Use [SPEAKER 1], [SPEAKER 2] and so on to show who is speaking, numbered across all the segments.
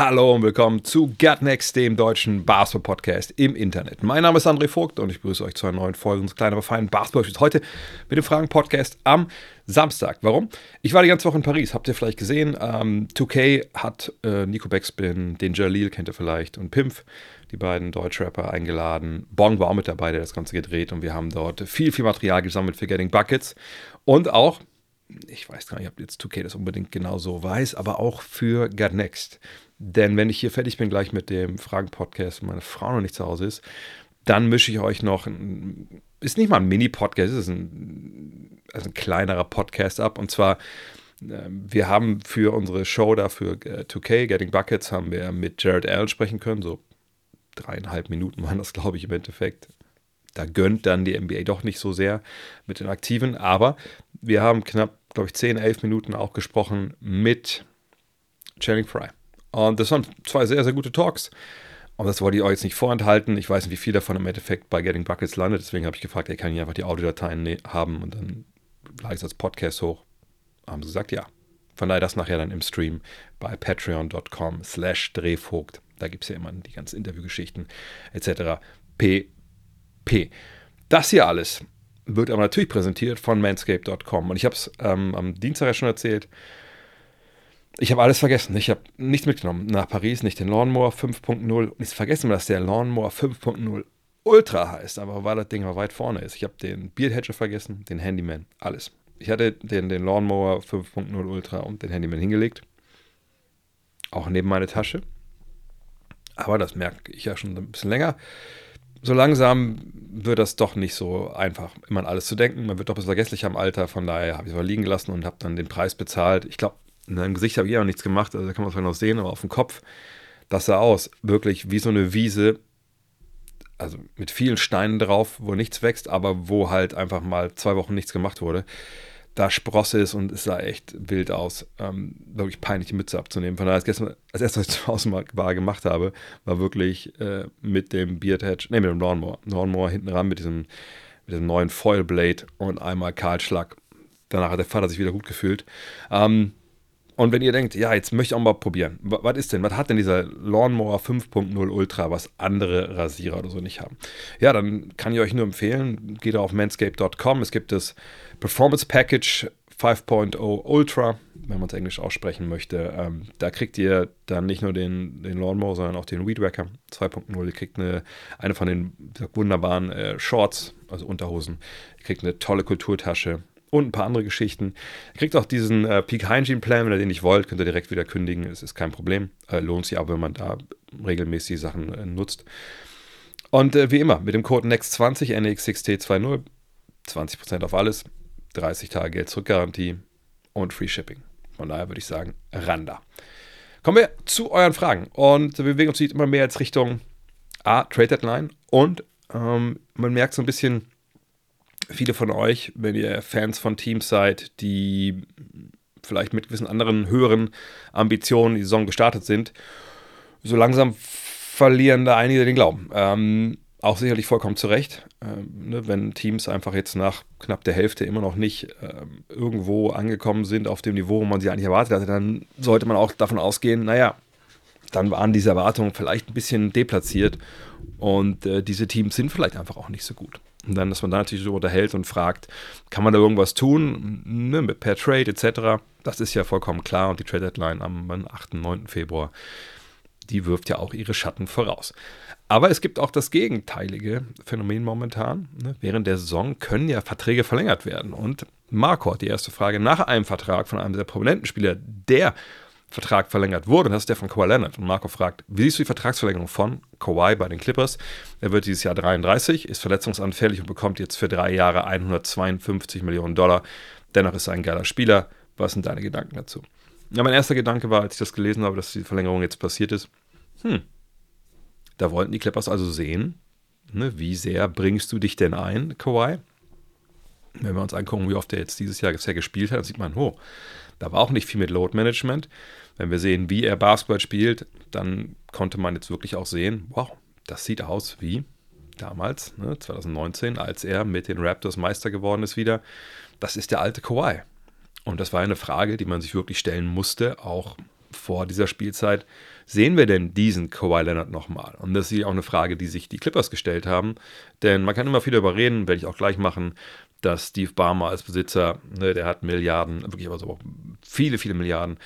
[SPEAKER 1] Hallo und willkommen zu Gut Next, dem deutschen Basketball-Podcast im Internet. Mein Name ist André Vogt und ich begrüße euch zu einer neuen Folge unseres kleinen, aber feinen basketball Heute mit dem Fragen-Podcast am Samstag. Warum? Ich war die ganze Woche in Paris, habt ihr vielleicht gesehen. Ähm, 2K hat äh, Nico Backspin, den Jalil kennt ihr vielleicht, und Pimpf, die beiden Deutschrapper, eingeladen. Bong war auch mit dabei, der das Ganze gedreht und wir haben dort viel, viel Material gesammelt für Getting Buckets und auch ich weiß gar nicht, ob jetzt 2K das unbedingt genau so weiß, aber auch für Get Next. Denn wenn ich hier fertig bin, gleich mit dem Fragen-Podcast und meine Frau noch nicht zu Hause ist, dann mische ich euch noch, ist nicht mal ein Mini-Podcast, ist ein, also ein kleinerer Podcast ab. Und zwar, äh, wir haben für unsere Show da für äh, 2K, Getting Buckets, haben wir mit Jared Allen sprechen können. So dreieinhalb Minuten waren das, glaube ich, im Endeffekt. Da gönnt dann die NBA doch nicht so sehr mit den Aktiven. Aber wir haben knapp, glaube ich, 10, 11 Minuten auch gesprochen mit Channing Fry. Und das waren zwei sehr, sehr gute Talks. Und das wollte ich euch jetzt nicht vorenthalten. Ich weiß nicht, wie viel davon im Endeffekt bei Getting Buckets landet. Deswegen habe ich gefragt, ey, kann ich einfach die Audiodateien ne haben und dann lade ich es als Podcast hoch. Haben sie gesagt, ja. Von daher das nachher dann im Stream bei patreon.com slash drehvogt. Da gibt es ja immer die ganzen Interviewgeschichten etc. pp. Das hier alles wird aber natürlich präsentiert von manscape.com. Und ich habe es ähm, am Dienstag ja schon erzählt. Ich habe alles vergessen. Ich habe nichts mitgenommen nach Paris, nicht den Lawnmower 5.0. Und ich vergessen, dass der Lawnmower 5.0 Ultra heißt, aber weil das Ding mal weit vorne ist. Ich habe den Beard Hedger vergessen, den Handyman, alles. Ich hatte den, den Lawnmower 5.0 Ultra und den Handyman hingelegt. Auch neben meine Tasche. Aber das merke ich ja schon ein bisschen länger. So langsam wird das doch nicht so einfach, immer an alles zu denken. Man wird doch ein bisschen vergesslicher im Alter. Von daher habe ich es mal liegen gelassen und habe dann den Preis bezahlt. Ich glaube, in seinem Gesicht habe ich ja noch nichts gemacht, also da kann man es vielleicht noch sehen, aber auf dem Kopf, das sah aus, wirklich wie so eine Wiese, also mit vielen Steinen drauf, wo nichts wächst, aber wo halt einfach mal zwei Wochen nichts gemacht wurde. Da Sprosse ist und es sah echt wild aus. Ähm, wirklich peinlich, die Mütze abzunehmen. Von daher, als, gestern, als erstes, was ich zu Hause war, gemacht habe, war wirklich äh, mit dem Beard Hedge, nee, mit dem Lawnmower. Lawnmower hinten ran mit diesem, mit diesem neuen Foil Blade und einmal Kahlschlag. Danach hat der Vater sich wieder gut gefühlt. Ähm, und wenn ihr denkt, ja, jetzt möchte ich auch mal probieren, was ist denn, was hat denn dieser Lawnmower 5.0 Ultra, was andere Rasierer oder so nicht haben? Ja, dann kann ich euch nur empfehlen, geht auf manscape.com, es gibt das Performance Package 5.0 Ultra, wenn man es Englisch aussprechen möchte. Ähm, da kriegt ihr dann nicht nur den, den Lawnmower, sondern auch den Weed Wacker 2.0. Ihr kriegt eine, eine von den wunderbaren äh, Shorts, also Unterhosen. Ihr kriegt eine tolle Kulturtasche und ein paar andere Geschichten. Ihr kriegt auch diesen äh, Peak Hygiene Plan, wenn ihr den nicht wollt, könnt ihr direkt wieder kündigen. Es ist kein Problem. Äh, lohnt sich aber, wenn man da regelmäßig Sachen äh, nutzt. Und äh, wie immer, mit dem Code NEXT20, NEX6T20, 20% auf alles, 30 Tage Geld zurück Garantie und Free Shipping. Von daher würde ich sagen, Randa. Kommen wir zu euren Fragen. Und wir bewegen uns immer mehr jetzt Richtung A, Trade Deadline. Und ähm, man merkt so ein bisschen, viele von euch, wenn ihr Fans von Teams seid, die vielleicht mit gewissen anderen höheren Ambitionen die Saison gestartet sind, so langsam verlieren da einige den Glauben. Ähm, auch sicherlich vollkommen zu Recht, ähm, ne, wenn Teams einfach jetzt nach knapp der Hälfte immer noch nicht ähm, irgendwo angekommen sind auf dem Niveau, wo man sie eigentlich erwartet hatte, dann sollte man auch davon ausgehen, naja, dann waren diese Erwartungen vielleicht ein bisschen deplatziert und äh, diese Teams sind vielleicht einfach auch nicht so gut. Und dann, dass man da natürlich so unterhält und fragt, kann man da irgendwas tun, ne, per Trade etc., das ist ja vollkommen klar und die Trade Deadline am 8. 9. Februar, die wirft ja auch ihre Schatten voraus. Aber es gibt auch das gegenteilige Phänomen momentan. Ne? Während der Saison können ja Verträge verlängert werden. Und Marco hat die erste Frage nach einem Vertrag von einem sehr prominenten Spieler, der Vertrag verlängert wurde. Und das ist der von Kawhi Leonard. Und Marco fragt, wie siehst du die Vertragsverlängerung von Kawhi bei den Clippers? Er wird dieses Jahr 33, ist verletzungsanfällig und bekommt jetzt für drei Jahre 152 Millionen Dollar. Dennoch ist er ein geiler Spieler. Was sind deine Gedanken dazu? Ja, mein erster Gedanke war, als ich das gelesen habe, dass die Verlängerung jetzt passiert ist, hm, da wollten die Clippers also sehen, Ne, wie sehr bringst du dich denn ein, Kawhi? Wenn wir uns angucken, wie oft er jetzt dieses Jahr bisher gespielt hat, dann sieht man, oh, da war auch nicht viel mit Load Management. Wenn wir sehen, wie er Basketball spielt, dann konnte man jetzt wirklich auch sehen, wow, das sieht aus wie damals, ne, 2019, als er mit den Raptors Meister geworden ist wieder. Das ist der alte Kawhi. Und das war eine Frage, die man sich wirklich stellen musste, auch vor dieser Spielzeit. Sehen wir denn diesen Kawhi Leonard nochmal? Und das ist auch eine Frage, die sich die Clippers gestellt haben. Denn man kann immer viel darüber reden, werde ich auch gleich machen, dass Steve Barmer als Besitzer, ne, der hat Milliarden, wirklich aber so viele, viele Milliarden.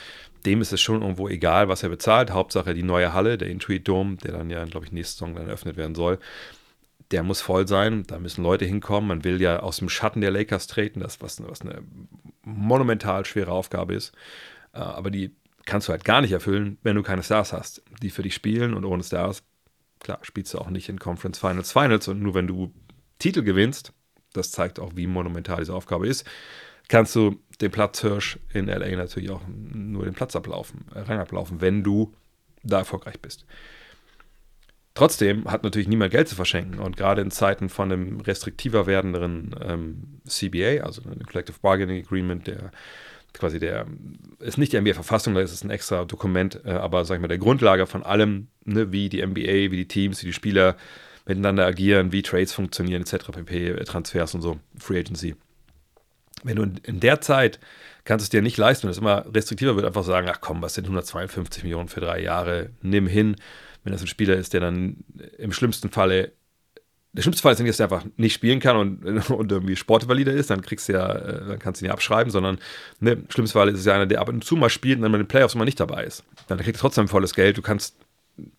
[SPEAKER 1] Dem ist es schon irgendwo egal, was er bezahlt. Hauptsache die neue Halle, der Intuit Dome, der dann ja, glaube ich, nächste Saison dann eröffnet werden soll. Der muss voll sein, da müssen Leute hinkommen. Man will ja aus dem Schatten der Lakers treten, das was, was eine monumental schwere Aufgabe ist. Äh, aber die kannst du halt gar nicht erfüllen, wenn du keine Stars hast, die für dich spielen. Und ohne Stars, klar, spielst du auch nicht in Conference Finals Finals. Und nur wenn du Titel gewinnst, das zeigt auch, wie monumental diese Aufgabe ist, kannst du den Platzhirsch in LA natürlich auch nur den Platz ablaufen, äh, Rang ablaufen, wenn du da erfolgreich bist. Trotzdem hat natürlich niemand Geld zu verschenken und gerade in Zeiten von einem restriktiver werdenden ähm, CBA, also einem Collective Bargaining Agreement, der quasi der, ist nicht die NBA-Verfassung, da ist es ein extra Dokument, äh, aber sag ich mal, der Grundlage von allem, ne, wie die NBA, wie die Teams, wie die Spieler miteinander agieren, wie Trades funktionieren, etc., pp., äh, Transfers und so, Free Agency. Wenn du in, der Zeit kannst du es dir nicht leisten, wenn es immer restriktiver wird, einfach sagen, ach komm, was sind 152 Millionen für drei Jahre, nimm hin, wenn das ein Spieler ist, der dann im schlimmsten Falle der schlimmste Fall ist dass er einfach nicht spielen kann und, und irgendwie Sportinvalide ist, dann kriegst du ja, äh, dann kannst du ihn ja abschreiben, sondern ne, im schlimmsten Fall ist es ja einer, der ab und zu mal spielt und dann bei den Playoffs immer nicht dabei ist. Dann kriegt er trotzdem volles Geld, du kannst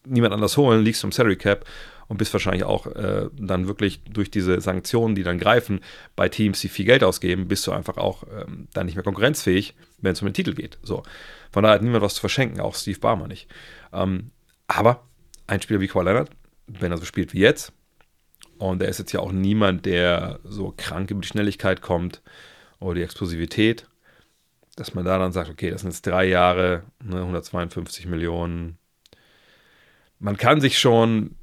[SPEAKER 1] niemand anders holen, liegst vom Salary Cap und bist wahrscheinlich auch äh, dann wirklich durch diese Sanktionen, die dann greifen, bei Teams, die viel Geld ausgeben, bist du einfach auch ähm, dann nicht mehr konkurrenzfähig, wenn es um den Titel geht. So. Von daher hat niemand was zu verschenken, auch Steve Barmer nicht. Ähm, aber ein Spieler wie Kawhi Leonard, wenn er so spielt wie jetzt, und er ist jetzt ja auch niemand, der so krank über die Schnelligkeit kommt oder die Explosivität, dass man da dann sagt, okay, das sind jetzt drei Jahre, ne, 152 Millionen. Man kann sich schon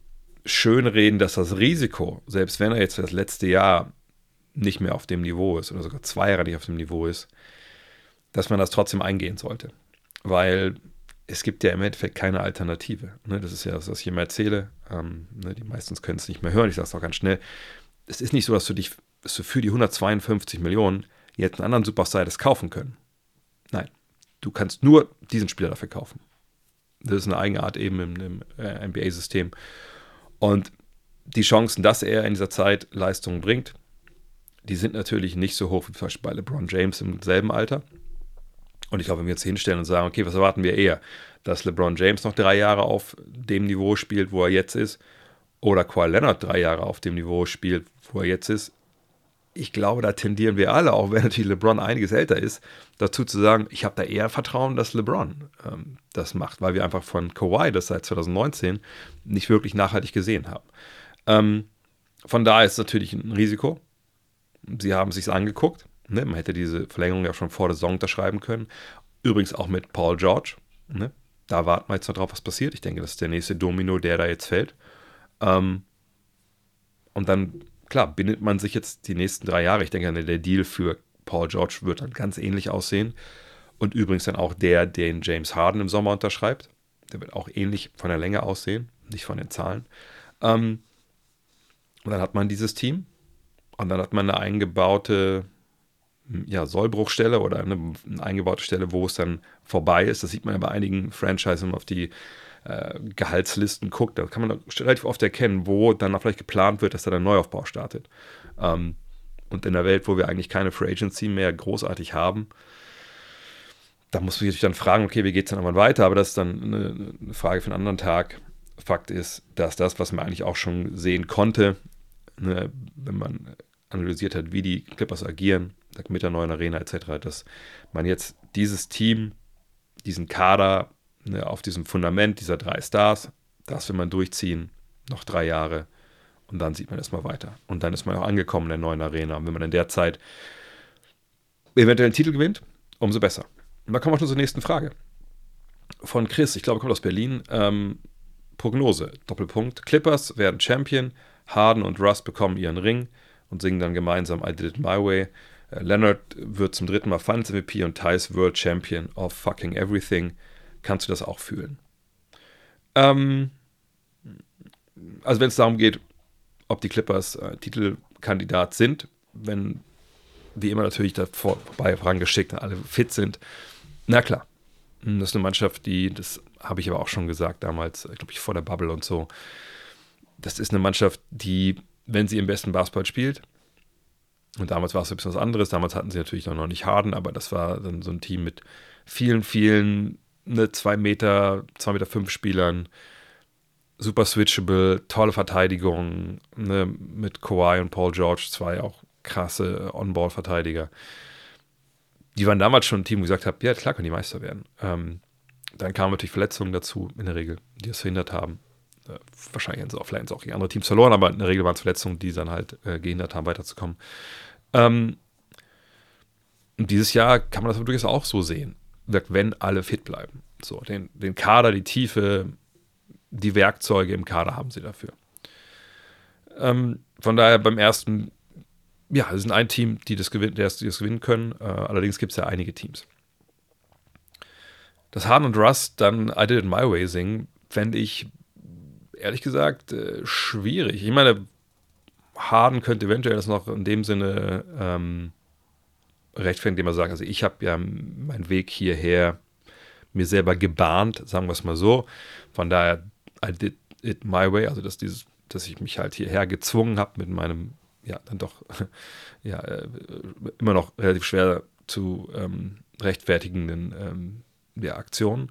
[SPEAKER 1] schönreden, dass das Risiko, selbst wenn er jetzt für das letzte Jahr nicht mehr auf dem Niveau ist oder sogar zwei Jahre nicht auf dem Niveau ist, dass man das trotzdem eingehen sollte. Weil es gibt ja im Endeffekt keine Alternative. Ne? Das ist ja das, was ich immer erzähle. Ähm, ne? Die meistens können es nicht mehr hören. Ich sage es auch ganz schnell. Es ist nicht so, dass du dich dass du für die 152 Millionen jetzt einen anderen Superstar hättest kaufen können. Nein, du kannst nur diesen Spieler dafür kaufen. Das ist eine eigene Art eben im, im äh, NBA-System. Und die Chancen, dass er in dieser Zeit Leistungen bringt, die sind natürlich nicht so hoch wie zum Beispiel bei LeBron James im selben Alter. Und ich glaube, wenn wir jetzt hinstellen und sagen, okay, was erwarten wir eher? Dass LeBron James noch drei Jahre auf dem Niveau spielt, wo er jetzt ist, oder Kawhi Leonard drei Jahre auf dem Niveau spielt, wo er jetzt ist. Ich glaube, da tendieren wir alle, auch wenn natürlich LeBron einiges älter ist, dazu zu sagen, ich habe da eher Vertrauen, dass LeBron ähm, das macht, weil wir einfach von Kawhi das seit 2019 nicht wirklich nachhaltig gesehen haben. Ähm, von daher ist es natürlich ein Risiko. Sie haben es sich angeguckt. Ne? Man hätte diese Verlängerung ja schon vor der Saison unterschreiben können. Übrigens auch mit Paul George. Ne? Da warten wir jetzt noch drauf, was passiert. Ich denke, das ist der nächste Domino, der da jetzt fällt. Ähm, und dann, klar, bindet man sich jetzt die nächsten drei Jahre. Ich denke, der Deal für Paul George wird dann ganz ähnlich aussehen. Und übrigens dann auch der, den James Harden im Sommer unterschreibt. Der wird auch ähnlich von der Länge aussehen, nicht von den Zahlen. Ähm, und dann hat man dieses Team. Und dann hat man eine eingebaute ja, Sollbruchstelle oder eine, eine, eingebaute Stelle, wo es dann vorbei ist. Das sieht man ja bei einigen Franchises, auf die äh, Gehaltslisten guckt. Da kann man relativ oft erkennen, wo dann vielleicht geplant wird, dass da ein Neuaufbau startet. Ähm, und in der Welt, wo wir eigentlich keine Free Agency mehr großartig haben, da muss man sich dann fragen, okay, wie geht es dann irgendwann weiter? Aber das ist dann eine, eine Frage für einen anderen Tag. Fakt ist, dass das, was man eigentlich auch schon sehen konnte, ne, wenn man analysiert hat, wie die Clippers agieren, mit der neuen Arena etc., dass man jetzt dieses Team, diesen Kader ne, auf diesem Fundament dieser drei Stars, das will man durchziehen, noch drei Jahre und dann sieht man erstmal weiter. Und dann ist man auch angekommen in der neuen Arena. Und wenn man in der Zeit eventuell einen Titel gewinnt, umso besser. Und dann kommen wir schon zur nächsten Frage. Von Chris, ich glaube, kommt aus Berlin. Ähm, Prognose, Doppelpunkt. Clippers werden Champion. Harden und Russ bekommen ihren Ring und singen dann gemeinsam I Did It My Way. Äh, Leonard wird zum dritten Mal Finals MVP und Thais World Champion of fucking everything. Kannst du das auch fühlen? Ähm, also wenn es darum geht, ob die Clippers äh, Titelkandidat sind, wenn wie immer natürlich davor vorbei vorangeschickt alle fit sind, na klar. Das ist eine Mannschaft, die, das habe ich aber auch schon gesagt damals, glaube ich, vor der Bubble und so. Das ist eine Mannschaft, die, wenn sie im besten Basketball spielt, und damals war es ein bisschen was anderes, damals hatten sie natürlich noch nicht Harden, aber das war dann so ein Team mit vielen, vielen, ne, zwei Meter, zwei Meter fünf Spielern, super switchable, tolle Verteidigung, ne, mit Kawhi und Paul George, zwei auch krasse On-Ball-Verteidiger. Die waren damals schon ein Team, wo ich gesagt habe, ja, klar können die Meister werden. Ähm, dann kamen natürlich Verletzungen dazu, in der Regel, die es verhindert haben. Äh, wahrscheinlich haben sie auch vielleicht auch gegen andere Teams verloren, aber in der Regel waren es Verletzungen, die dann halt äh, gehindert haben, weiterzukommen. Ähm, und dieses Jahr kann man das durchaus auch so sehen, wenn alle fit bleiben. So, den, den Kader, die Tiefe, die Werkzeuge im Kader haben sie dafür. Ähm, von daher beim ersten, ja, es sind ein Team, die das, gewin die das gewinnen können. Äh, allerdings gibt es ja einige Teams. Das Harden und Russ dann I Did It My Way singen, fände ich ehrlich gesagt äh, schwierig. Ich meine, Harden könnte eventuell das noch in dem Sinne ähm, rechtfertigen, indem er sagt, also ich habe ja meinen Weg hierher mir selber gebahnt, sagen wir es mal so. Von daher, I did it my way, also dass dieses, dass ich mich halt hierher gezwungen habe mit meinem, ja, dann doch, ja, äh, immer noch relativ schwer zu ähm, rechtfertigenden ähm, ja, Aktionen.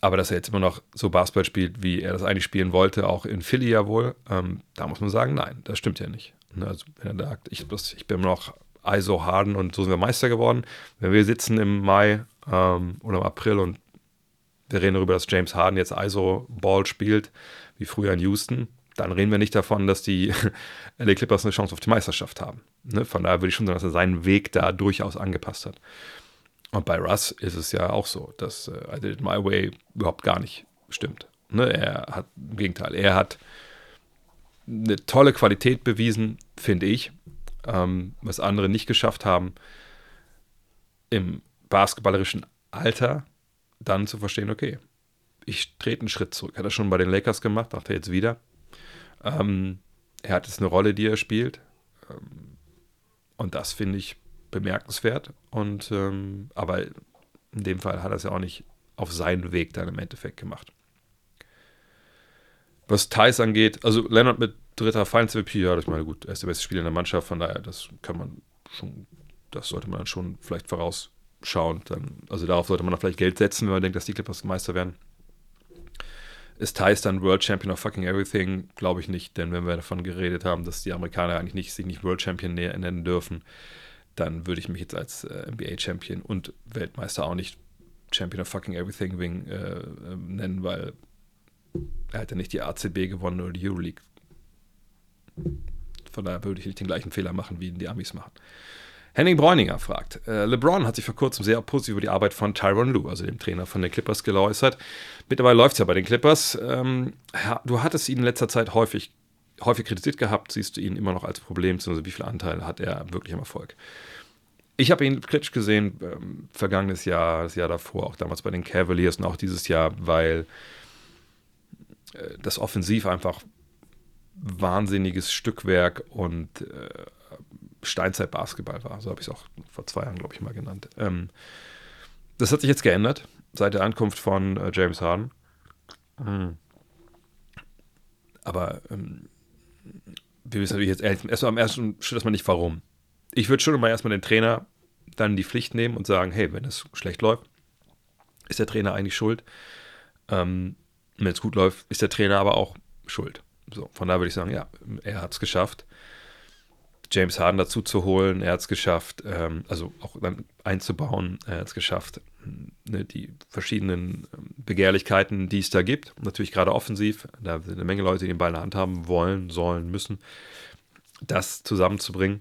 [SPEAKER 1] Aber dass er jetzt immer noch so Basketball spielt, wie er das eigentlich spielen wollte, auch in Philly ja wohl, ähm, da muss man sagen, nein, das stimmt ja nicht. Ne, also wenn er sagt, ich, ich bin immer noch ISO Harden und so sind wir Meister geworden. Wenn wir sitzen im Mai ähm, oder im April und wir reden darüber, dass James Harden jetzt ISO Ball spielt, wie früher in Houston, dann reden wir nicht davon, dass die LA Clippers eine Chance auf die Meisterschaft haben. Ne? Von daher würde ich schon sagen, dass er seinen Weg da durchaus angepasst hat. Und bei Russ ist es ja auch so, dass äh, I Did It My Way überhaupt gar nicht stimmt. Ne? Er hat, im Gegenteil, er hat eine tolle Qualität bewiesen, finde ich, ähm, was andere nicht geschafft haben, im basketballerischen Alter dann zu verstehen, okay, ich trete einen Schritt zurück. Hat er schon bei den Lakers gemacht, macht er jetzt wieder. Ähm, er hat jetzt eine Rolle, die er spielt. Ähm, und das finde ich bemerkenswert. Und ähm, aber in dem Fall hat er es ja auch nicht auf seinen Weg dann im Endeffekt gemacht. Was Thais angeht, also Leonard mit dritter Finals MVP, ja, das ist mal gut, er ist der beste Spieler in der Mannschaft, von daher, das kann man schon, das sollte man dann schon vielleicht vorausschauen. Dann, also darauf sollte man dann vielleicht Geld setzen, wenn man denkt, dass die Clippers Meister werden. Ist Thais dann World Champion of fucking everything? Glaube ich nicht, denn wenn wir davon geredet haben, dass die Amerikaner eigentlich nicht, sich nicht World Champion nennen dürfen, dann würde ich mich jetzt als äh, NBA-Champion und Weltmeister auch nicht Champion of fucking everything wing äh, äh, nennen, weil er hat ja nicht die ACB gewonnen oder die Euroleague. Von daher würde ich nicht den gleichen Fehler machen, wie die Amis machen. Henning Bräuninger fragt, äh, LeBron hat sich vor kurzem sehr positiv über die Arbeit von Tyron Lue, also dem Trainer von den Clippers, geäußert. Mittlerweile läuft es ja bei den Clippers. Ähm, du hattest ihn in letzter Zeit häufig, häufig kritisiert gehabt. Siehst du ihn immer noch als Problem, beziehungsweise wie viel Anteil hat er wirklich am Erfolg? Ich habe ihn kritisch gesehen, ähm, vergangenes Jahr, das Jahr davor, auch damals bei den Cavaliers und auch dieses Jahr, weil das Offensiv einfach wahnsinniges Stückwerk und äh, Steinzeit-Basketball war. So habe ich es auch vor zwei Jahren, glaube ich, mal genannt. Ähm, das hat sich jetzt geändert seit der Ankunft von äh, James Harden. Mhm. Aber ähm, wir wissen natürlich jetzt erstmal am ersten Schritt erstmal nicht, warum ich würde schon immer erstmal den Trainer dann die Pflicht nehmen und sagen, hey, wenn es schlecht läuft, ist der Trainer eigentlich schuld. Ähm, wenn es gut läuft, ist der Trainer aber auch schuld. So, von daher würde ich sagen, ja, er hat es geschafft, James Harden dazu zu holen. Er hat es geschafft, ähm, also auch dann einzubauen. Er hat es geschafft, ne, die verschiedenen ähm, Begehrlichkeiten, die es da gibt. Natürlich gerade offensiv, da sind eine Menge Leute, die den Ball in der Hand haben wollen, sollen, müssen, das zusammenzubringen.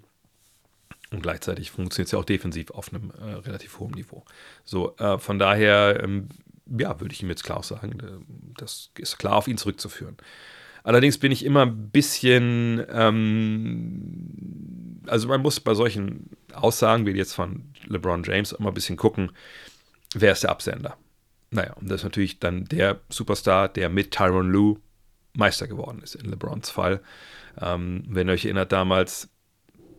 [SPEAKER 1] Und gleichzeitig funktioniert es ja auch defensiv auf einem äh, relativ hohen Niveau. So, äh, von daher, ähm, ja, würde ich ihm jetzt klar auch sagen, äh, das ist klar auf ihn zurückzuführen. Allerdings bin ich immer ein bisschen, ähm, also man muss bei solchen Aussagen wie jetzt von LeBron James immer ein bisschen gucken, wer ist der Absender. Naja, und das ist natürlich dann der Superstar, der mit Tyron Lue Meister geworden ist, in LeBrons Fall. Ähm, wenn ihr euch erinnert, damals,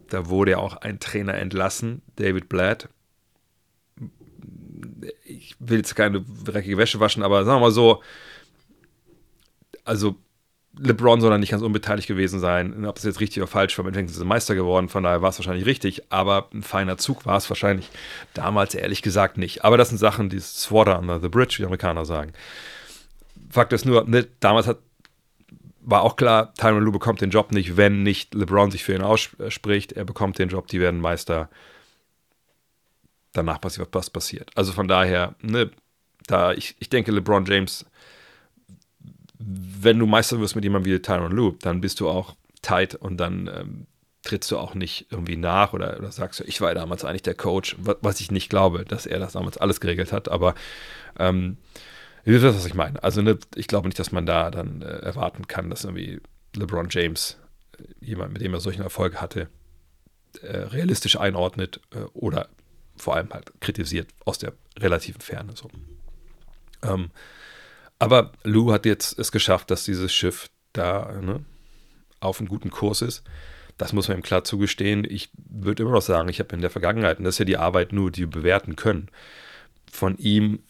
[SPEAKER 1] da wurde ja auch ein Trainer entlassen, David Blatt. Ich will jetzt keine dreckige Wäsche waschen, aber sagen wir mal so, also LeBron soll dann nicht ganz unbeteiligt gewesen sein. Ob das jetzt richtig oder falsch war, im Endeffekt ist er Meister geworden, von daher war es wahrscheinlich richtig, aber ein feiner Zug war es wahrscheinlich damals ehrlich gesagt nicht. Aber das sind Sachen, die Swatter under the bridge, wie Amerikaner sagen. Fakt ist nur, ne, damals hat, war auch klar, Tyron Lue bekommt den Job nicht, wenn nicht LeBron sich für ihn ausspricht. Er bekommt den Job, die werden Meister. Danach passiert, was passiert. Also von daher, ne, da ich, ich denke, LeBron James wenn du Meister wirst mit jemandem wie Tyron Lue, dann bist du auch tight und dann ähm, trittst du auch nicht irgendwie nach oder, oder sagst du, ich war damals eigentlich der Coach, was ich nicht glaube, dass er das damals alles geregelt hat, aber ähm, ihr wisst, was ich meine. Also ne, ich glaube nicht, dass man da dann äh, erwarten kann, dass irgendwie LeBron James, äh, jemand, mit dem er solchen Erfolg hatte, äh, realistisch einordnet äh, oder vor allem halt kritisiert aus der relativen Ferne. So. Ähm, aber Lou hat jetzt es geschafft, dass dieses Schiff da ne, auf einem guten Kurs ist. Das muss man ihm klar zugestehen. Ich würde immer noch sagen, ich habe in der Vergangenheit, und das ist ja die Arbeit nur, die wir bewerten können, von ihm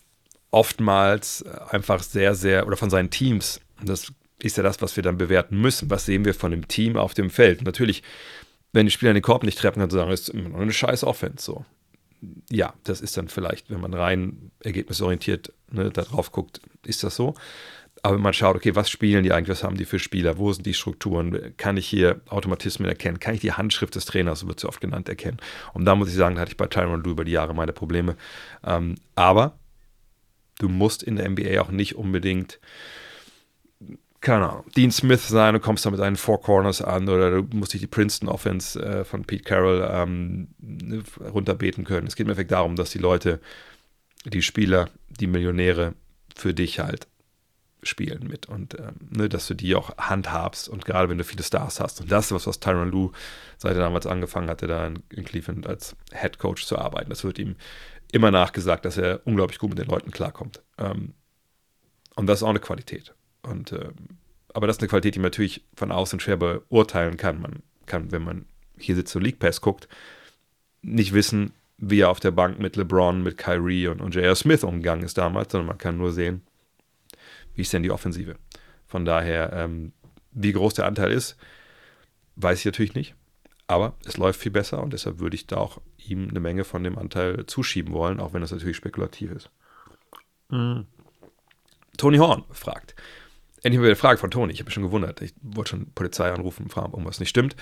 [SPEAKER 1] oftmals einfach sehr, sehr, oder von seinen Teams, das ist ja das, was wir dann bewerten müssen. Was sehen wir von dem Team auf dem Feld? Natürlich, wenn die Spieler den Korb nicht treffen, kann sagen, ist immer noch eine scheiß Offense so ja, das ist dann vielleicht, wenn man rein ergebnisorientiert ne, da drauf guckt, ist das so. Aber wenn man schaut, okay, was spielen die eigentlich, was haben die für Spieler, wo sind die Strukturen, kann ich hier Automatismen erkennen, kann ich die Handschrift des Trainers, so wird sie oft genannt, erkennen. Und da muss ich sagen, da hatte ich bei Tyron Lue über die Jahre meine Probleme. Ähm, aber du musst in der NBA auch nicht unbedingt keine Ahnung, Dean Smith sein und kommst da mit deinen Four Corners an oder du musst dich die Princeton Offense äh, von Pete Carroll ähm, runterbeten können. Es geht im Endeffekt darum, dass die Leute, die Spieler, die Millionäre für dich halt spielen mit und ähm, ne, dass du die auch handhabst und gerade wenn du viele Stars hast und das ist was, was Tyron Lue seit er damals angefangen hatte, da in, in Cleveland als Head Coach zu arbeiten, das wird ihm immer nachgesagt, dass er unglaublich gut mit den Leuten klarkommt. Ähm, und das ist auch eine Qualität. Und, äh, aber das ist eine Qualität, die man natürlich von außen schwer beurteilen kann. Man kann, wenn man hier sitzt und League Pass guckt, nicht wissen, wie er auf der Bank mit LeBron, mit Kyrie und, und J.R. Smith umgegangen ist damals, sondern man kann nur sehen, wie ist denn die Offensive. Von daher, ähm, wie groß der Anteil ist, weiß ich natürlich nicht. Aber es läuft viel besser und deshalb würde ich da auch ihm eine Menge von dem Anteil zuschieben wollen, auch wenn das natürlich spekulativ ist. Mhm. Tony Horn fragt, Endlich mal wieder eine Frage von Toni. Ich habe mich schon gewundert. Ich wollte schon Polizei anrufen und fragen, ob irgendwas nicht stimmt.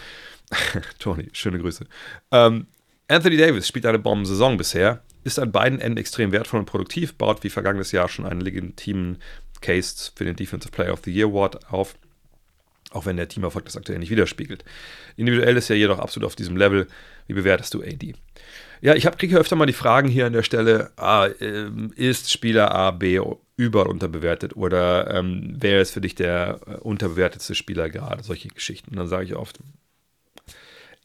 [SPEAKER 1] Toni, schöne Grüße. Ähm, Anthony Davis spielt eine Bombensaison bisher, ist an beiden Enden extrem wertvoll und produktiv, baut wie vergangenes Jahr schon einen legitimen Case für den Defensive Player of the Year Award auf, auch wenn der Teamerfolg das aktuell nicht widerspiegelt. Individuell ist er jedoch absolut auf diesem Level. Wie bewertest du AD? Ja, ich kriege öfter mal die Fragen hier an der Stelle, ah, ähm, ist Spieler A, B über- unterbewertet oder ähm, wer ist für dich der äh, unterbewertetste Spieler gerade? Solche Geschichten. Und dann sage ich oft,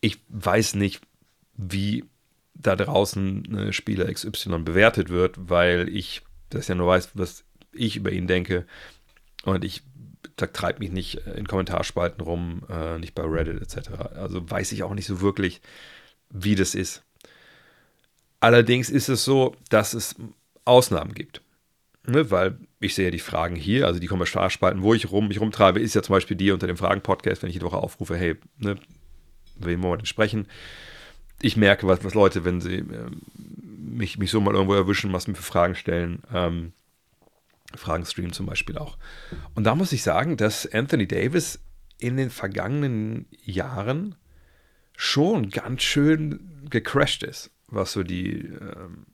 [SPEAKER 1] ich weiß nicht, wie da draußen Spieler XY bewertet wird, weil ich das ja nur weiß, was ich über ihn denke. Und ich treibe mich nicht in Kommentarspalten rum, äh, nicht bei Reddit etc. Also weiß ich auch nicht so wirklich, wie das ist. Allerdings ist es so, dass es Ausnahmen gibt. Ne, weil ich sehe die Fragen hier, also die Kommentarspalten, wo ich rum, mich rumtreibe, ist ja zum Beispiel die unter dem Fragen-Podcast, wenn ich jede Woche aufrufe, hey, ne, wen wollen wir denn sprechen? Ich merke, was, was Leute, wenn sie äh, mich, mich so mal irgendwo erwischen, was mir für Fragen stellen, ähm, Fragen-Stream zum Beispiel auch. Und da muss ich sagen, dass Anthony Davis in den vergangenen Jahren schon ganz schön gecrashed ist, was so die ähm,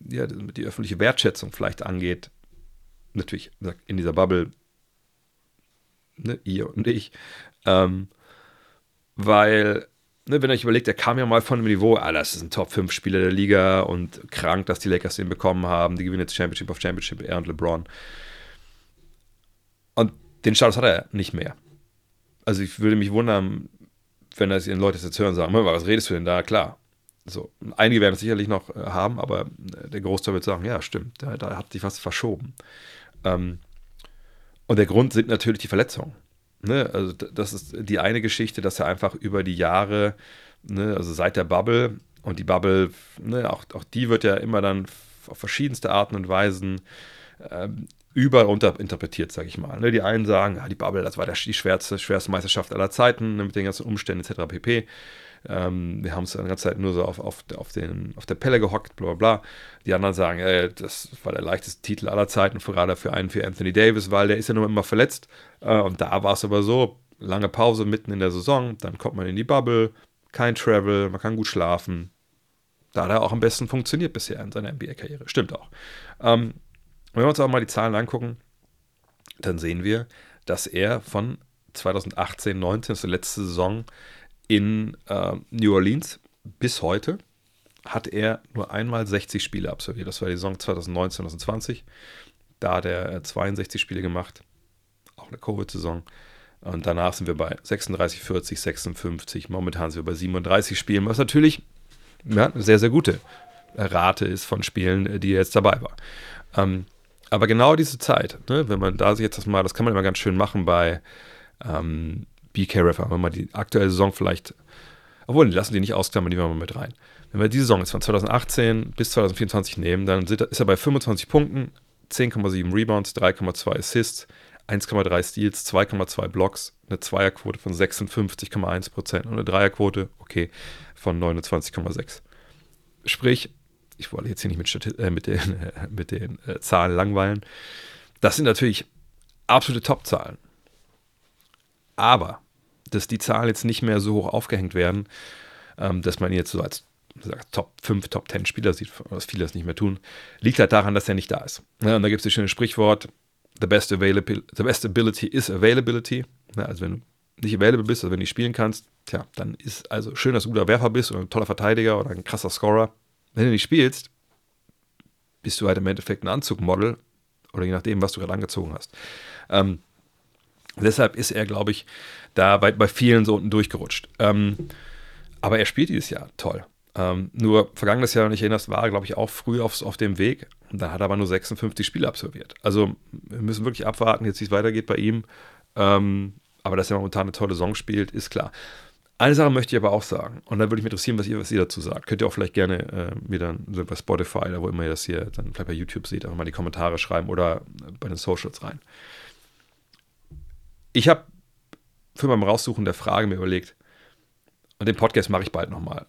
[SPEAKER 1] ja, die öffentliche Wertschätzung vielleicht angeht, natürlich in dieser Bubble, ne, ihr und ich, ähm, weil, ne, wenn ihr euch überlegt, der kam ja mal von dem Niveau, ah, das ist ein Top-5-Spieler der Liga und krank, dass die Lakers den bekommen haben, die gewinnen jetzt Championship auf Championship, er und LeBron. Und Den Status hat er nicht mehr. Also ich würde mich wundern, wenn das ihren Leute jetzt hören sagen, was redest du denn da? Klar. So, einige werden es sicherlich noch äh, haben, aber äh, der Großteil wird sagen, ja, stimmt, da, da hat sich was verschoben. Ähm, und der Grund sind natürlich die Verletzungen. Ne? Also das ist die eine Geschichte, dass er einfach über die Jahre, ne, also seit der Bubble, und die Bubble, ne, auch, auch die wird ja immer dann auf verschiedenste Arten und Weisen ähm, über- und interpretiert, sage ich mal. Ne? Die einen sagen, ja, die Bubble, das war die schwerste, schwerste Meisterschaft aller Zeiten, ne, mit den ganzen Umständen etc. pp. Ähm, wir haben es eine ganze Zeit nur so auf, auf, auf, den, auf der Pelle gehockt, bla bla bla. Die anderen sagen, äh, das war der leichteste Titel aller Zeiten, gerade für einen für Anthony Davis, weil der ist ja nur immer verletzt. Äh, und da war es aber so, lange Pause mitten in der Saison, dann kommt man in die Bubble, kein Travel, man kann gut schlafen. Da hat er auch am besten funktioniert bisher in seiner NBA-Karriere. Stimmt auch. Ähm, wenn wir uns auch mal die Zahlen angucken, dann sehen wir, dass er von 2018, 19, das ist die letzte Saison, in äh, New Orleans bis heute hat er nur einmal 60 Spiele absolviert. Das war die Saison 2019, 2020. Da hat er 62 Spiele gemacht. Auch eine Covid-Saison. Und danach sind wir bei 36, 40, 56. Momentan sind wir bei 37 Spielen, was natürlich ja, eine sehr, sehr gute Rate ist von Spielen, die er jetzt dabei war. Ähm, aber genau diese Zeit, ne, wenn man da sich jetzt das mal, das kann man immer ganz schön machen bei ähm, BK Refer, wenn man die aktuelle Saison vielleicht, obwohl, lassen die nicht ausklammern, die wir mal mit rein. Wenn wir die Saison jetzt von 2018 bis 2024 nehmen, dann ist er bei 25 Punkten, 10,7 Rebounds, 3,2 Assists, 1,3 Steals, 2,2 Blocks, eine Zweierquote von 56,1% und eine Dreierquote, okay, von 29,6. Sprich, ich wollte jetzt hier nicht mit, äh, mit den, äh, mit den äh, Zahlen langweilen. Das sind natürlich absolute Top-Zahlen. Aber dass die Zahlen jetzt nicht mehr so hoch aufgehängt werden, ähm, dass man jetzt so als sagt, Top 5, Top 10 Spieler sieht, was viele das nicht mehr tun, liegt halt daran, dass er nicht da ist. Ja, und da gibt es das schöne Sprichwort, the best, the best ability is availability. Ja, also wenn du nicht available bist, also wenn du nicht spielen kannst, tja, dann ist also schön, dass du ein guter Werfer bist oder ein toller Verteidiger oder ein krasser Scorer. Wenn du nicht spielst, bist du halt im Endeffekt ein Anzugmodel oder je nachdem, was du gerade angezogen hast. Ähm, deshalb ist er, glaube ich, da bei, bei vielen so unten durchgerutscht. Ähm, aber er spielt dieses Jahr toll. Ähm, nur vergangenes Jahr, wenn ich erinnere, war er, glaube ich, auch früh aufs, auf dem Weg. Dann hat er aber nur 56 Spiele absolviert. Also wir müssen wirklich abwarten, jetzt wie es weitergeht bei ihm. Ähm, aber dass er momentan eine tolle Saison spielt, ist klar. Eine Sache möchte ich aber auch sagen, und dann würde mich interessieren, was ihr, was ihr dazu sagt. Könnt ihr auch vielleicht gerne äh, mir dann so bei Spotify oder wo immer ihr das hier dann vielleicht bei YouTube seht, einfach mal die Kommentare schreiben oder bei den Socials rein. Ich habe für beim Raussuchen der Frage mir überlegt, und den Podcast mache ich bald nochmal.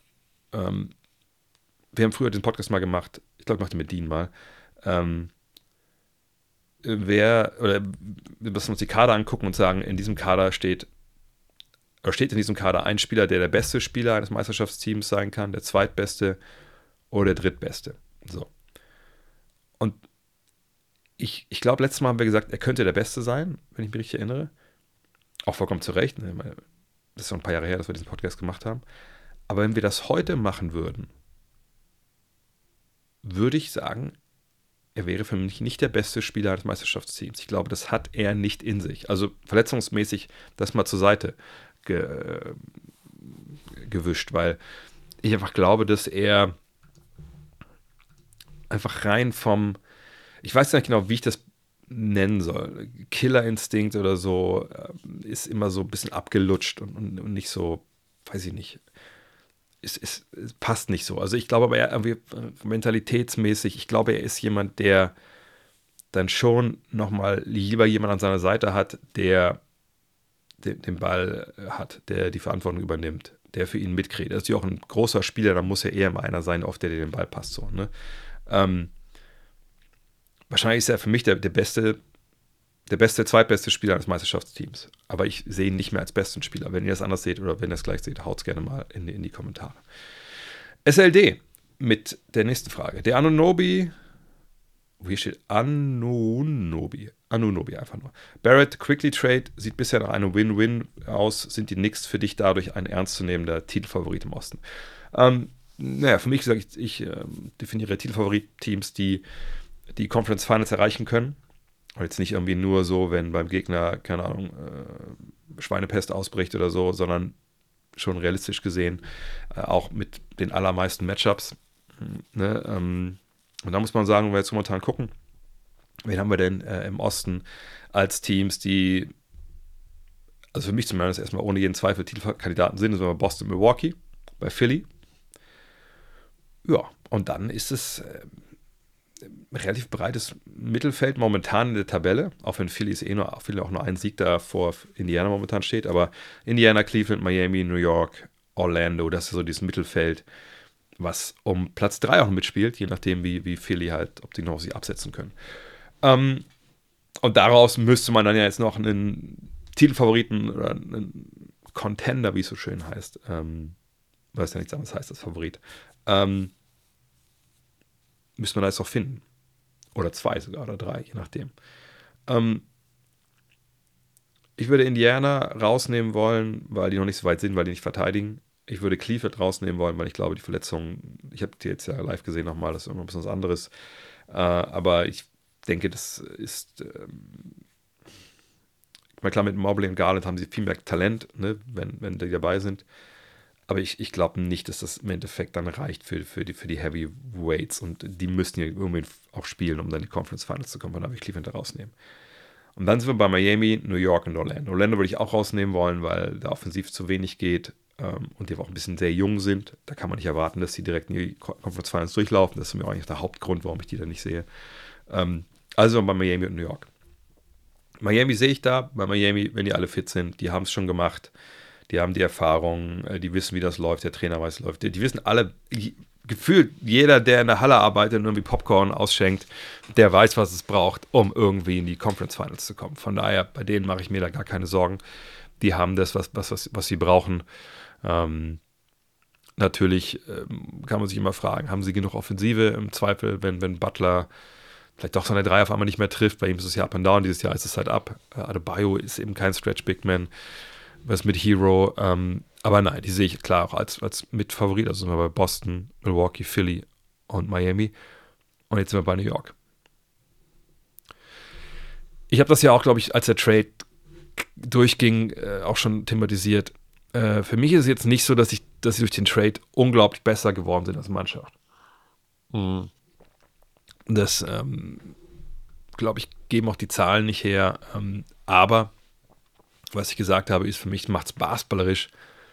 [SPEAKER 1] Ähm, wir haben früher den Podcast mal gemacht, ich glaube, ich mache den mit Dean mal. Ähm, wer, oder wir müssen uns die Kader angucken und sagen, in diesem Kader steht oder steht in diesem Kader ein Spieler, der der beste Spieler eines Meisterschaftsteams sein kann, der zweitbeste oder der drittbeste. So. Und ich, ich glaube, letztes Mal haben wir gesagt, er könnte der Beste sein, wenn ich mich richtig erinnere. Auch vollkommen zu Recht. Ne? Das ist schon ein paar Jahre her, dass wir diesen Podcast gemacht haben. Aber wenn wir das heute machen würden, würde ich sagen, er wäre für mich nicht der beste Spieler des Meisterschaftsteams. Ich glaube, das hat er nicht in sich. Also verletzungsmäßig das mal zur Seite ge, äh, gewischt, weil ich einfach glaube, dass er einfach rein vom, ich weiß nicht genau, wie ich das nennen soll, Killerinstinkt oder so, äh, ist immer so ein bisschen abgelutscht und, und, und nicht so, weiß ich nicht, es, es, es, passt nicht so. Also ich glaube aber er äh, mentalitätsmäßig, ich glaube, er ist jemand, der dann schon nochmal lieber jemand an seiner Seite hat, der den, den Ball äh, hat, der die Verantwortung übernimmt, der für ihn mitkriegt. Er ist ja auch ein großer Spieler, da muss ja eher immer einer sein, auf der den Ball passt. So, ne? ähm, wahrscheinlich ist er für mich der, der beste, der beste, zweitbeste Spieler eines Meisterschaftsteams. Aber ich sehe ihn nicht mehr als besten Spieler. Wenn ihr das anders seht oder wenn ihr es gleich seht, haut es gerne mal in, in die Kommentare. SLD mit der nächsten Frage. Der Anunobi hier steht Anunobi. Anunobi einfach nur. Barrett Quickly Trade sieht bisher nach einem Win-Win aus. Sind die Knicks für dich dadurch ein ernstzunehmender Titelfavorit im Osten? Ähm, naja, für mich sage ich, ich äh, definiere Titelfavorit-Teams, die die Conference Finals erreichen können. Und jetzt nicht irgendwie nur so, wenn beim Gegner, keine Ahnung, äh, Schweinepest ausbricht oder so, sondern schon realistisch gesehen äh, auch mit den allermeisten Matchups. Ne? Ähm, und da muss man sagen, wenn wir jetzt momentan gucken, wen haben wir denn äh, im Osten als Teams, die, also für mich zumindest erstmal ohne jeden Zweifel Titelkandidaten sind, sind wir Boston, Milwaukee, bei Philly. Ja, und dann ist es äh, relativ breites Mittelfeld momentan in der Tabelle, auch wenn Philly ist eh nur, Philly auch nur ein Sieg da vor Indiana momentan steht, aber Indiana, Cleveland, Miami, New York, Orlando, das ist so dieses Mittelfeld, was um Platz 3 auch mitspielt, je nachdem, wie, wie Philly halt, ob die noch sie absetzen können. Ähm, und daraus müsste man dann ja jetzt noch einen Titelfavoriten oder einen Contender, wie es so schön heißt, ähm, weiß ja nichts anderes heißt das Favorit, ähm, müsste man da jetzt noch finden. Oder zwei sogar, oder drei, je nachdem. Ähm, ich würde Indiana rausnehmen wollen, weil die noch nicht so weit sind, weil die nicht verteidigen. Ich würde Cleveland rausnehmen wollen, weil ich glaube, die Verletzung, ich habe die jetzt ja live gesehen nochmal, das ist immer ein bisschen was anderes. Äh, aber ich denke, das ist. Ähm, klar, mit Mobley und Garland haben sie viel mehr Talent, ne, wenn, wenn die dabei sind. Aber ich, ich glaube nicht, dass das im Endeffekt dann reicht für, für, die, für die Heavyweights und die müssten ja irgendwie auch spielen, um dann in die Conference Finals zu kommen. Von da würde ich Cleveland rausnehmen. Und dann sind wir bei Miami, New York und Orlando. Orlando würde ich auch rausnehmen wollen, weil da offensiv zu wenig geht ähm, und die auch ein bisschen sehr jung sind. Da kann man nicht erwarten, dass sie direkt in die Conference Finals durchlaufen. Das ist mir eigentlich der Hauptgrund, warum ich die da nicht sehe. Ähm, also bei Miami und New York. Miami sehe ich da. Bei Miami, wenn die alle fit sind, die haben es schon gemacht die haben die Erfahrung, äh, die wissen, wie das läuft, der Trainer weiß, wie es läuft. Die, die wissen alle, gefühlt jeder, der in der Halle arbeitet und irgendwie Popcorn ausschenkt, der weiß, was es braucht, um irgendwie in die Conference Finals zu kommen. Von daher, bei denen mache ich mir da gar keine Sorgen. Die haben das, was, was, was, was sie brauchen. Ähm, natürlich ähm, kann man sich immer fragen, haben sie genug Offensive im Zweifel, wenn, wenn Butler vielleicht doch seine Drei auf einmal nicht mehr trifft. Bei ihm ist es ja up and down, dieses Jahr ist es halt ab. Adebayo ist eben kein Stretch Big Man was mit Hero. Ähm, aber nein, die sehe ich klar auch als, als Mitfavorit. Also sind wir bei Boston, Milwaukee, Philly und Miami. Und jetzt sind wir bei New York. Ich habe das ja auch, glaube ich, als der Trade durchging, äh, auch schon thematisiert. Äh, für mich ist es jetzt nicht so, dass ich, dass sie durch den Trade unglaublich besser geworden sind als Mannschaft. Mhm. Das, ähm, glaube ich, geben auch die Zahlen nicht her. Ähm, aber was ich gesagt habe, ist für mich macht es basketballerisch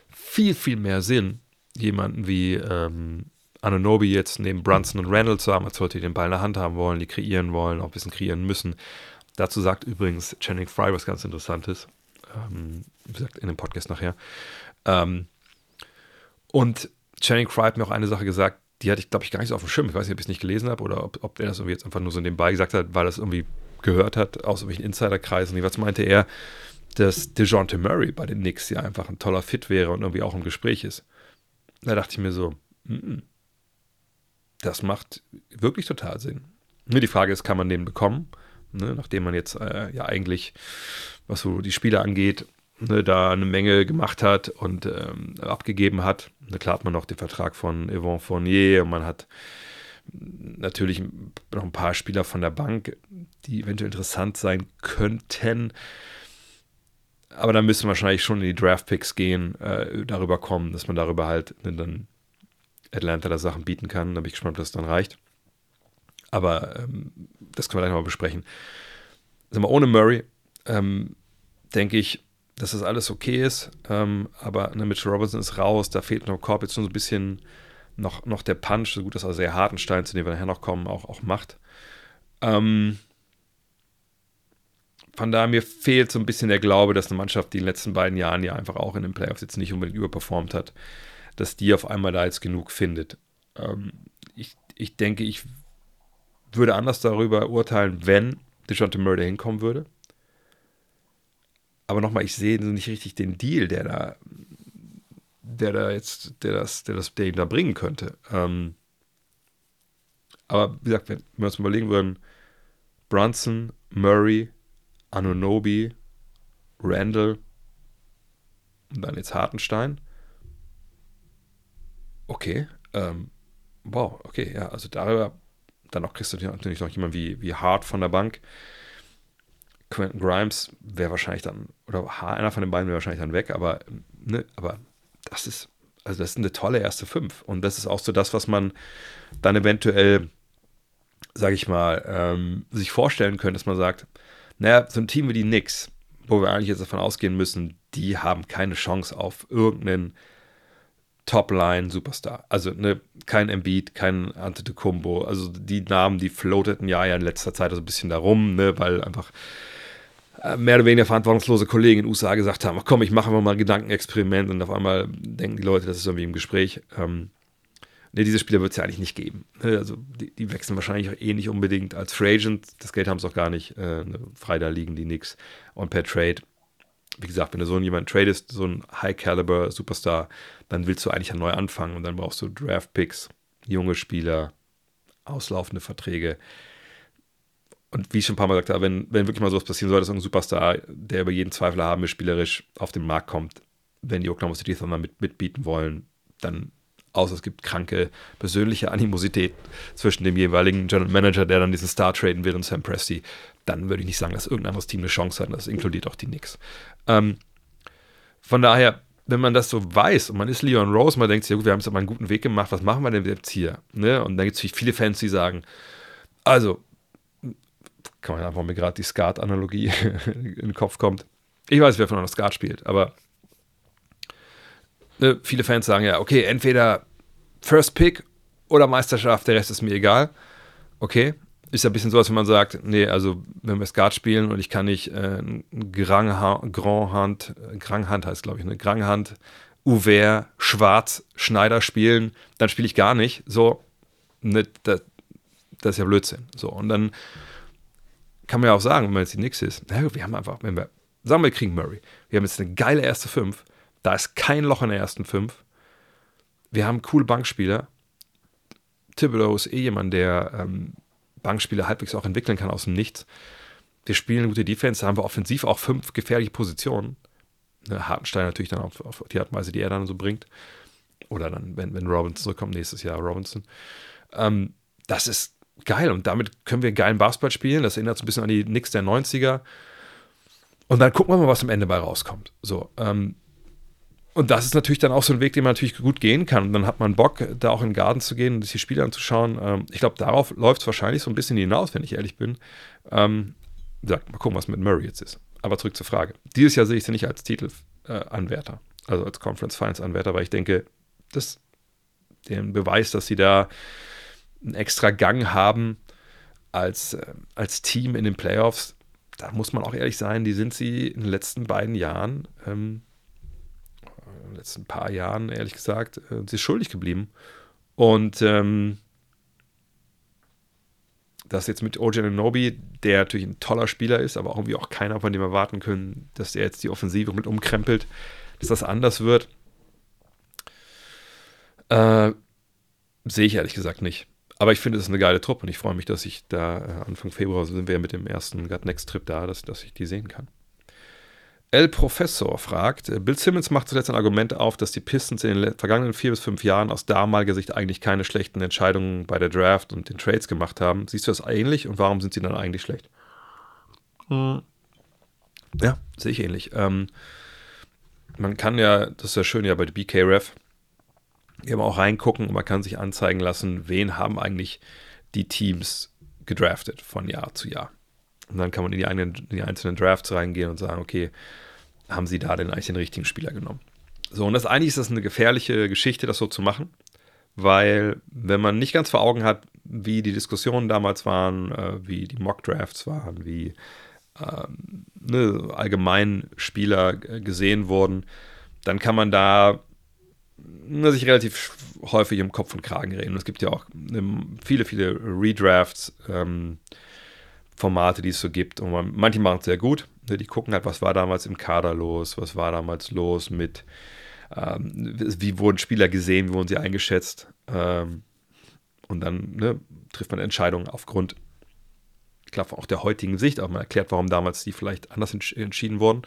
[SPEAKER 1] viel, viel mehr Sinn, jemanden wie ähm, Ananobi jetzt neben Brunson und Randall zu haben, als Leute, die den Ball in der Hand haben wollen, die kreieren wollen, auch ein bisschen kreieren müssen. Dazu sagt übrigens Channing Fry was ganz Interessantes. Ähm, wie gesagt, in dem Podcast nachher. Ähm, und Channing Fry hat mir auch eine Sache gesagt, die hatte ich, glaube ich, gar nicht so auf dem Schirm. Ich weiß nicht, ob ich es nicht gelesen habe oder ob, ob er das irgendwie jetzt einfach nur so nebenbei gesagt hat, weil er das irgendwie gehört hat aus irgendwelchen Insiderkreisen. Was meinte er? Dass DeJounte Murray bei den Knicks ja einfach ein toller Fit wäre und irgendwie auch im Gespräch ist. Da dachte ich mir so, mm -mm, das macht wirklich total Sinn. Nur die Frage ist, kann man den bekommen? Ne, nachdem man jetzt äh, ja eigentlich, was so die Spiele angeht, ne, da eine Menge gemacht hat und ähm, abgegeben hat. Da klar hat man noch den Vertrag von Yvonne Fournier und man hat natürlich noch ein paar Spieler von der Bank, die eventuell interessant sein könnten aber dann müssen wahrscheinlich schon in die Draft-Picks gehen, äh, darüber kommen, dass man darüber halt dann Atlanta da Sachen bieten kann. Da bin ich gespannt, ob das dann reicht. Aber ähm, das können wir gleich mal besprechen. Sag mal, ohne Murray ähm, denke ich, dass das alles okay ist. Ähm, aber ne, Mitchell Robinson ist raus, da fehlt noch Korb jetzt so ein bisschen noch, noch der Punch, so gut dass also sehr Hartenstein, zu dem wir nachher noch kommen, auch, auch macht. Ähm, von daher mir fehlt so ein bisschen der Glaube, dass eine Mannschaft, die in den letzten beiden Jahren ja einfach auch in den Playoffs jetzt nicht unbedingt überperformt hat, dass die auf einmal da jetzt genug findet. Ähm, ich, ich denke, ich würde anders darüber urteilen, wenn DeJounte Murray hinkommen würde. Aber nochmal, ich sehe nicht richtig den Deal, der da, der da jetzt, der das, der das, der ihn da bringen könnte. Ähm, aber wie gesagt, wenn wir uns überlegen würden, Brunson, Murray, Anunobi, Randall und dann jetzt Hartenstein. Okay, ähm, wow, okay, ja, also darüber, dann noch kriegst du natürlich noch jemanden wie, wie Hart von der Bank. Quentin Grimes wäre wahrscheinlich dann, oder einer von den beiden wäre wahrscheinlich dann weg, aber, ne, aber das ist, also das ist eine tolle erste Fünf. Und das ist auch so das, was man dann eventuell, sage ich mal, ähm, sich vorstellen könnte, dass man sagt, naja, so ein Team wie die Knicks, wo wir eigentlich jetzt davon ausgehen müssen, die haben keine Chance auf irgendeinen Top-Line-Superstar. Also ne, kein Embiid, kein Antetokounmpo. Also die Namen, die floateten ja, ja in letzter Zeit so ein bisschen darum, ne, weil einfach äh, mehr oder weniger verantwortungslose Kollegen in den USA gesagt haben, ach komm, ich mache mal ein Gedankenexperiment und auf einmal denken die Leute, das ist irgendwie im Gespräch. Ähm, ne, diese Spieler wird es ja eigentlich nicht geben. Ne, also die, die, wechseln wahrscheinlich auch eh nicht unbedingt als Free Agent. Das Geld haben sie auch gar nicht. Äh, ne, frei da liegen die nix. Und per Trade wie gesagt, wenn du so jemanden tradest, so ein High-Caliber-Superstar, dann willst du eigentlich neu anfangen und dann brauchst du Draft-Picks, junge Spieler, auslaufende Verträge. Und wie ich schon ein paar Mal gesagt habe, wenn, wenn wirklich mal sowas passieren soll, dass ein Superstar, der über jeden Zweifel haben ist, spielerisch auf den Markt kommt, wenn die Oklahoma City Thunder mit, mitbieten wollen, dann außer es gibt kranke persönliche Animosität zwischen dem jeweiligen General Manager, der dann diesen Star traden will und Sam Presti, dann würde ich nicht sagen, dass irgendein anderes Team eine Chance hat. Das inkludiert auch die Knicks. Ähm, von daher, wenn man das so weiß und man ist Leon Rose, man denkt sich, ja gut, wir haben jetzt aber einen guten Weg gemacht, was machen wir denn jetzt hier? Ne? Und dann gibt es viele Fans, die sagen, also, kann man einfach mir gerade die Skat-Analogie in den Kopf kommt. Ich weiß, wer von euch Skat spielt, aber ne, viele Fans sagen ja, okay, entweder First Pick oder Meisterschaft, der Rest ist mir egal. Okay, ist ja ein bisschen so, als wenn man sagt, nee, also wenn wir Skat spielen und ich kann nicht äh, Grand, Hand, Grand Hand heißt glaube ich, eine Grand Hand, Uver, Schwarz, Schneider spielen, dann spiele ich gar nicht. So, ne, das, das ist ja Blödsinn. So, und dann kann man ja auch sagen, wenn man jetzt die Nix ist, na wir haben einfach, wenn wir, sagen wir, wir kriegen Murray, wir haben jetzt eine geile erste Fünf, da ist kein Loch in der ersten Fünf, wir haben coole Bankspieler, Thibodeau ist eh jemand, der ähm, Bankspieler halbwegs auch entwickeln kann aus dem Nichts. Wir spielen gute Defense, da haben wir offensiv auch fünf gefährliche Positionen. Ne, Hartenstein natürlich dann auf, auf, die Art und Weise, die er dann so bringt. Oder dann, wenn, wenn Robinson zurückkommt, nächstes Jahr Robinson. Ähm, das ist geil und damit können wir geilen Basketball spielen. Das erinnert so ein bisschen an die Knicks der 90er. Und dann gucken wir mal, was am Ende bei rauskommt. So, ähm, und das ist natürlich dann auch so ein Weg, den man natürlich gut gehen kann. Und dann hat man Bock, da auch in den Garten zu gehen und sich die Spiele anzuschauen. Ähm, ich glaube, darauf läuft es wahrscheinlich so ein bisschen hinaus, wenn ich ehrlich bin. Ähm, mal gucken, was mit Murray jetzt ist. Aber zurück zur Frage. Dieses Jahr sehe ich sie nicht als Titelanwärter, äh, also als Conference Finals Anwärter, weil ich denke, dass den Beweis, dass sie da einen extra Gang haben als, äh, als Team in den Playoffs, da muss man auch ehrlich sein, die sind sie in den letzten beiden Jahren ähm, in den letzten paar Jahren, ehrlich gesagt, äh, sie ist schuldig geblieben. Und ähm, das jetzt mit OJ Nobi, der natürlich ein toller Spieler ist, aber irgendwie auch keiner von dem erwarten können, dass er jetzt die Offensive mit umkrempelt, dass das anders wird. Äh, sehe ich ehrlich gesagt nicht. Aber ich finde, es ist eine geile Truppe und ich freue mich, dass ich da äh, Anfang Februar sind wir mit dem ersten Gut Next Trip da, dass, dass ich die sehen kann. El Professor fragt, äh, Bill Simmons macht zuletzt ein Argument auf, dass die Pistons in den vergangenen vier bis fünf Jahren aus damaliger Sicht eigentlich keine schlechten Entscheidungen bei der Draft und den Trades gemacht haben. Siehst du das ähnlich und warum sind sie dann eigentlich schlecht? Hm. Ja, sehe ich ähnlich. Ähm, man kann ja, das ist ja schön ja bei der BKRF, eben auch reingucken und man kann sich anzeigen lassen, wen haben eigentlich die Teams gedraftet von Jahr zu Jahr. Und dann kann man in die, eigenen, in die einzelnen Drafts reingehen und sagen, okay, haben sie da denn eigentlich den richtigen Spieler genommen? So, und das eigentlich ist das eine gefährliche Geschichte, das so zu machen, weil wenn man nicht ganz vor Augen hat, wie die Diskussionen damals waren, äh, wie die Mock-Drafts waren, wie ähm, ne, allgemein Spieler gesehen wurden, dann kann man da ne, sich relativ häufig im Kopf und Kragen reden. Es gibt ja auch ne, viele, viele Redrafts, ähm, Formate, die es so gibt. Und man, manche machen es sehr gut. Ne? Die gucken halt, was war damals im Kader los, was war damals los mit, ähm, wie wurden Spieler gesehen, wie wurden sie eingeschätzt. Ähm, und dann ne, trifft man Entscheidungen aufgrund, ich glaube, auch der heutigen Sicht, aber man erklärt, warum damals die vielleicht anders entsch entschieden wurden.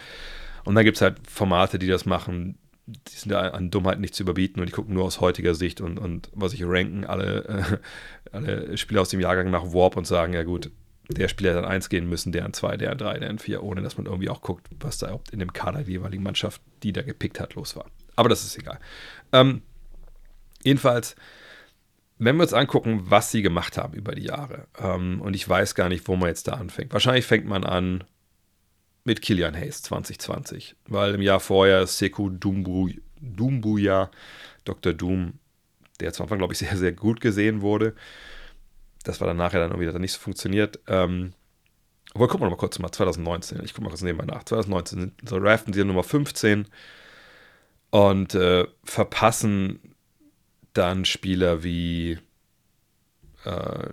[SPEAKER 1] Und dann gibt es halt Formate, die das machen, die sind ja an Dummheit nicht zu überbieten und die gucken nur aus heutiger Sicht und, und was ich ranken, alle, äh, alle Spieler aus dem Jahrgang nach Warp und sagen, ja gut, der Spieler an 1 gehen müssen, der an 2, der an 3, der an 4, ohne dass man irgendwie auch guckt, was da in dem Kader der jeweiligen Mannschaft, die da gepickt hat, los war. Aber das ist egal. Ähm, jedenfalls, wenn wir uns angucken, was sie gemacht haben über die Jahre, ähm, und ich weiß gar nicht, wo man jetzt da anfängt. Wahrscheinlich fängt man an mit Kilian Hayes 2020, weil im Jahr vorher Dumbu, Dumbuya, Dr. Doom, der zum Anfang, glaube ich, sehr, sehr gut gesehen wurde, das war dann nachher dann irgendwie dann nicht so funktioniert. Ähm, aber gucken wir noch mal kurz mal 2019. Ich gucke mal kurz nebenbei nach. 2019 sind so draften sie Nummer 15 und äh, verpassen dann Spieler wie äh,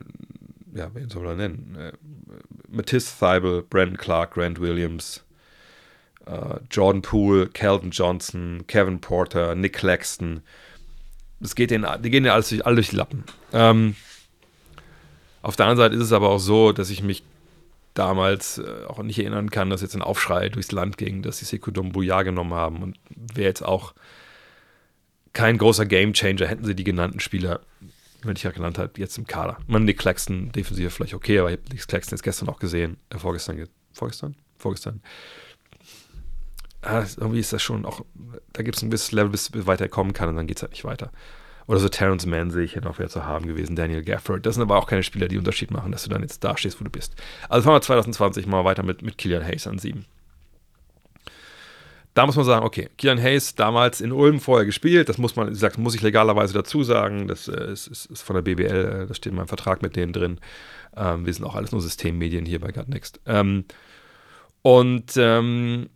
[SPEAKER 1] ja, wen soll man nennen? Äh, Matisse Thibel, Brandon Clark, Grant Williams, äh, Jordan Poole, Calvin Johnson, Kevin Porter, Nick Claxton. Das geht denen, die gehen ja alles durch, alle durch die Lappen. Ähm, auf der anderen Seite ist es aber auch so, dass ich mich damals äh, auch nicht erinnern kann, dass jetzt ein Aufschrei durchs Land ging, dass sie Sekou Doumbouya genommen haben und wäre jetzt auch kein großer Gamechanger, hätten sie die genannten Spieler, wenn ich ja genannt habe, jetzt im Kader. Man, Nick Claxton defensiv vielleicht okay, aber ich habe Nick Claxton jetzt gestern auch gesehen, äh, vorgestern, vorgestern, vorgestern. Ah, irgendwie ist das schon auch, da gibt es ein gewisses Level, bis, bis weiter kommen kann und dann geht es halt nicht weiter. Oder so Terrence Mann sehe ich hier noch wer zu haben gewesen, Daniel Gafford. Das sind aber auch keine Spieler, die Unterschied machen, dass du dann jetzt da stehst, wo du bist. Also fahren wir 2020 mal weiter mit, mit Killian Hayes an sieben. Da muss man sagen, okay, Killian Hayes damals in Ulm vorher gespielt, das muss man, wie gesagt, muss ich legalerweise dazu sagen, das äh, ist, ist, ist, von der BBL, äh, das steht in meinem Vertrag mit denen drin. Ähm, wir sind auch alles nur Systemmedien hier bei Gutnext. Ähm, und ähm,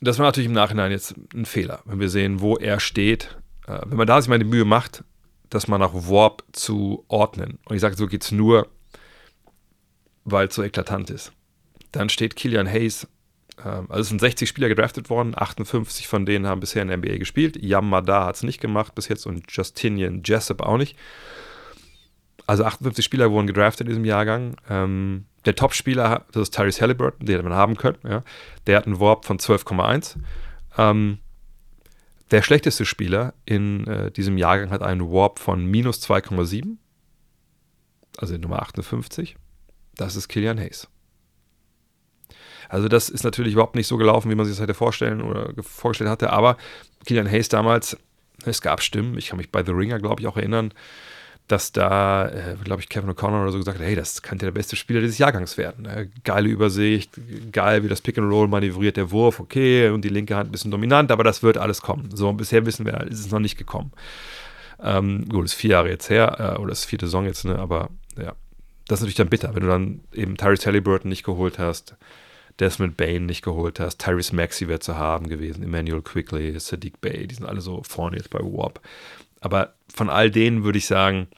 [SPEAKER 1] das war natürlich im Nachhinein jetzt ein Fehler, wenn wir sehen, wo er steht äh, wenn man da sich mal die Mühe macht, das mal nach Warp zu ordnen, und ich sage, so geht es nur, weil es so eklatant ist, dann steht Killian Hayes, äh, also es sind 60 Spieler gedraftet worden, 58 von denen haben bisher in der NBA gespielt, Yamada hat es nicht gemacht bis jetzt und Justinian Jessup auch nicht. Also 58 Spieler wurden gedraftet in diesem Jahrgang. Ähm, der Top-Spieler, das ist Tyrese Halliburton, den hätte man haben können. Ja. Der hat einen Warp von 12,1. Ähm, der schlechteste Spieler in äh, diesem Jahrgang hat einen Warp von minus 2,7, also Nummer 58. Das ist Killian Hayes. Also das ist natürlich überhaupt nicht so gelaufen, wie man sich das hätte vorstellen oder vorgestellt hatte, aber Killian Hayes damals, es gab Stimmen, ich kann mich bei The Ringer, glaube ich, auch erinnern, dass da, äh, glaube ich, Kevin O'Connor oder so gesagt hat, hey, das könnte der beste Spieler dieses Jahrgangs werden. Äh, geile Übersicht, geil, wie das Pick and Roll manövriert, der Wurf, okay, und die linke Hand ein bisschen dominant, aber das wird alles kommen. So, bisher wissen wir, ist es noch nicht gekommen. Ähm, gut, ist vier Jahre jetzt her, äh, oder ist vierte Saison jetzt, ne, aber ja, das ist natürlich dann bitter, wenn du dann eben Tyrese Halliburton nicht geholt hast, Desmond Bain nicht geholt hast, Tyrese Maxey wäre zu haben gewesen, Emmanuel Quickly, Sadiq Bay, die sind alle so vorne jetzt bei Warp. Aber von all denen würde ich sagen,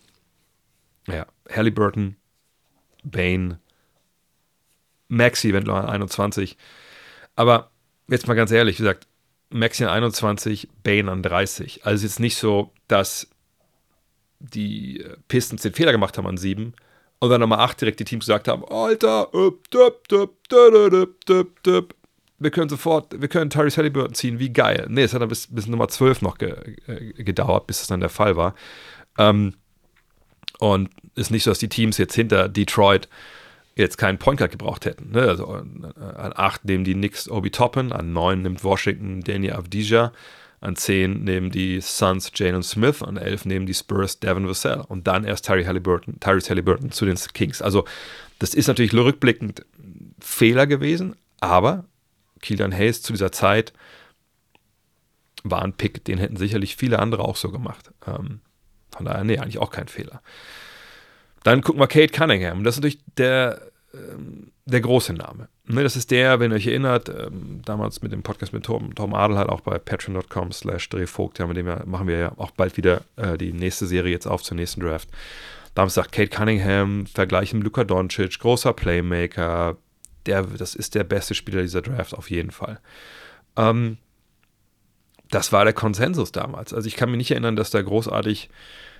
[SPEAKER 1] ja, Halliburton, Bane, Maxi an 21. Aber jetzt mal ganz ehrlich, wie gesagt, Maxi an 21, Bane an 30. Also jetzt nicht so, dass die Pistons den Fehler gemacht haben an 7 und dann nochmal 8 direkt die Teams gesagt haben, Alter, wir können sofort, wir können Tyrese Halliburton ziehen, wie geil. Nee, es hat dann bis, bis Nummer 12 noch ge, äh, gedauert, bis das dann der Fall war. Ähm, und ist nicht so, dass die Teams jetzt hinter Detroit jetzt keinen Point Guard gebraucht hätten. Ne? Also an 8 nehmen die Knicks Obi Toppin, an 9 nimmt Washington Danny Avdija, an 10 nehmen die Suns Jalen Smith, an 11 nehmen die Spurs Devin Vassell und dann erst Tyrese Halliburton, Tyrese Halliburton zu den Kings. Also das ist natürlich rückblickend Fehler gewesen, aber Kilian Hayes zu dieser Zeit war ein Pick, den hätten sicherlich viele andere auch so gemacht. Ähm, von daher, nee, eigentlich auch kein Fehler. Dann gucken wir Kate Cunningham. Das ist natürlich der, ähm, der große Name. Ne, das ist der, wenn ihr euch erinnert, ähm, damals mit dem Podcast mit Tom, Tom Adel halt auch bei patreon.com slash drehvogt, ja, mit dem machen wir ja auch bald wieder äh, die nächste Serie jetzt auf zur nächsten Draft. Damals sagt Kate Cunningham, vergleichen mit Luka Doncic, großer Playmaker, der, das ist der beste Spieler dieser Draft auf jeden Fall. Ähm, das war der Konsensus damals. Also ich kann mich nicht erinnern, dass da großartig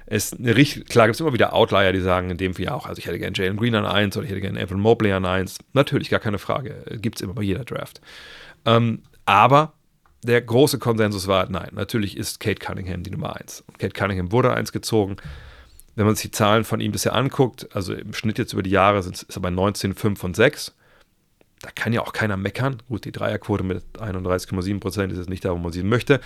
[SPEAKER 1] es eine richtig, klar gibt es immer wieder Outlier, die sagen in dem Fall auch, also ich hätte gerne Jalen Green an 1 oder ich hätte gerne Evan Mobley an 1. Natürlich, gar keine Frage. Gibt es immer bei jeder Draft. Ähm, aber der große Konsensus war, nein, natürlich ist Kate Cunningham die Nummer 1. Und Kate Cunningham wurde 1 gezogen. wenn man sich die Zahlen von ihm bisher anguckt, also im Schnitt jetzt über die Jahre sind, ist er bei 19, 5 und 6. Da kann ja auch keiner meckern. Gut, die Dreierquote mit 31,7 Prozent ist jetzt nicht da, wo man sie möchte.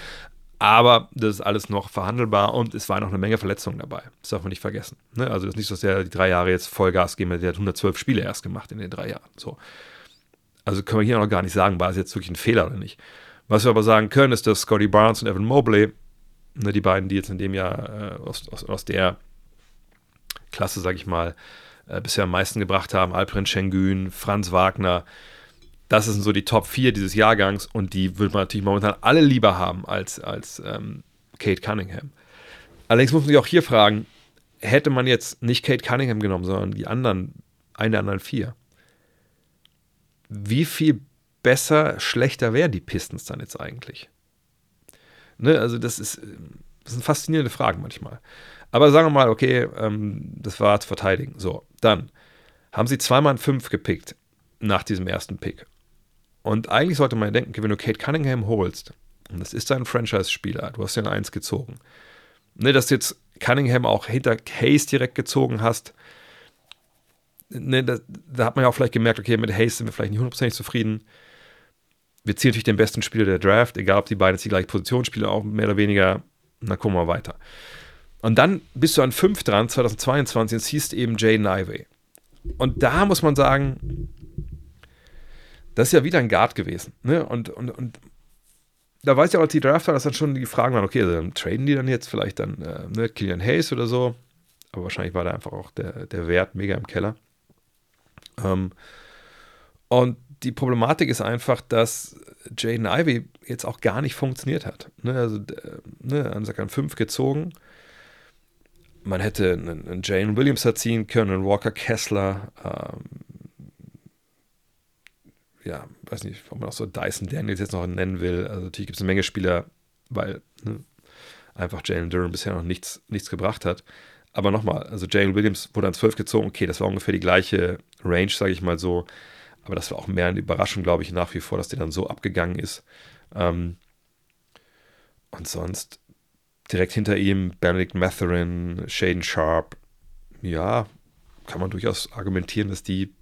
[SPEAKER 1] Aber das ist alles noch verhandelbar und es war noch eine Menge Verletzungen dabei. Das darf man nicht vergessen. Ne? Also das ist nicht so, dass der die drei Jahre jetzt Vollgas geben, der hat 112 Spiele erst gemacht in den drei Jahren. So. Also können wir hier noch gar nicht sagen, war es jetzt wirklich ein Fehler oder nicht. Was wir aber sagen können, ist, dass Scotty Barnes und Evan Mobley, ne, die beiden, die jetzt in dem Jahr äh, aus, aus, aus der Klasse, sag ich mal, äh, bisher am meisten gebracht haben. Alperen Schengen, Franz Wagner. Das sind so die Top 4 dieses Jahrgangs und die würde man natürlich momentan alle lieber haben als, als ähm, Kate Cunningham. Allerdings muss man sich auch hier fragen, hätte man jetzt nicht Kate Cunningham genommen, sondern die anderen, eine der anderen vier, wie viel besser, schlechter wären die Pistons dann jetzt eigentlich? Ne, also das ist, das sind faszinierende Fragen manchmal. Aber sagen wir mal, okay, ähm, das war zu verteidigen. So, dann haben sie zweimal ein 5 gepickt nach diesem ersten Pick. Und eigentlich sollte man denken, okay, wenn du Kate Cunningham holst, und das ist dein Franchise-Spieler, du hast ja eine 1 gezogen, ne, dass du jetzt Cunningham auch hinter Hayes direkt gezogen hast, ne, da, da, hat man ja auch vielleicht gemerkt, okay, mit Hayes sind wir vielleicht nicht hundertprozentig zufrieden. Wir ziehen natürlich den besten Spieler der Draft, egal ob die beiden jetzt die gleiche Position spielen, auch mehr oder weniger. dann gucken wir weiter. Und dann bist du an 5 dran, 2022, und siehst eben Jay Ivey. Und da muss man sagen, das ist ja wieder ein Guard gewesen. Ne? Und, und, und da weiß ja auch die Drafter, dass dann schon die Fragen waren, okay, also dann traden die dann jetzt vielleicht dann äh, ne, Killian Hayes oder so. Aber wahrscheinlich war da einfach auch der, der Wert mega im Keller. Ähm, und die Problematik ist einfach, dass Jaden Ivey jetzt auch gar nicht funktioniert hat. Ne, also, ne, an 5 gezogen. Man hätte einen, einen Jane Williams erziehen können, einen Walker Kessler. Ähm, ja, weiß nicht, ob man auch so Dyson Daniels jetzt noch nennen will. Also natürlich gibt es eine Menge Spieler, weil ne, einfach Jalen Durham bisher noch nichts, nichts gebracht hat. Aber nochmal, also Jalen Williams wurde an 12 gezogen. Okay, das war ungefähr die gleiche Range, sage ich mal so. Aber das war auch mehr eine Überraschung, glaube ich, nach wie vor, dass der dann so abgegangen ist. Ähm, und sonst direkt hinter ihm Benedict Matherin, Shaden Sharp. Ja, kann man durchaus argumentieren, dass die,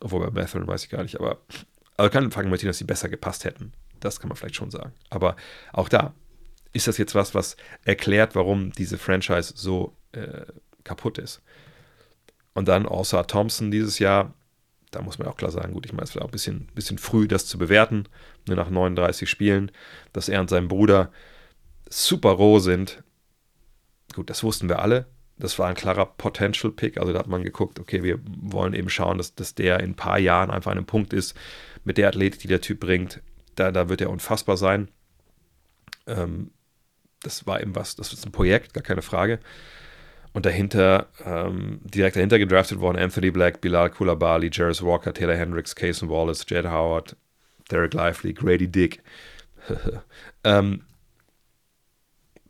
[SPEAKER 1] obwohl bei Matherin weiß ich gar nicht, aber also kann man argumentieren, dass die besser gepasst hätten. Das kann man vielleicht schon sagen. Aber auch da, ist das jetzt was, was erklärt, warum diese Franchise so äh, kaputt ist. Und dann außer Thompson dieses Jahr, da muss man auch klar sagen, gut, ich meine, es war auch ein bisschen, bisschen früh, das zu bewerten, nur nach 39 Spielen, dass er und sein Bruder super roh sind. Gut, das wussten wir alle. Das war ein klarer Potential Pick. Also da hat man geguckt, okay, wir wollen eben schauen, dass, dass der in ein paar Jahren einfach an einem Punkt ist, mit der Athletik, die der Typ bringt. Da, da wird er unfassbar sein. Ähm, das war eben was, das ist ein Projekt, gar keine Frage. Und dahinter, ähm, direkt dahinter gedraftet worden, Anthony Black, Bilal Kulabali, Jarvis Walker, Taylor Hendricks, Cason Wallace, Jed Howard, Derek Lively, Grady Dick. ähm,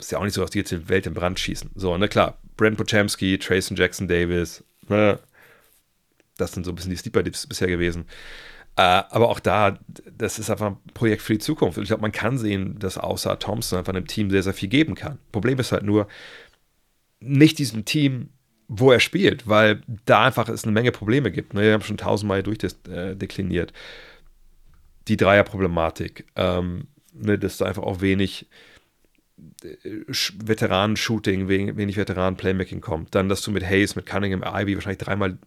[SPEAKER 1] ist ja auch nicht so, dass die jetzt die Welt in Brand schießen. So, ne, klar, Brent Pochemski, Trayson Jackson Davis, ne, das sind so ein bisschen die Sleeper-Dips bisher gewesen. Äh, aber auch da, das ist einfach ein Projekt für die Zukunft. Und ich glaube, man kann sehen, dass außer Thompson einfach einem Team sehr, sehr viel geben kann. Problem ist halt nur, nicht diesem Team, wo er spielt, weil da einfach es eine Menge Probleme gibt. Ne? Wir haben schon tausendmal durchdekliniert. Äh, die Dreierproblematik, ähm, ne, dass da einfach auch wenig Veteranen-Shooting, wenig Veteranen-Playmaking kommt. Dann, dass du mit Hayes, mit Cunningham, Ivy wahrscheinlich dreimal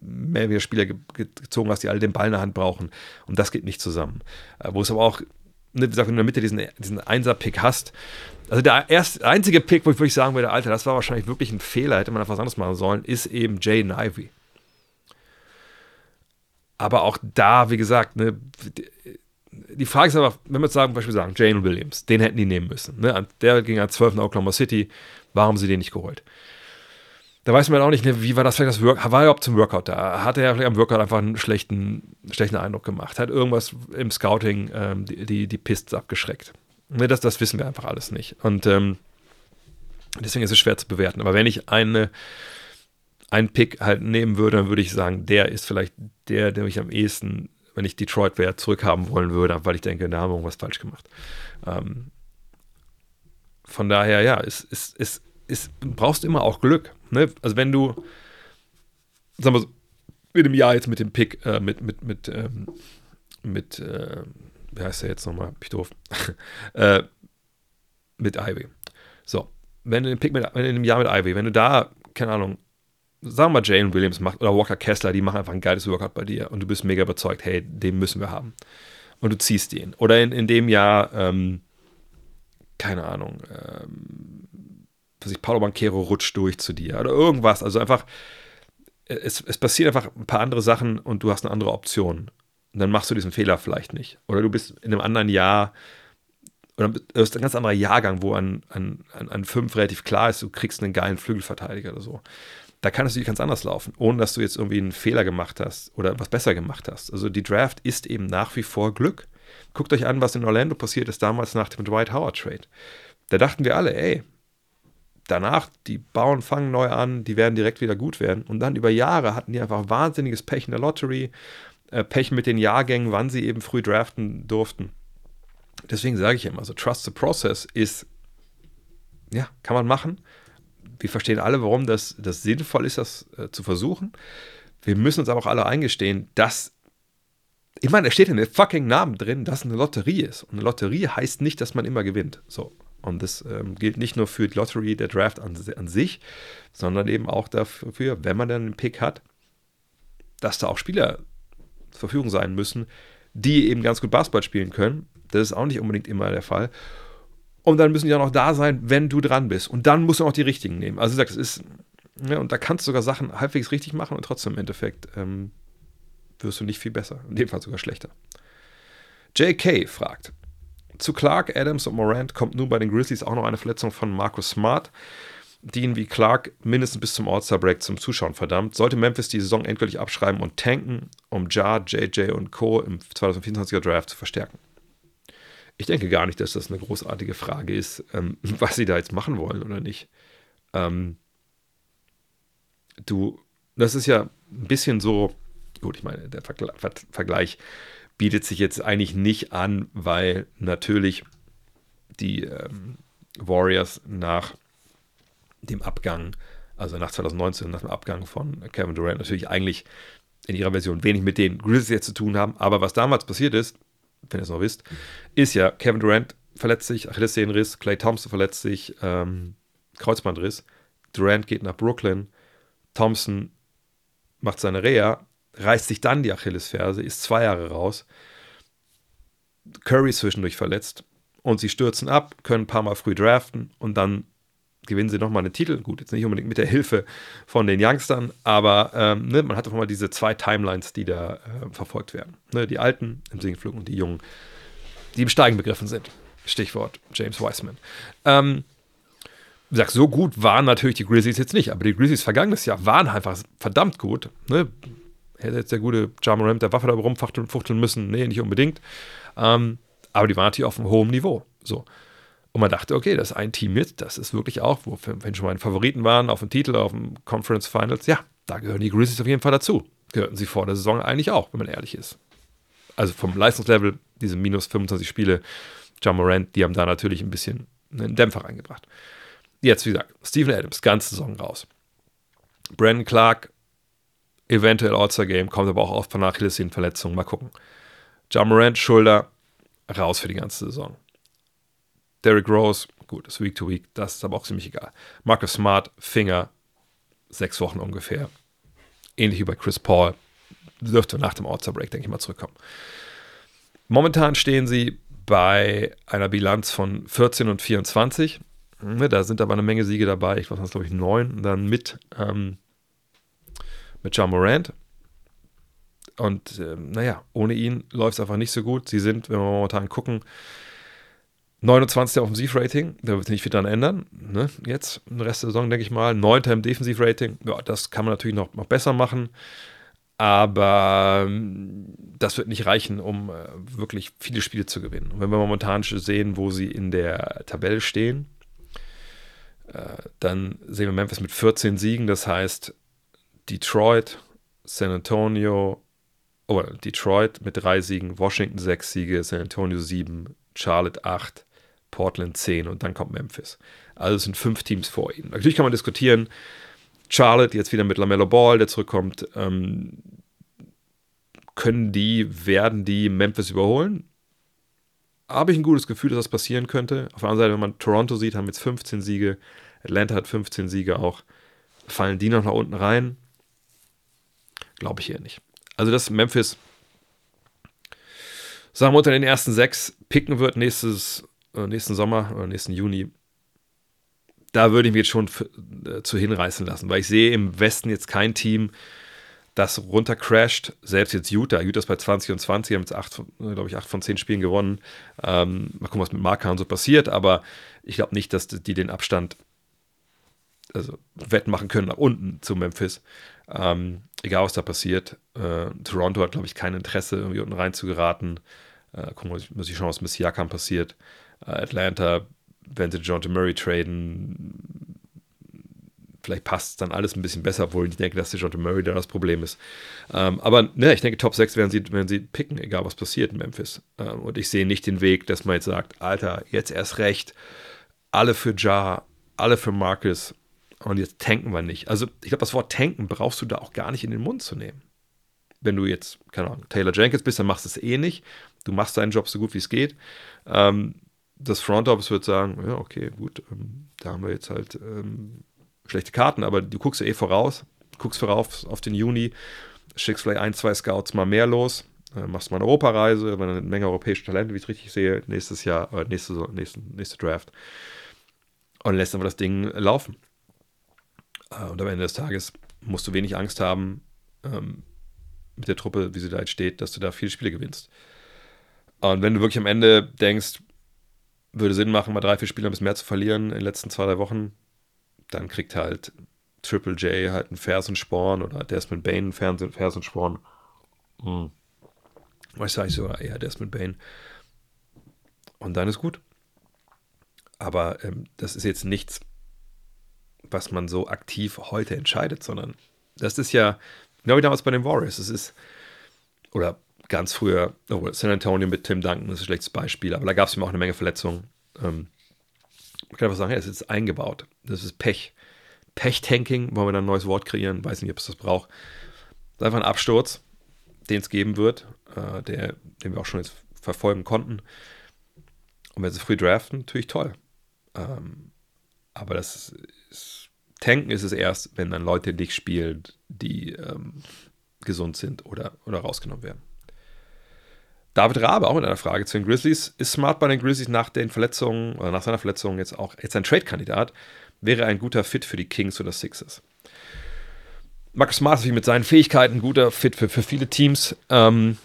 [SPEAKER 1] mehr Spieler gezogen hast, die alle den Ball in der Hand brauchen. Und das geht nicht zusammen. Äh, wo es aber auch, ne, wie gesagt, wenn du in der Mitte diesen, diesen Einser-Pick hast, also der erste, einzige Pick, wo ich wirklich sagen würde, Alter, das war wahrscheinlich wirklich ein Fehler, hätte man einfach was anderes machen sollen, ist eben Jaden Ivy. Aber auch da, wie gesagt, ne, die Frage ist aber, wenn wir jetzt sagen, zum Beispiel sagen, Jane Williams, den hätten die nehmen müssen. Ne? Der ging an 12 in Oklahoma City, warum sie den nicht geholt? Da weiß man auch nicht, ne, wie war das vielleicht das Workout, war er überhaupt zum Workout da? Hat er vielleicht am Workout einfach einen schlechten, schlechten Eindruck gemacht? Hat irgendwas im Scouting ähm, die, die, die Pists abgeschreckt? Ne, das, das wissen wir einfach alles nicht. Und ähm, deswegen ist es schwer zu bewerten. Aber wenn ich eine, einen Pick halt nehmen würde, dann würde ich sagen, der ist vielleicht der, der mich am ehesten, wenn ich Detroit wäre, zurückhaben wollen würde, weil ich denke, da haben wir irgendwas falsch gemacht. Ähm, von daher, ja, ist, ist, ist ist, brauchst immer auch Glück. Ne? Also wenn du, sagen wir so, mit dem Jahr jetzt mit dem Pick, äh, mit, mit, mit, ähm, mit, äh, wie heißt der jetzt nochmal? Bin ich doof. äh, mit Ivy. So, wenn du den Pick mit, wenn in dem Jahr mit Ivy, wenn du da, keine Ahnung, sagen wir mal Jalen Williams macht oder Walker Kessler, die machen einfach ein geiles Workout bei dir und du bist mega überzeugt, hey, den müssen wir haben. Und du ziehst den. Oder in, in dem Jahr, ähm, keine Ahnung, ähm, was ich, Paulo Banquero rutscht durch zu dir oder irgendwas. Also einfach, es, es passieren einfach ein paar andere Sachen und du hast eine andere Option. Und dann machst du diesen Fehler vielleicht nicht. Oder du bist in einem anderen Jahr, oder du hast ein ganz anderer Jahrgang, wo an, an, an fünf relativ klar ist, du kriegst einen geilen Flügelverteidiger oder so. Da kann es natürlich ganz anders laufen, ohne dass du jetzt irgendwie einen Fehler gemacht hast oder was besser gemacht hast. Also die Draft ist eben nach wie vor Glück. Guckt euch an, was in Orlando passiert ist damals nach dem Dwight Howard Trade. Da dachten wir alle, ey, danach, die bauen, fangen neu an, die werden direkt wieder gut werden. Und dann über Jahre hatten die einfach wahnsinniges Pech in der Lottery, äh, Pech mit den Jahrgängen, wann sie eben früh draften durften. Deswegen sage ich immer, so Trust the Process ist, ja, kann man machen. Wir verstehen alle, warum das, das sinnvoll ist, das äh, zu versuchen. Wir müssen uns aber auch alle eingestehen, dass, ich meine, da steht in den fucking Namen drin, dass eine Lotterie ist. Und eine Lotterie heißt nicht, dass man immer gewinnt. So. Und das ähm, gilt nicht nur für die Lottery, der Draft an, an, sich, sondern eben auch dafür, wenn man dann einen Pick hat, dass da auch Spieler zur Verfügung sein müssen, die eben ganz gut Basketball spielen können. Das ist auch nicht unbedingt immer der Fall. Und dann müssen die auch noch da sein, wenn du dran bist. Und dann musst du auch die richtigen nehmen. Also, wie gesagt, es ist, ja, und da kannst du sogar Sachen halbwegs richtig machen und trotzdem im Endeffekt ähm, wirst du nicht viel besser. In dem Fall sogar schlechter. JK fragt: Zu Clark, Adams und Morant kommt nun bei den Grizzlies auch noch eine Verletzung von Marcus Smart, die ihn wie Clark mindestens bis zum All-Star-Break zum Zuschauen verdammt. Sollte Memphis die Saison endgültig abschreiben und tanken, um Ja, JJ und Co. im 2024er Draft zu verstärken? Ich denke gar nicht, dass das eine großartige Frage ist, ähm, was sie da jetzt machen wollen oder nicht. Ähm, du, das ist ja ein bisschen so, gut, ich meine, der Vergleich, bietet sich jetzt eigentlich nicht an, weil natürlich die ähm, Warriors nach dem Abgang, also nach 2019, nach dem Abgang von Kevin Durant, natürlich eigentlich in ihrer Version wenig mit den Grizzlies jetzt zu tun haben. Aber was damals passiert ist, wenn ihr es noch wisst, ist ja, Kevin Durant verletzt sich, Achillessehnenriss, Clay Thompson verletzt sich, ähm, Kreuzbandriss, Durant geht nach Brooklyn, Thompson macht seine Reha, reißt sich dann die Achillesferse, ist zwei Jahre raus, Curry zwischendurch verletzt und sie stürzen ab, können ein paar Mal früh draften und dann gewinnen sie nochmal einen Titel. Gut, jetzt nicht unbedingt mit der Hilfe von den Youngstern, aber ähm, ne, man hat einfach mal diese zwei Timelines, die da äh, verfolgt werden. Ne, die Alten im Sinkflug und die Jungen, die im Steigen begriffen sind. Stichwort James Wiseman. Ähm, wie gesagt, so gut waren natürlich die Grizzlies jetzt nicht, aber die Grizzlies vergangenes Jahr waren einfach verdammt gut. Ne? Hätte jetzt der gute Jamal mit der Waffe da rumfuchteln müssen? Nee, nicht unbedingt. Ähm, aber die waren natürlich auf einem hohen Niveau. So. Und man dachte, okay, das ist ein Team mit, das ist wirklich auch, wo, wenn schon meine Favoriten waren auf dem Titel, auf dem Conference Finals, ja, da gehören die Grizzlies auf jeden Fall dazu. Gehörten sie vor der Saison eigentlich auch, wenn man ehrlich ist. Also vom Leistungslevel, diese minus 25 Spiele, John Morant, die haben da natürlich ein bisschen einen Dämpfer reingebracht. Jetzt, wie gesagt, Steven Adams, ganze Saison raus. Brandon Clark, eventuell All-Star-Game, kommt aber auch oft von Achillessehnenverletzungen. Mal gucken. John Morant, Schulter, raus für die ganze Saison. Derrick Rose, gut, ist Week to Week, das ist aber auch ziemlich egal. Marcus Smart, Finger, sechs Wochen ungefähr. Ähnlich wie bei Chris Paul. Dürfte nach dem All-Star Break, denke ich mal, zurückkommen. Momentan stehen sie bei einer Bilanz von 14 und 24. Ne, da sind aber eine Menge Siege dabei. Ich weiß, glaube ich, neun. Dann mit, ähm, mit John Morant. Und äh, naja, ohne ihn läuft es einfach nicht so gut. Sie sind, wenn wir momentan gucken, 29. Offensivrating, da wird sich nicht viel dran ändern. Ne? Jetzt, im Rest der Saison, denke ich mal. 9. im Defensivrating, ja, das kann man natürlich noch, noch besser machen. Aber ähm, das wird nicht reichen, um äh, wirklich viele Spiele zu gewinnen. Und wenn wir momentan sehen, wo sie in der Tabelle stehen, äh, dann sehen wir Memphis mit 14 Siegen. Das heißt, Detroit, San Antonio, oh, Detroit mit drei Siegen, Washington sechs Siege, San Antonio sieben, Charlotte acht, Portland 10 und dann kommt Memphis. Also es sind fünf Teams vor ihnen. Natürlich kann man diskutieren, Charlotte jetzt wieder mit LaMelo Ball, der zurückkommt, ähm, können die, werden die Memphis überholen? Habe ich ein gutes Gefühl, dass das passieren könnte. Auf der anderen Seite, wenn man Toronto sieht, haben jetzt 15 Siege, Atlanta hat 15 Siege auch. Fallen die noch nach unten rein? Glaube ich eher nicht. Also, dass Memphis, sagen wir, unter den ersten sechs picken wird nächstes, nächsten Sommer oder nächsten Juni, da würde ich mich jetzt schon äh, zu hinreißen lassen, weil ich sehe im Westen jetzt kein Team, das runtercrasht. Selbst jetzt Utah. Utah ist bei 20 und 20, haben jetzt acht, äh, glaube ich, 8 von 10 Spielen gewonnen. Ähm, mal gucken, was mit Marker und so passiert, aber ich glaube nicht, dass die den Abstand also wettmachen können nach unten zu Memphis. Ähm, egal, was da passiert. Äh, Toronto hat, glaube ich, kein Interesse, irgendwie unten rein zu geraten. Äh, gucken wir, muss ich schauen, was mit Siakam passiert. Äh, Atlanta, wenn sie John Murray traden, vielleicht passt dann alles ein bisschen besser, obwohl ich denke, dass John Murray da das Problem ist. Ähm, aber ne, ich denke, Top 6 werden sie, werden sie picken, egal was passiert in Memphis. Ähm, und ich sehe nicht den Weg, dass man jetzt sagt, Alter, jetzt erst recht, alle für Ja, alle für Marcus, und jetzt tanken wir nicht. Also ich glaube, das Wort tanken brauchst du da auch gar nicht in den Mund zu nehmen. Wenn du jetzt, keine Ahnung, Taylor Jenkins bist, dann machst du es eh nicht. Du machst deinen Job so gut wie es geht. Ähm, das Front Office wird sagen, ja, okay, gut, ähm, da haben wir jetzt halt ähm, schlechte Karten, aber du guckst ja eh voraus, guckst voraus auf den Juni, schickst vielleicht ein, zwei Scouts mal mehr los, äh, machst mal eine Europareise, eine Menge europäische Talente, wie ich es richtig sehe, nächstes Jahr, äh, nächste, nächste, nächste Draft. Und lässt aber das Ding laufen. Äh, und am Ende des Tages musst du wenig Angst haben ähm, mit der Truppe, wie sie da jetzt steht, dass du da viele Spiele gewinnst. Und wenn du wirklich am Ende denkst, würde Sinn machen, mal drei, vier Spiele ein bisschen mehr zu verlieren in den letzten zwei, drei Wochen, dann kriegt halt Triple J halt einen Fersensporn oder Desmond Bain einen Fersensporn. Hm. Was sage ich sogar eher Desmond Bain. Und dann ist gut. Aber ähm, das ist jetzt nichts, was man so aktiv heute entscheidet, sondern das ist ja genau wie damals bei den Warriors. Es ist, oder ganz früher, oh, San Antonio mit Tim Duncan das ist ein schlechtes Beispiel, aber da gab es immer auch eine Menge Verletzungen. Ähm, man kann einfach sagen, es ist eingebaut. Das ist Pech. Pech-Tanking, wollen wir dann ein neues Wort kreieren, weiß nicht, ob es das braucht. Das ist einfach ein Absturz, den es geben wird, äh, der, den wir auch schon jetzt verfolgen konnten. Und wenn sie früh draften, natürlich toll. Ähm, aber das ist, Tanken ist es erst, wenn dann Leute nicht spielen, die ähm, gesund sind oder, oder rausgenommen werden. David Rabe auch mit einer Frage zu den Grizzlies. Ist Smart bei den Grizzlies nach den Verletzungen oder nach seiner Verletzung jetzt auch jetzt ein Trade-Kandidat? Wäre ein guter Fit für die Kings oder Sixers? Marcus Smart ist mit seinen Fähigkeiten ein guter Fit für, für viele Teams. Ähm,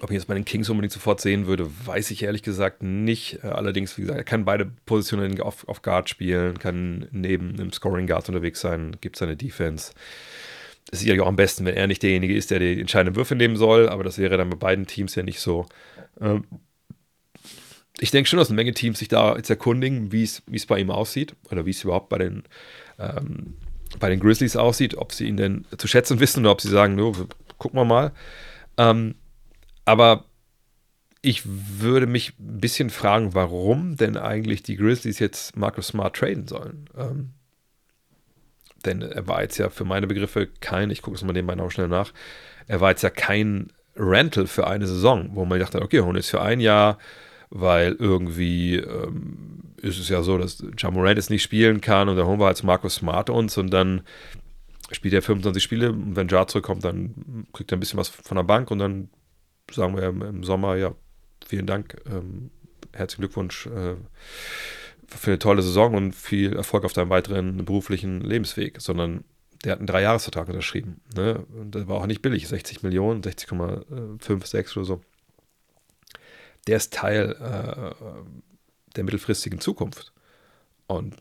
[SPEAKER 1] ob ich jetzt bei den Kings unbedingt sofort sehen würde, weiß ich ehrlich gesagt nicht. Äh, allerdings, wie gesagt, er kann beide Positionen auf, auf Guard spielen, kann neben einem Scoring Guard unterwegs sein, gibt seine Defense ist sicherlich auch am besten, wenn er nicht derjenige ist, der die entscheidenden Würfe nehmen soll, aber das wäre dann bei beiden Teams ja nicht so. Ähm, ich denke schon, dass eine Menge Teams sich da jetzt erkundigen, wie es bei ihm aussieht oder wie es überhaupt bei den, ähm, bei den Grizzlies aussieht, ob sie ihn denn zu schätzen wissen oder ob sie sagen, no, gucken wir mal. Ähm, aber ich würde mich ein bisschen fragen, warum denn eigentlich die Grizzlies jetzt Marcus Smart traden sollen. Ähm, denn er war jetzt ja für meine Begriffe kein, ich gucke es mal nebenbei noch schnell nach, er war jetzt ja kein Rental für eine Saison, wo man dachte, okay, holen jetzt für ein Jahr, weil irgendwie ähm, ist es ja so, dass Jamorant es nicht spielen kann und dann holen wir halt Markus Smart uns und dann spielt er 25 Spiele und wenn Jar zurückkommt, dann kriegt er ein bisschen was von der Bank und dann sagen wir im Sommer, ja, vielen Dank, ähm, herzlichen Glückwunsch. Äh, für eine tolle Saison und viel Erfolg auf deinem weiteren beruflichen Lebensweg, sondern der hat einen Dreijahresvertrag unterschrieben. Ne? Und das war auch nicht billig, 60 Millionen, 60,56 oder so. Der ist Teil äh, der mittelfristigen Zukunft und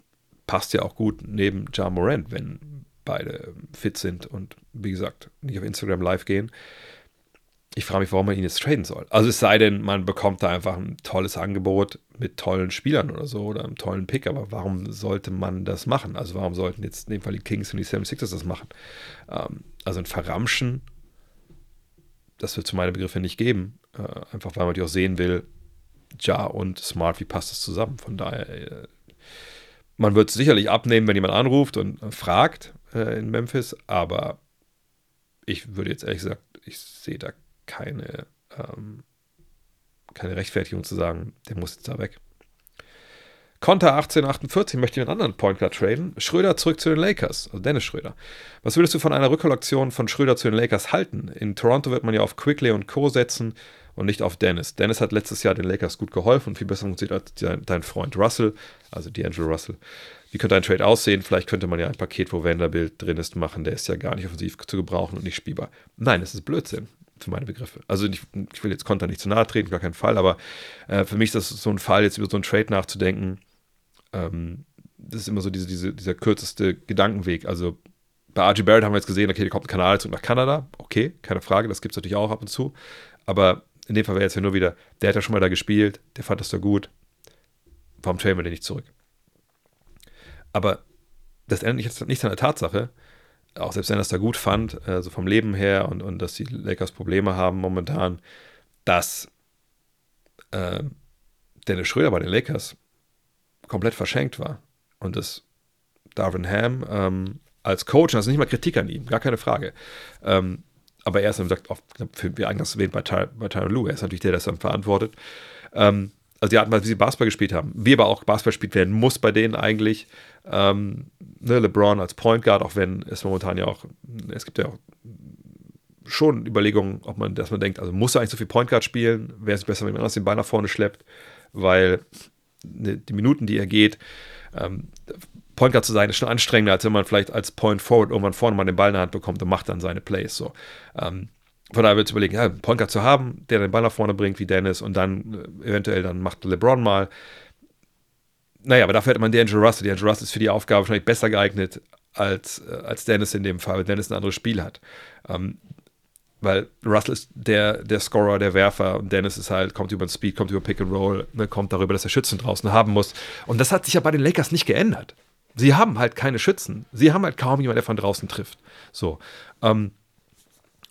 [SPEAKER 1] passt ja auch gut neben Ja Morant, wenn beide fit sind und wie gesagt nicht auf Instagram live gehen ich frage mich, warum man ihn jetzt traden soll. Also es sei denn, man bekommt da einfach ein tolles Angebot mit tollen Spielern oder so oder einem tollen Pick, aber warum sollte man das machen? Also warum sollten jetzt in dem Fall die Kings und die 76ers das machen? Ähm, also ein Verramschen, das wird zu meinen Begriffen nicht geben, äh, einfach weil man die auch sehen will, Ja und Smart, wie passt das zusammen? Von daher, äh, man wird es sicherlich abnehmen, wenn jemand anruft und äh, fragt in Memphis, aber ich würde jetzt ehrlich gesagt, ich sehe da keine, ähm, keine Rechtfertigung zu sagen, der muss jetzt da weg. Konter 1848 möchte einen anderen Point Guard traden. Schröder zurück zu den Lakers, also Dennis Schröder. Was würdest du von einer Rückkollektion von Schröder zu den Lakers halten? In Toronto wird man ja auf Quickly und Co. setzen und nicht auf Dennis. Dennis hat letztes Jahr den Lakers gut geholfen und viel besser funktioniert als dein Freund Russell, also D'Angelo Russell. Wie könnte ein Trade aussehen? Vielleicht könnte man ja ein Paket, wo Vanderbilt drin ist, machen. Der ist ja gar nicht offensiv zu gebrauchen und nicht spielbar. Nein, das ist Blödsinn für meine Begriffe. Also ich, ich will jetzt Konter nicht zu nahe treten, gar keinen Fall, aber äh, für mich ist das so ein Fall, jetzt über so einen Trade nachzudenken, ähm, das ist immer so diese, diese, dieser kürzeste Gedankenweg. Also bei RG Barrett haben wir jetzt gesehen, okay, der kommt ein Kanal zurück nach Kanada. Okay, keine Frage, das gibt es natürlich auch ab und zu. Aber in dem Fall wäre jetzt ja nur wieder, der hat ja schon mal da gespielt, der fand das da gut. Warum trainen wir den nicht zurück? Aber das ändert jetzt nichts an der Tatsache, auch selbst wenn er es da gut fand, äh, so vom Leben her und, und dass die Lakers Probleme haben momentan, dass äh, Dennis Schröder bei den Lakers komplett verschenkt war. Und dass Darvin Ham ähm, als Coach, ist nicht mal Kritik an ihm, gar keine Frage. Ähm, aber er ist, wie gesagt, oft, wie eingangs erwähnt, bei, Ty bei Lue, er ist natürlich der, der das dann verantwortet. Ähm, also die Art und Weise, wie sie Basketball gespielt haben. Wie aber auch Basketball gespielt werden muss bei denen eigentlich. Ähm, ne, LeBron als Point Guard, auch wenn es momentan ja auch, es gibt ja auch schon Überlegungen, ob man, dass man denkt, also muss er eigentlich so viel Point Guard spielen? Wäre es besser, wenn man anders den Ball nach vorne schleppt? Weil Ne, die Minuten, die er geht, ähm, Point Guard zu sein, ist schon anstrengender, als wenn man vielleicht als Point Forward irgendwann vorne mal den Ball in der Hand bekommt und macht dann seine Plays. So. Ähm, von daher wird es überlegen, ja, Guard zu haben, der den Ball nach vorne bringt wie Dennis und dann äh, eventuell dann macht LeBron mal. Naja, aber dafür hätte man D'Angelo Russell. D'Angelo Russell ist für die Aufgabe wahrscheinlich besser geeignet als, äh, als Dennis in dem Fall, weil Dennis ein anderes Spiel hat. Ähm, weil Russell ist der, der Scorer, der Werfer und Dennis ist halt, kommt über den Speed, kommt über Pick and Roll, ne, kommt darüber, dass er Schützen draußen haben muss. Und das hat sich ja bei den Lakers nicht geändert. Sie haben halt keine Schützen. Sie haben halt kaum jemanden, der von draußen trifft. So. Ähm,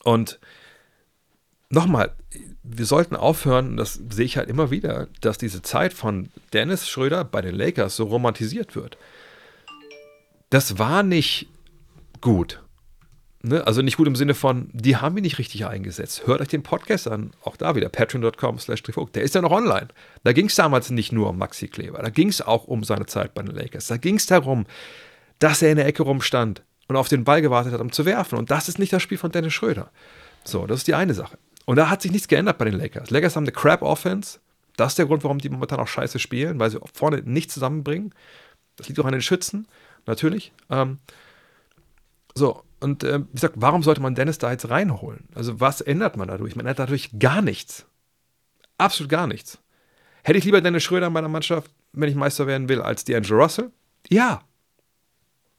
[SPEAKER 1] und nochmal, wir sollten aufhören, das sehe ich halt immer wieder, dass diese Zeit von Dennis Schröder bei den Lakers so romantisiert wird. Das war nicht gut. Ne? Also nicht gut im Sinne von, die haben ihn nicht richtig eingesetzt. Hört euch den Podcast an, auch da wieder, patreon.com slash Der ist ja noch online. Da ging es damals nicht nur um Maxi Kleber, da ging es auch um seine Zeit bei den Lakers. Da ging es darum, dass er in der Ecke rumstand und auf den Ball gewartet hat, um zu werfen. Und das ist nicht das Spiel von Dennis Schröder. So, das ist die eine Sache. Und da hat sich nichts geändert bei den Lakers. Lakers haben eine Crap-Offense. Das ist der Grund, warum die momentan auch scheiße spielen, weil sie vorne nicht zusammenbringen. Das liegt auch an den Schützen, natürlich. Ähm, so, und äh, wie gesagt, warum sollte man Dennis da jetzt reinholen? Also, was ändert man dadurch? Man ändert dadurch gar nichts. Absolut gar nichts. Hätte ich lieber Dennis Schröder in meiner Mannschaft, wenn ich Meister werden will, als D'Angelo Russell? Ja.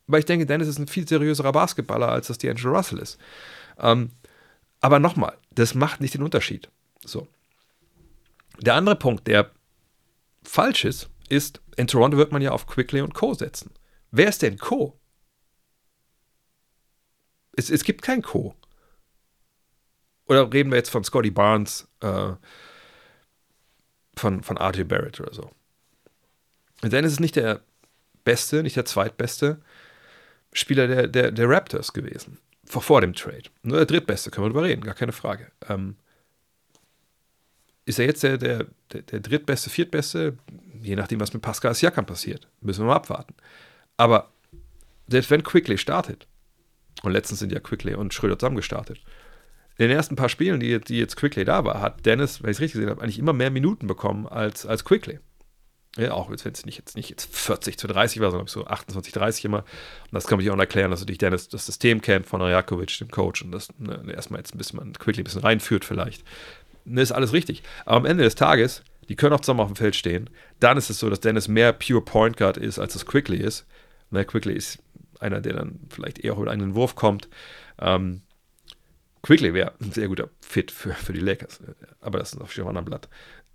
[SPEAKER 1] Weil ich denke, Dennis ist ein viel seriöserer Basketballer, als das D'Angelo Russell ist. Ähm, aber nochmal, das macht nicht den Unterschied. So. Der andere Punkt, der falsch ist, ist, in Toronto wird man ja auf Quickly und Co. setzen. Wer ist denn Co? Es, es gibt kein Co. Oder reden wir jetzt von Scotty Barnes, äh, von, von RJ Barrett oder so. Denn es ist nicht der beste, nicht der zweitbeste Spieler der, der, der Raptors gewesen. Vor, vor dem Trade. Nur der drittbeste, können wir drüber reden, gar keine Frage. Ähm, ist er jetzt der, der, der, drittbeste, viertbeste? Je nachdem, was mit Pascal Siakam passiert. Müssen wir mal abwarten. Aber selbst wenn Quickly startet, und letztens sind ja Quickly und Schröder zusammen gestartet. In den ersten paar Spielen, die, die jetzt Quickly da war, hat Dennis, wenn ich es richtig gesehen habe, eigentlich immer mehr Minuten bekommen als, als Quickly. Ja, auch wenn es nicht jetzt, nicht jetzt 40 zu 30 war, sondern so 28, 30 immer. Und das kann man sich auch erklären, dass natürlich Dennis das System kennt von Rajakovic, dem Coach, und das ne, erstmal jetzt ein bisschen man Quickly ein bisschen reinführt vielleicht. Ne, ist alles richtig. Aber am Ende des Tages, die können auch zusammen auf dem Feld stehen. Dann ist es so, dass Dennis mehr Pure Point Guard ist, als es Quickly ist. Ne, Quickly ist einer, der dann vielleicht eher auch mit einem Wurf kommt. Ähm, Quickly wäre ein sehr guter Fit für, für die Lakers, aber das ist auf einem anderen Blatt.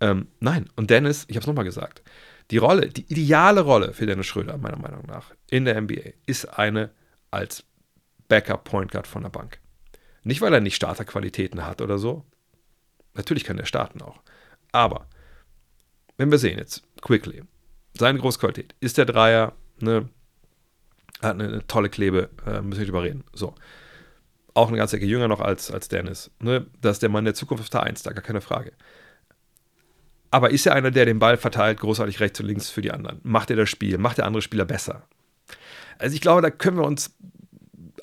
[SPEAKER 1] Ähm, nein, und Dennis, ich habe es nochmal gesagt, die Rolle, die ideale Rolle für Dennis Schröder, meiner Meinung nach, in der NBA, ist eine als Backup Point Guard von der Bank. Nicht, weil er nicht Starterqualitäten hat oder so. Natürlich kann er starten auch. Aber wenn wir sehen jetzt, quickly, seine große Qualität, ist der Dreier, ne, hat eine, eine tolle Klebe, äh, müssen wir nicht drüber reden. So. Auch eine ganze Ecke jünger noch als, als Dennis. Ne? Das ist der Mann der Zukunft auf der 1, da gar keine Frage. Aber ist er einer, der den Ball verteilt, großartig rechts und links für die anderen? Macht er das Spiel? Macht der andere Spieler besser? Also ich glaube, da können wir uns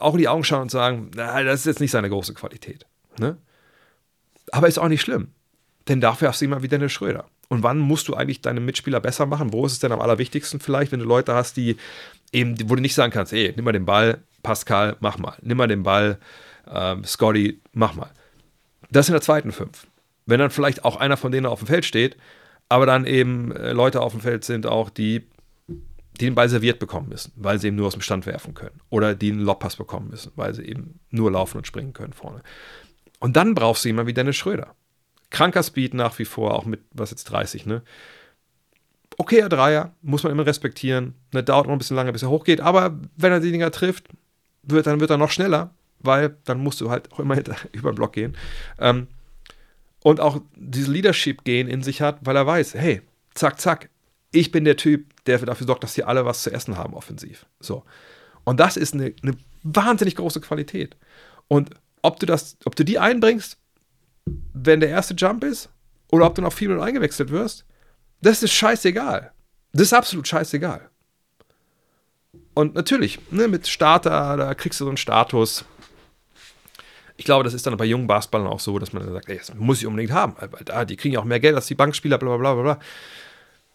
[SPEAKER 1] auch in die Augen schauen und sagen, na, das ist jetzt nicht seine große Qualität. Ne? Aber ist auch nicht schlimm. Denn dafür hast du immer wieder eine Schröder. Und wann musst du eigentlich deine Mitspieler besser machen? Wo ist es denn am allerwichtigsten vielleicht, wenn du Leute hast, die eben, wo du nicht sagen kannst, ey, nimm mal den Ball, Pascal, mach mal. Nimm mal den Ball, ähm, Scotty, mach mal. Das in der zweiten Fünf wenn dann vielleicht auch einer von denen auf dem Feld steht, aber dann eben äh, Leute auf dem Feld sind auch, die, die den Ball serviert bekommen müssen, weil sie eben nur aus dem Stand werfen können. Oder die einen Lobpass bekommen müssen, weil sie eben nur laufen und springen können vorne. Und dann brauchst du jemanden wie Dennis Schröder. Kranker Speed nach wie vor, auch mit, was jetzt 30, ne? Okay, Dreier, muss man immer respektieren. Ne, dauert noch ein bisschen lange, bis er hochgeht, aber wenn er die Dinger trifft, wird, dann wird er noch schneller, weil dann musst du halt auch immer über den Block gehen. Ähm, und auch dieses Leadership-Gehen in sich hat, weil er weiß, hey, zack, zack, ich bin der Typ, der dafür sorgt, dass hier alle was zu essen haben offensiv. So. Und das ist eine, eine wahnsinnig große Qualität. Und ob du das, ob du die einbringst, wenn der erste Jump ist, oder ob du noch viel mit eingewechselt wirst, das ist scheißegal. Das ist absolut scheißegal. Und natürlich, ne, mit Starter, da kriegst du so einen Status, ich glaube, das ist dann bei jungen Basketballern auch so, dass man dann sagt, ey, das muss ich unbedingt haben, weil da, die kriegen ja auch mehr Geld als die Bankspieler, bla bla bla bla.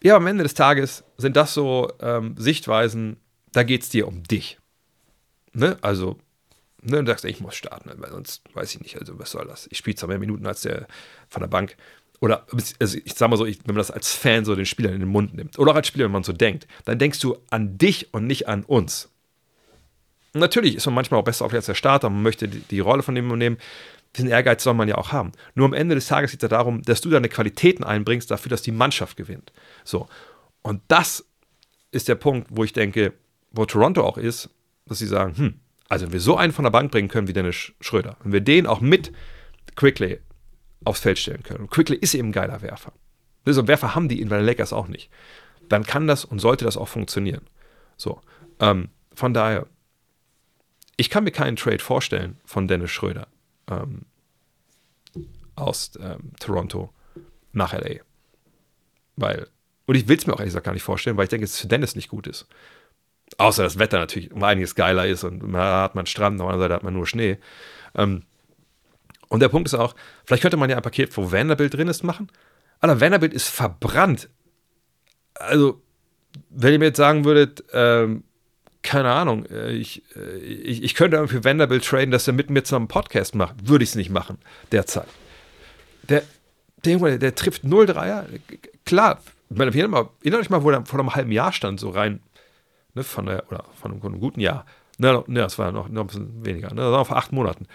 [SPEAKER 1] Ja, am Ende des Tages sind das so ähm, Sichtweisen, da geht es dir um dich. Ne? Also, ne, du sagst, ey, ich muss starten, weil sonst weiß ich nicht, also was soll das? Ich spiele zwar mehr Minuten als der von der Bank. Oder also ich sag mal so, ich, wenn man das als Fan so den Spielern in den Mund nimmt, oder auch als Spieler, wenn man so denkt, dann denkst du an dich und nicht an uns. Natürlich ist man manchmal auch besser auf als der Starter, man möchte die, die Rolle von dem nehmen. Diesen Ehrgeiz soll man ja auch haben. Nur am Ende des Tages geht es ja darum, dass du deine Qualitäten einbringst dafür, dass die Mannschaft gewinnt. So. Und das ist der Punkt, wo ich denke, wo Toronto auch ist, dass sie sagen, hm, also wenn wir so einen von der Bank bringen können wie Dennis Schröder, wenn wir den auch mit Quickly aufs Feld stellen können, und Quickly ist eben ein geiler Werfer. So Werfer haben die in den Lakers auch nicht. Dann kann das und sollte das auch funktionieren. So. Ähm, von daher, ich kann mir keinen Trade vorstellen von Dennis Schröder ähm, aus ähm, Toronto nach LA. Weil, und ich will es mir auch ehrlich gesagt gar nicht vorstellen, weil ich denke, dass es für Dennis nicht gut ist. Außer das Wetter natürlich um einiges geiler ist und da hat man Strand, auf der anderen Seite hat man nur Schnee. Ähm, und der Punkt ist auch, vielleicht könnte man ja ein Paket, wo Vanderbilt drin ist, machen. Aber Vanderbilt ist verbrannt. Also, wenn ihr mir jetzt sagen würdet, ähm, keine Ahnung, äh, ich, äh, ich, ich könnte für Vanderbilt traden, dass er mit mir zusammen einen Podcast macht. Würde ich es nicht machen, derzeit. Der, der der trifft 0-3er. Klar, meine, erinnert euch mal, wo er vor einem halben Jahr stand, so rein, ne, von der, oder von einem, von einem guten Jahr. Ne, ne, das war noch, noch ein bisschen weniger, ne, das war vor acht Monaten.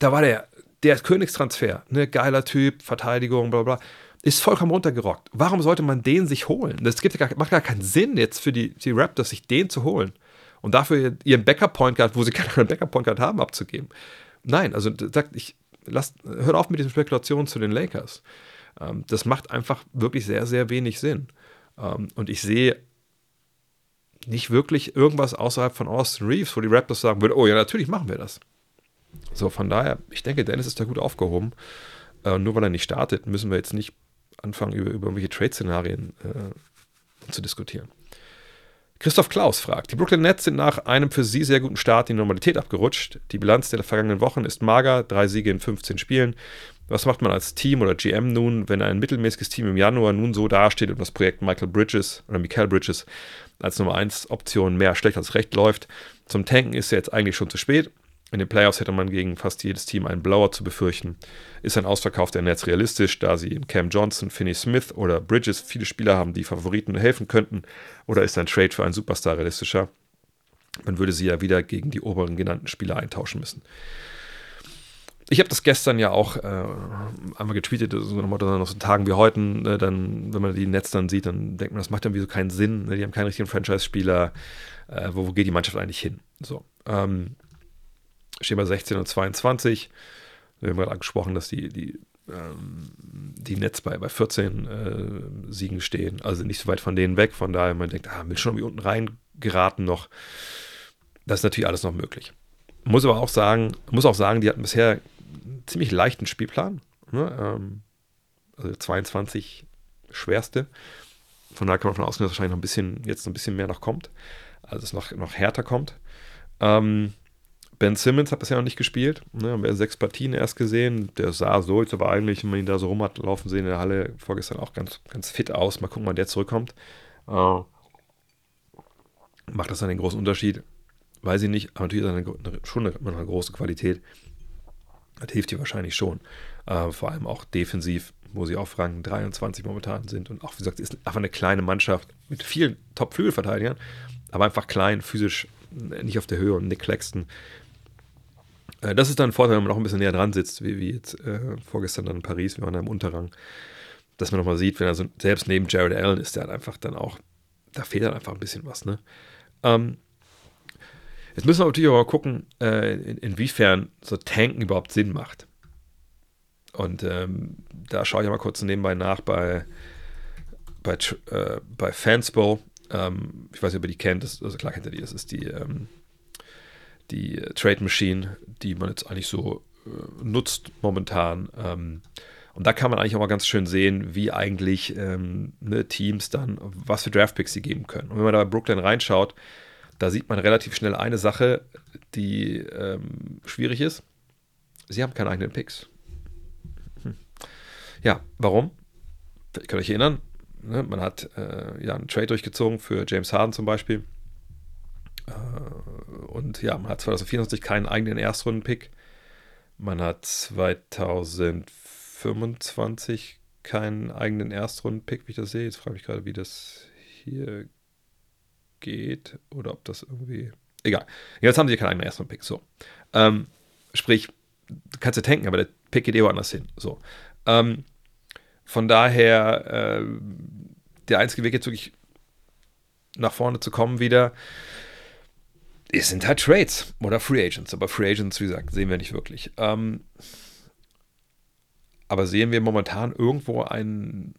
[SPEAKER 1] Da war der, der Königstransfer, ne, geiler Typ, Verteidigung, bla bla ist vollkommen runtergerockt. Warum sollte man den sich holen? Das gibt macht gar keinen Sinn jetzt für die, die Raptors, sich den zu holen und dafür ihren Backup-Point Guard, wo sie keinen Backup-Point Guard haben, abzugeben. Nein, also sagt, ich lasst, hört auf mit diesen Spekulationen zu den Lakers. Ähm, das macht einfach wirklich sehr, sehr wenig Sinn. Ähm, und ich sehe nicht wirklich irgendwas außerhalb von Austin Reeves, wo die Raptors sagen würden, oh ja, natürlich machen wir das. So, von daher, ich denke, Dennis ist da gut aufgehoben. Äh, nur weil er nicht startet, müssen wir jetzt nicht anfangen, über, über irgendwelche Trade-Szenarien äh, zu diskutieren. Christoph Klaus fragt, die Brooklyn Nets sind nach einem für sie sehr guten Start in die Normalität abgerutscht. Die Bilanz der vergangenen Wochen ist mager, drei Siege in 15 Spielen. Was macht man als Team oder GM nun, wenn ein mittelmäßiges Team im Januar nun so dasteht und das Projekt Michael Bridges oder Michael Bridges als Nummer 1 Option mehr schlecht als recht läuft? Zum Tanken ist ja jetzt eigentlich schon zu spät. In den Playoffs hätte man gegen fast jedes Team einen Blower zu befürchten. Ist ein Ausverkauf der Nets realistisch, da sie in Cam Johnson, Finney Smith oder Bridges viele Spieler haben, die Favoriten helfen könnten? Oder ist ein Trade für einen Superstar realistischer? Man würde sie ja wieder gegen die oberen genannten Spieler eintauschen müssen. Ich habe das gestern ja auch äh, einmal getweetet, so nach so Tagen wie heute, äh, dann, wenn man die Nets dann sieht, dann denkt man, das macht irgendwie so keinen Sinn. Ne? Die haben keinen richtigen Franchise-Spieler. Äh, wo, wo, geht die Mannschaft eigentlich hin? So. Ähm, bei 16 und 22. Wir haben gerade angesprochen, dass die, die ähm, die Nets bei, bei 14 äh, Siegen stehen, also nicht so weit von denen weg. Von daher, man denkt, ah, will schon irgendwie unten rein geraten noch. Das ist natürlich alles noch möglich. Muss aber auch sagen, muss auch sagen, die hatten bisher einen ziemlich leichten Spielplan. Ne? Ähm, also 22 schwerste. Von daher kann man davon ausgehen, dass wahrscheinlich noch ein bisschen, jetzt ein bisschen mehr noch kommt. Also es noch, noch härter kommt. Ähm, Ben Simmons hat bisher noch nicht gespielt. Ne, haben wir sechs Partien erst gesehen. Der sah so jetzt aber eigentlich, wenn man ihn da so rum hat laufen sehen in der Halle vorgestern auch ganz, ganz fit aus. Mal gucken, wann der zurückkommt. Äh, macht das dann den großen Unterschied? Weiß ich nicht, aber natürlich ist eine, eine, schon eine, eine, große Qualität. Das hilft dir wahrscheinlich schon. Äh, vor allem auch defensiv, wo sie auf Rang 23 momentan sind. Und auch, wie gesagt, ist einfach eine kleine Mannschaft mit vielen Top-Flügelverteidigern, aber einfach klein, physisch nicht auf der Höhe. Und Nick Claxton äh, das ist dann ein Vorteil, wenn man noch ein bisschen näher dran sitzt, wie, wie jetzt äh, vorgestern dann in Paris, wir waren da im Unterrang, dass man nochmal sieht, wenn er so, selbst neben Jared Allen ist, der hat einfach dann auch, da fehlt dann einfach ein bisschen was, ne? Ähm, jetzt müssen wir natürlich auch mal gucken, äh, in, inwiefern so Tanken überhaupt Sinn macht. Und ähm, da schaue ich mal kurz nebenbei nach bei, bei, äh, bei Fanspo. Ähm, ich weiß nicht, ob ihr die kennt, das, also klar kennt ihr die, das ist die, ähm, die äh, Trade Machine, die man jetzt eigentlich so äh, nutzt momentan. Ähm, und da kann man eigentlich auch mal ganz schön sehen, wie eigentlich ähm, ne, Teams dann, was für Draftpicks sie geben können. Und wenn man da bei Brooklyn reinschaut, da sieht man relativ schnell eine Sache, die ähm, schwierig ist. Sie haben keine eigenen Picks. Hm. Ja, warum? Ich kann euch erinnern, ne, man hat äh, ja einen Trade durchgezogen für James Harden zum Beispiel. Äh, und ja, man hat 2024 keinen eigenen Erstrunden-Pick. Man hat 2025 keinen eigenen Erstrunden-Pick, wie ich das sehe. Jetzt frage ich mich gerade, wie das hier geht oder ob das irgendwie. Egal. Jetzt haben sie keinen eigenen Erstrunden-Pick. So. Ähm, sprich, du kannst ja tanken, aber der Pick geht eh woanders hin. So. Ähm, von daher, äh, der einzige Weg jetzt wirklich nach vorne zu kommen wieder, es sind halt Trades oder Free Agents, aber Free Agents, wie gesagt, sehen wir nicht wirklich. Ähm, aber sehen wir momentan irgendwo einen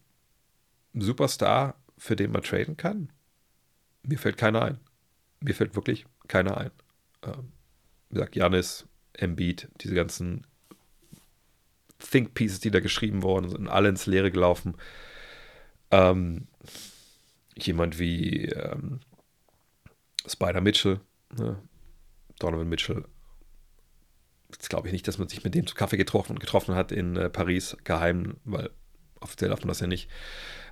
[SPEAKER 1] Superstar, für den man traden kann? Mir fällt keiner ein. Mir fällt wirklich keiner ein. Ähm, wie gesagt, Janis, Embiid, diese ganzen Think Pieces, die da geschrieben worden sind, alle ins Leere gelaufen. Ähm, jemand wie ähm, Spider Mitchell, Ne? Donovan Mitchell. Jetzt glaube ich nicht, dass man sich mit dem zu Kaffee getroffen, getroffen hat in äh, Paris geheim, weil offiziell darf man das ja nicht.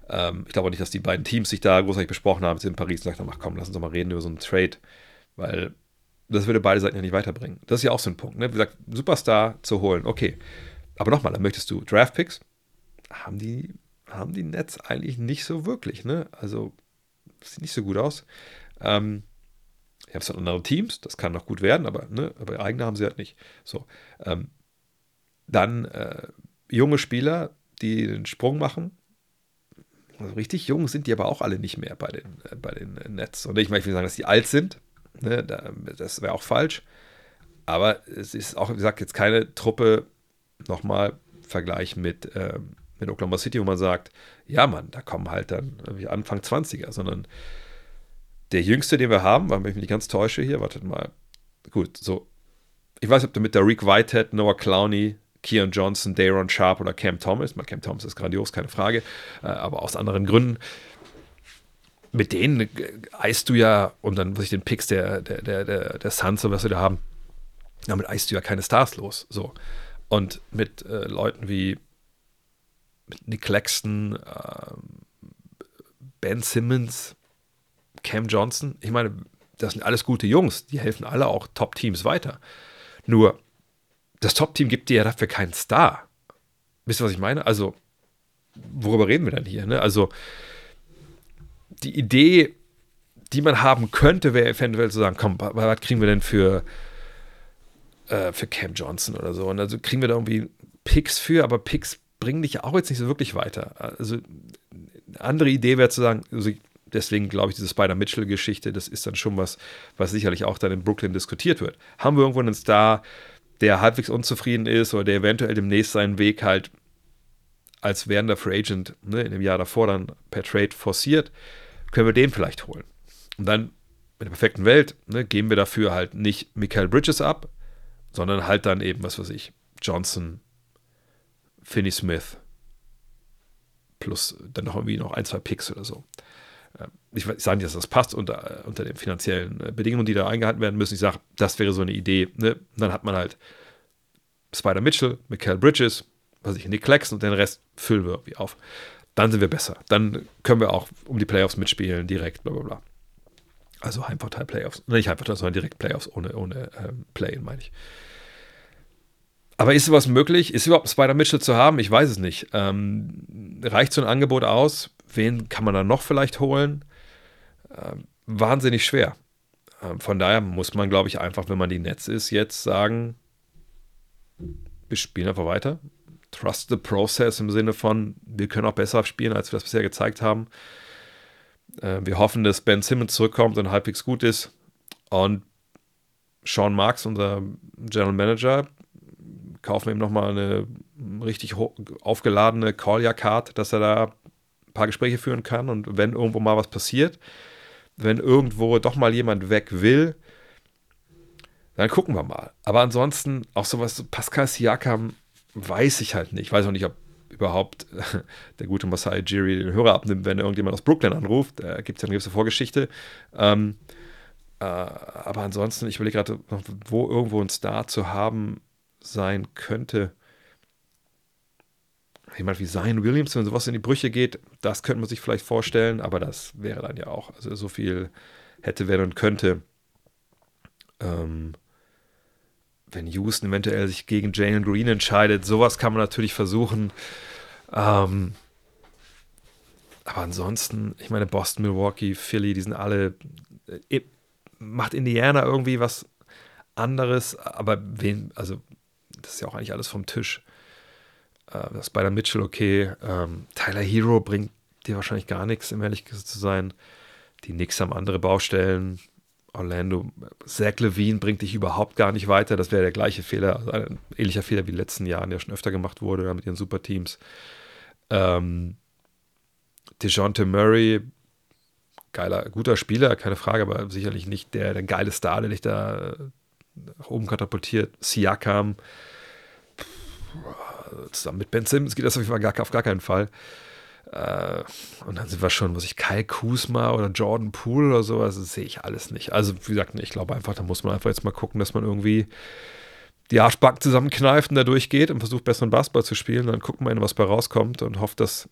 [SPEAKER 1] Ähm, ich glaube auch nicht, dass die beiden Teams sich da großartig besprochen haben, in Paris und gesagt haben, ach komm, lass uns doch mal reden über so einen Trade, weil das würde beide Seiten ja nicht weiterbringen. Das ist ja auch so ein Punkt. Ne? Wie gesagt, Superstar zu holen, okay. Aber nochmal, dann möchtest du Draftpicks. Haben die, haben die Nets eigentlich nicht so wirklich, ne? Also, sieht nicht so gut aus. Ähm, die haben es dann andere Teams, das kann noch gut werden, aber, ne, aber eigene haben sie halt nicht. So. Ähm, dann äh, junge Spieler, die den Sprung machen. Also richtig jung sind die aber auch alle nicht mehr bei den, äh, bei den Nets. Und ich ich will sagen, dass die alt sind. Ne, da, das wäre auch falsch. Aber es ist auch, wie gesagt, jetzt keine Truppe, nochmal Vergleich mit, ähm, mit Oklahoma City, wo man sagt, ja Mann, da kommen halt dann Anfang 20er, sondern der jüngste, den wir haben, weil ich mich nicht ganz täusche hier, wartet mal. Gut, so. Ich weiß nicht, ob du mit der Rick Whitehead, Noah Clowney, Keon Johnson, Daron Sharp oder Cam Thomas, mal Cam Thomas ist grandios, keine Frage, äh, aber aus anderen Gründen. Mit denen äh, eist du ja, und dann was ich den Picks der, der, der, der, der Suns was wir da haben, damit eist du ja keine Stars los. So. Und mit äh, Leuten wie mit Nick Claxton, äh, Ben Simmons, Cam Johnson, ich meine, das sind alles gute Jungs, die helfen alle auch Top-Teams weiter. Nur, das Top-Team gibt dir ja dafür keinen Star. Wisst ihr, was ich meine? Also, worüber reden wir denn hier? Ne? Also, die Idee, die man haben könnte, wäre eventuell zu sagen, komm, was kriegen wir denn für, äh, für Cam Johnson oder so? Und also kriegen wir da irgendwie Picks für, aber Picks bringen dich ja auch jetzt nicht so wirklich weiter. Also, eine andere Idee wäre zu sagen, also Deswegen glaube ich, diese Spider-Mitchell-Geschichte, das ist dann schon was, was sicherlich auch dann in Brooklyn diskutiert wird. Haben wir irgendwo einen Star, der halbwegs unzufrieden ist oder der eventuell demnächst seinen Weg halt als werdender Free Agent ne, in dem Jahr davor dann per Trade forciert, können wir den vielleicht holen. Und dann in der perfekten Welt ne, geben wir dafür halt nicht Michael Bridges ab, sondern halt dann eben, was weiß ich, Johnson, Finney Smith, plus dann noch irgendwie noch ein, zwei Picks oder so. Ähm, ich sage nicht, dass das passt unter, unter den finanziellen äh, Bedingungen, die da eingehalten werden müssen. Ich sage, das wäre so eine Idee. Ne? Dann hat man halt Spider Mitchell, Michael Bridges, was ich, Nick Claxton und den Rest füllen wir irgendwie auf. Dann sind wir besser. Dann können wir auch um die Playoffs mitspielen, direkt, bla bla bla. Also Heimvorteil Playoffs. Nicht Heimvorteil, sondern direkt Playoffs ohne, ohne ähm, Play-In, meine ich. Aber ist sowas möglich? Ist überhaupt Spider Mitchell zu haben? Ich weiß es nicht. Ähm, reicht so ein Angebot aus? Wen kann man dann noch vielleicht holen? Ähm, wahnsinnig schwer. Ähm, von daher muss man, glaube ich, einfach, wenn man die Netz ist, jetzt sagen, wir spielen einfach weiter. Trust the process im Sinne von, wir können auch besser spielen, als wir das bisher gezeigt haben. Äh, wir hoffen, dass Ben Simmons zurückkommt und halbwegs gut ist. Und Sean Marks, unser General Manager, kaufen ihm nochmal eine richtig aufgeladene Call-Card, dass er da ein paar Gespräche führen kann. Und wenn irgendwo mal was passiert, wenn irgendwo doch mal jemand weg will, dann gucken wir mal. Aber ansonsten, auch sowas, Pascal Siakam, weiß ich halt nicht. Ich weiß auch nicht, ob überhaupt der gute Masai Jiri den Hörer abnimmt, wenn irgendjemand aus Brooklyn anruft. Da gibt es ja eine gewisse Vorgeschichte. Ähm, äh, aber ansonsten, ich überlege gerade, wo irgendwo ein Star zu haben sein könnte. Jemand wie Zion Williams, wenn sowas in die Brüche geht, das könnte man sich vielleicht vorstellen, aber das wäre dann ja auch, also so viel hätte, wäre und könnte. Ähm, wenn Houston eventuell sich gegen Jalen Green entscheidet, sowas kann man natürlich versuchen. Ähm, aber ansonsten, ich meine, Boston, Milwaukee, Philly, die sind alle. Äh, macht Indiana irgendwie was anderes, aber wen, also das ist ja auch eigentlich alles vom Tisch. Äh, das Spider Mitchell okay. Ähm, Tyler Hero bringt dir wahrscheinlich gar nichts, um ehrlich zu sein. Die Knicks haben andere Baustellen. Orlando, Zach Levine bringt dich überhaupt gar nicht weiter. Das wäre der gleiche Fehler, also ein ähnlicher Fehler wie in den letzten Jahren, der schon öfter gemacht wurde mit ihren Superteams. Ähm, DeJounte Murray, geiler, guter Spieler, keine Frage, aber sicherlich nicht der, der geile Star, der dich da nach oben katapultiert. Siakam, zusammen mit Ben Simmons geht das auf jeden Fall gar, auf gar keinen Fall. Äh, und dann sind wir schon, muss ich, Kai Kusma oder Jordan Poole oder sowas, das sehe ich alles nicht. Also, wie gesagt, ich glaube einfach, da muss man einfach jetzt mal gucken, dass man irgendwie die Arschbacken zusammenkneift und da durchgeht und versucht, besseren Basketball zu spielen. Dann gucken wir, was bei rauskommt und hofft, dass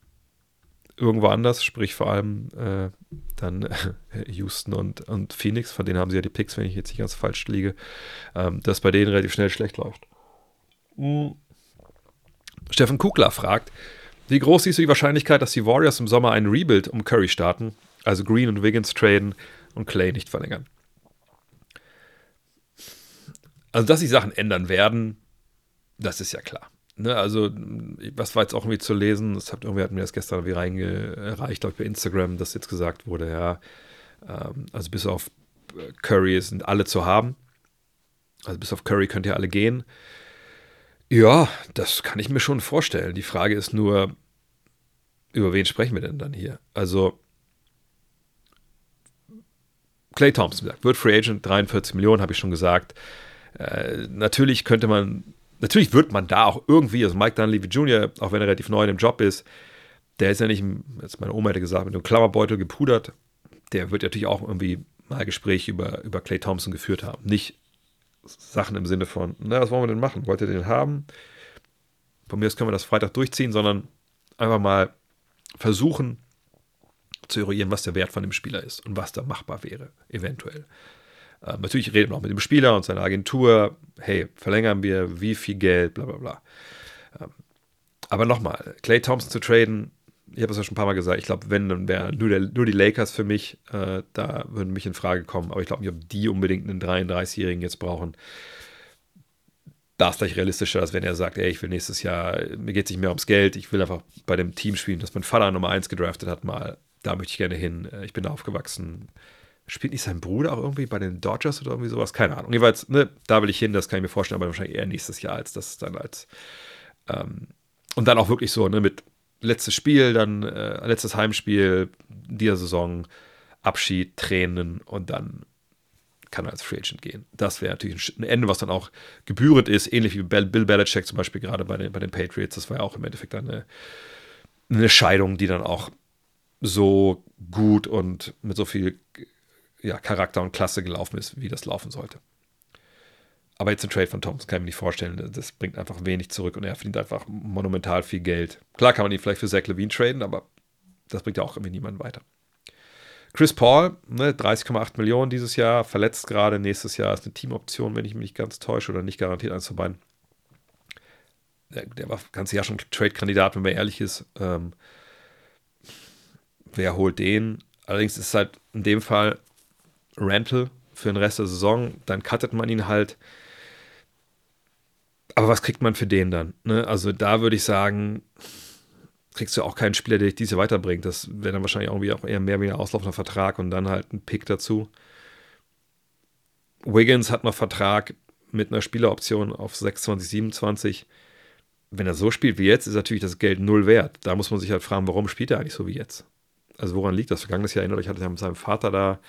[SPEAKER 1] irgendwo anders, sprich vor allem äh, dann äh, Houston und, und Phoenix, von denen haben sie ja die Picks, wenn ich jetzt nicht ganz falsch liege, ähm, dass bei denen relativ schnell schlecht läuft. Mhm. Steffen Kugler fragt, wie groß siehst du die Wahrscheinlichkeit, dass die Warriors im Sommer einen Rebuild um Curry starten, also Green und Wiggins traden und Clay nicht verlängern? Also, dass sich Sachen ändern werden, das ist ja klar. Ne, also, was war jetzt auch irgendwie zu lesen? Das hat irgendwie hat mir das gestern irgendwie reingereicht, ich, bei Instagram, dass jetzt gesagt wurde, ja, ähm, also bis auf Curry sind alle zu haben. Also bis auf Curry könnt ihr alle gehen. Ja, das kann ich mir schon vorstellen. Die Frage ist nur, über wen sprechen wir denn dann hier? Also, Clay Thompson wird Free Agent, 43 Millionen, habe ich schon gesagt. Äh, natürlich könnte man, natürlich wird man da auch irgendwie, also Mike Dunleavy Jr., auch wenn er relativ neu in dem Job ist, der ist ja nicht, jetzt meine Oma hätte gesagt, mit einem Klammerbeutel gepudert. Der wird natürlich auch irgendwie mal Gespräche über, über Clay Thompson geführt haben. Nicht Sachen im Sinne von, na, was wollen wir denn machen? Wollt ihr den haben? Von mir aus können wir das Freitag durchziehen, sondern einfach mal versuchen zu eruieren, was der Wert von dem Spieler ist und was da machbar wäre, eventuell. Äh, natürlich reden wir auch mit dem Spieler und seiner Agentur. Hey, verlängern wir, wie viel Geld, bla bla bla. Ähm, aber nochmal, Clay Thompson zu traden, ich habe es ja schon ein paar Mal gesagt, ich glaube, wenn, dann wären nur, nur die Lakers für mich, äh, da würden mich in Frage kommen. Aber ich glaube nicht, ob die unbedingt einen 33-Jährigen jetzt brauchen da ist vielleicht realistischer, als wenn er sagt, ey, ich will nächstes Jahr, mir geht es nicht mehr ums Geld, ich will einfach bei dem Team spielen, das mein Vater Nummer 1 gedraftet hat, mal, da möchte ich gerne hin, äh, ich bin da aufgewachsen. Spielt nicht sein Bruder auch irgendwie bei den Dodgers oder irgendwie sowas? Keine Ahnung. Jeweils, ne, da will ich hin, das kann ich mir vorstellen, aber wahrscheinlich eher nächstes Jahr, als das dann als. Ähm, und dann auch wirklich so, ne, mit letztes Spiel, dann äh, letztes Heimspiel dieser Saison, Abschied, Tränen und dann kann er als Free Agent gehen. Das wäre natürlich ein Ende, was dann auch gebührend ist, ähnlich wie Bill Belichick zum Beispiel gerade bei den, bei den Patriots. Das war ja auch im Endeffekt eine, eine Scheidung, die dann auch so gut und mit so viel ja, Charakter und Klasse gelaufen ist, wie das laufen sollte. Aber jetzt ein Trade von Thompson kann ich mir nicht vorstellen. Das bringt einfach wenig zurück und er verdient einfach monumental viel Geld. Klar kann man ihn vielleicht für Zach Levine traden, aber das bringt ja auch irgendwie niemanden weiter. Chris Paul, ne, 30,8 Millionen dieses Jahr, verletzt gerade. Nächstes Jahr ist eine Teamoption, wenn ich mich nicht ganz täusche, oder nicht garantiert eins von beiden. Der, der war das ganze Jahr schon Trade-Kandidat, wenn man ehrlich ist. Ähm, wer holt den? Allerdings ist es halt in dem Fall Rental für den Rest der Saison. Dann cuttet man ihn halt. Aber was kriegt man für den dann? Ne? Also da würde ich sagen, kriegst du auch keinen Spieler, der dich diese weiterbringt. Das wäre dann wahrscheinlich irgendwie auch eher mehr wie ein auslaufender Vertrag und dann halt ein Pick dazu. Wiggins hat noch Vertrag mit einer Spieleroption auf 26, 27. Wenn er so spielt wie jetzt, ist natürlich das Geld null wert. Da muss man sich halt fragen, warum spielt er eigentlich so wie jetzt? Also woran liegt das? Vergangenes Jahr erinnert euch, hatte er mit seinem Vater da,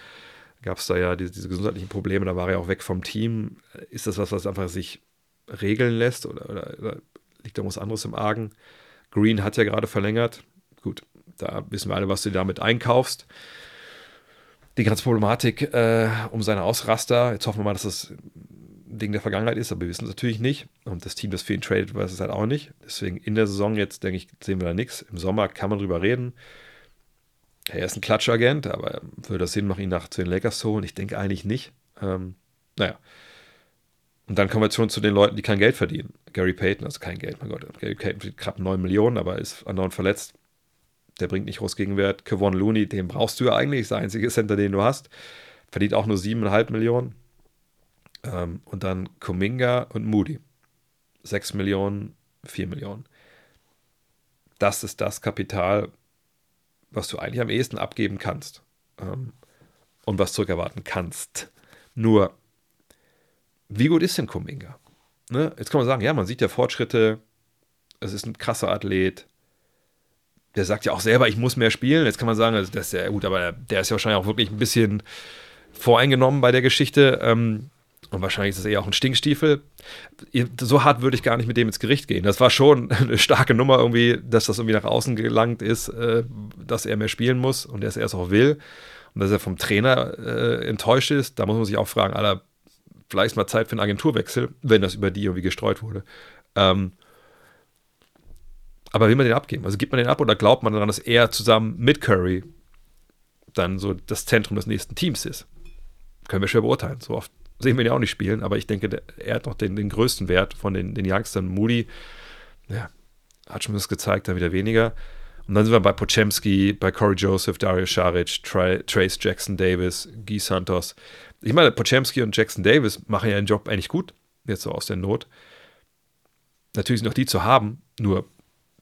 [SPEAKER 1] gab es da ja diese, diese, gesundheitlichen Probleme, da war er auch weg vom Team. Ist das was, was einfach sich regeln lässt oder, oder, oder liegt da was anderes im Argen? Green hat ja gerade verlängert. Gut, da wissen wir alle, was du damit einkaufst. Die ganze Problematik äh, um seine Ausraster. Jetzt hoffen wir mal, dass das ein Ding der Vergangenheit ist, aber wir wissen es natürlich nicht. Und das Team, das für ihn tradet, weiß es halt auch nicht. Deswegen in der Saison jetzt, denke ich, sehen wir da nichts. Im Sommer kann man drüber reden. Er ist ein Klatschagent, aber würde das Sinn machen, ihn nach zu den Lakers zu holen? Ich denke eigentlich nicht. Ähm, naja, und dann kommen wir schon zu den Leuten, die kein Geld verdienen. Gary Payton, also kein Geld, mein Gott. Gary Payton verdient knapp 9 Millionen, aber ist andauernd verletzt. Der bringt nicht groß Gegenwert. Kevon Looney, den brauchst du ja eigentlich, ist der einzige Center, den du hast. Verdient auch nur 7,5 Millionen. Ähm, und dann Kuminga und Moody. 6 Millionen, 4 Millionen. Das ist das Kapital, was du eigentlich am ehesten abgeben kannst. Ähm, und was zurückerwarten kannst. Nur wie gut ist denn Kuminga? Ne? Jetzt kann man sagen, ja, man sieht ja Fortschritte, es ist ein krasser Athlet. Der sagt ja auch selber, ich muss mehr spielen. Jetzt kann man sagen, also das ist ja gut, aber der ist ja wahrscheinlich auch wirklich ein bisschen voreingenommen bei der Geschichte. Ähm, und wahrscheinlich ist es eher auch ein Stinkstiefel. So hart würde ich gar nicht mit dem ins Gericht gehen. Das war schon eine starke Nummer irgendwie, dass das irgendwie nach außen gelangt ist, äh, dass er mehr spielen muss und er es auch will. Und dass er vom Trainer äh, enttäuscht ist. Da muss man sich auch fragen, Alter, vielleicht mal Zeit für einen Agenturwechsel, wenn das über die irgendwie gestreut wurde. Ähm, aber will man den abgeben? Also gibt man den ab oder glaubt man daran, dass er zusammen mit Curry dann so das Zentrum des nächsten Teams ist? Können wir schwer beurteilen. So oft sehen wir ihn ja auch nicht spielen, aber ich denke, er hat noch den, den größten Wert von den, den Youngstern. Moody, ja, hat schon das gezeigt, dann wieder weniger. Und dann sind wir bei Pochemski, bei Corey Joseph, Dario Saric, Trace Jackson Davis, Guy Santos. Ich meine, Pochemski und Jackson Davis machen ja ihren Job eigentlich gut, jetzt so aus der Not. Natürlich sind auch die zu haben, nur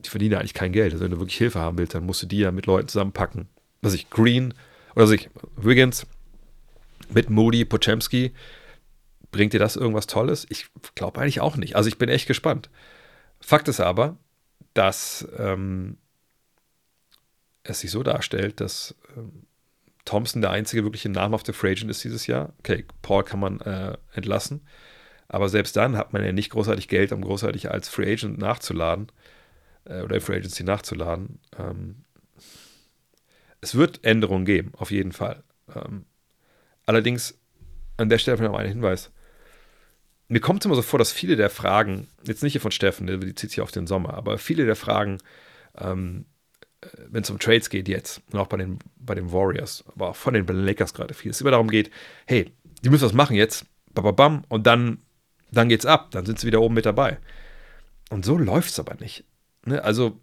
[SPEAKER 1] die verdienen eigentlich kein Geld. Also wenn du wirklich Hilfe haben willst, dann musst du die ja mit Leuten zusammenpacken. Was ich, Green oder was ich, Wiggins mit Moody, Pochemski, bringt dir das irgendwas Tolles? Ich glaube eigentlich auch nicht. Also ich bin echt gespannt. Fakt ist aber, dass ähm, es sich so darstellt, dass ähm, Thompson der einzige wirkliche namhafte Free Agent ist dieses Jahr. Okay, Paul kann man äh, entlassen. Aber selbst dann hat man ja nicht großartig Geld, um großartig als Free Agent nachzuladen äh, oder Free Agency nachzuladen. Ähm, es wird Änderungen geben, auf jeden Fall. Ähm, allerdings, an der Stelle noch ein Hinweis. Mir kommt es immer so vor, dass viele der Fragen, jetzt nicht hier von Steffen, die zieht sich auf den Sommer, aber viele der Fragen, ähm, wenn es um Trades geht jetzt, und auch bei den, bei den Warriors, aber auch von den Lakers gerade viel, es immer darum geht, hey, die müssen was machen jetzt, bam, und dann, dann geht's ab, dann sind sie wieder oben mit dabei. Und so läuft es aber nicht. Ne? Also,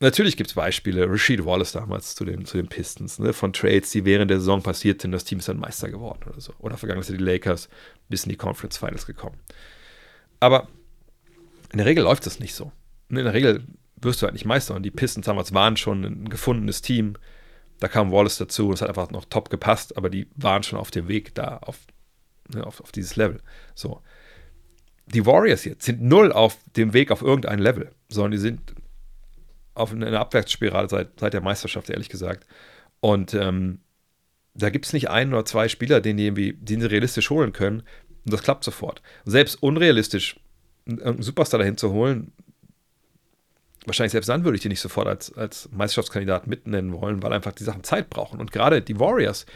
[SPEAKER 1] natürlich gibt es Beispiele, Rashid Wallace damals zu den, zu den Pistons, ne? von Trades, die während der Saison passiert sind, das Team ist dann Meister geworden oder so. Oder vergangenes Jahr die Lakers bis in die Conference Finals gekommen. Aber in der Regel läuft das nicht so. In der Regel wirst du halt nicht Meister. Und die Pistons damals waren schon ein gefundenes Team. Da kam Wallace dazu und es hat einfach noch top gepasst, aber die waren schon auf dem Weg da auf, ne, auf, auf dieses Level. So. Die Warriors jetzt sind null auf dem Weg auf irgendein Level, sondern die sind auf eine Abwärtsspirale seit, seit der Meisterschaft, ehrlich gesagt. Und ähm, da gibt es nicht ein oder zwei Spieler, den die irgendwie, den sie realistisch holen können. Und das klappt sofort. Selbst unrealistisch, einen Superstar dahin zu holen, wahrscheinlich selbst dann würde ich die nicht sofort als, als Meisterschaftskandidat mitnennen wollen, weil einfach die Sachen Zeit brauchen. Und gerade die Warriors,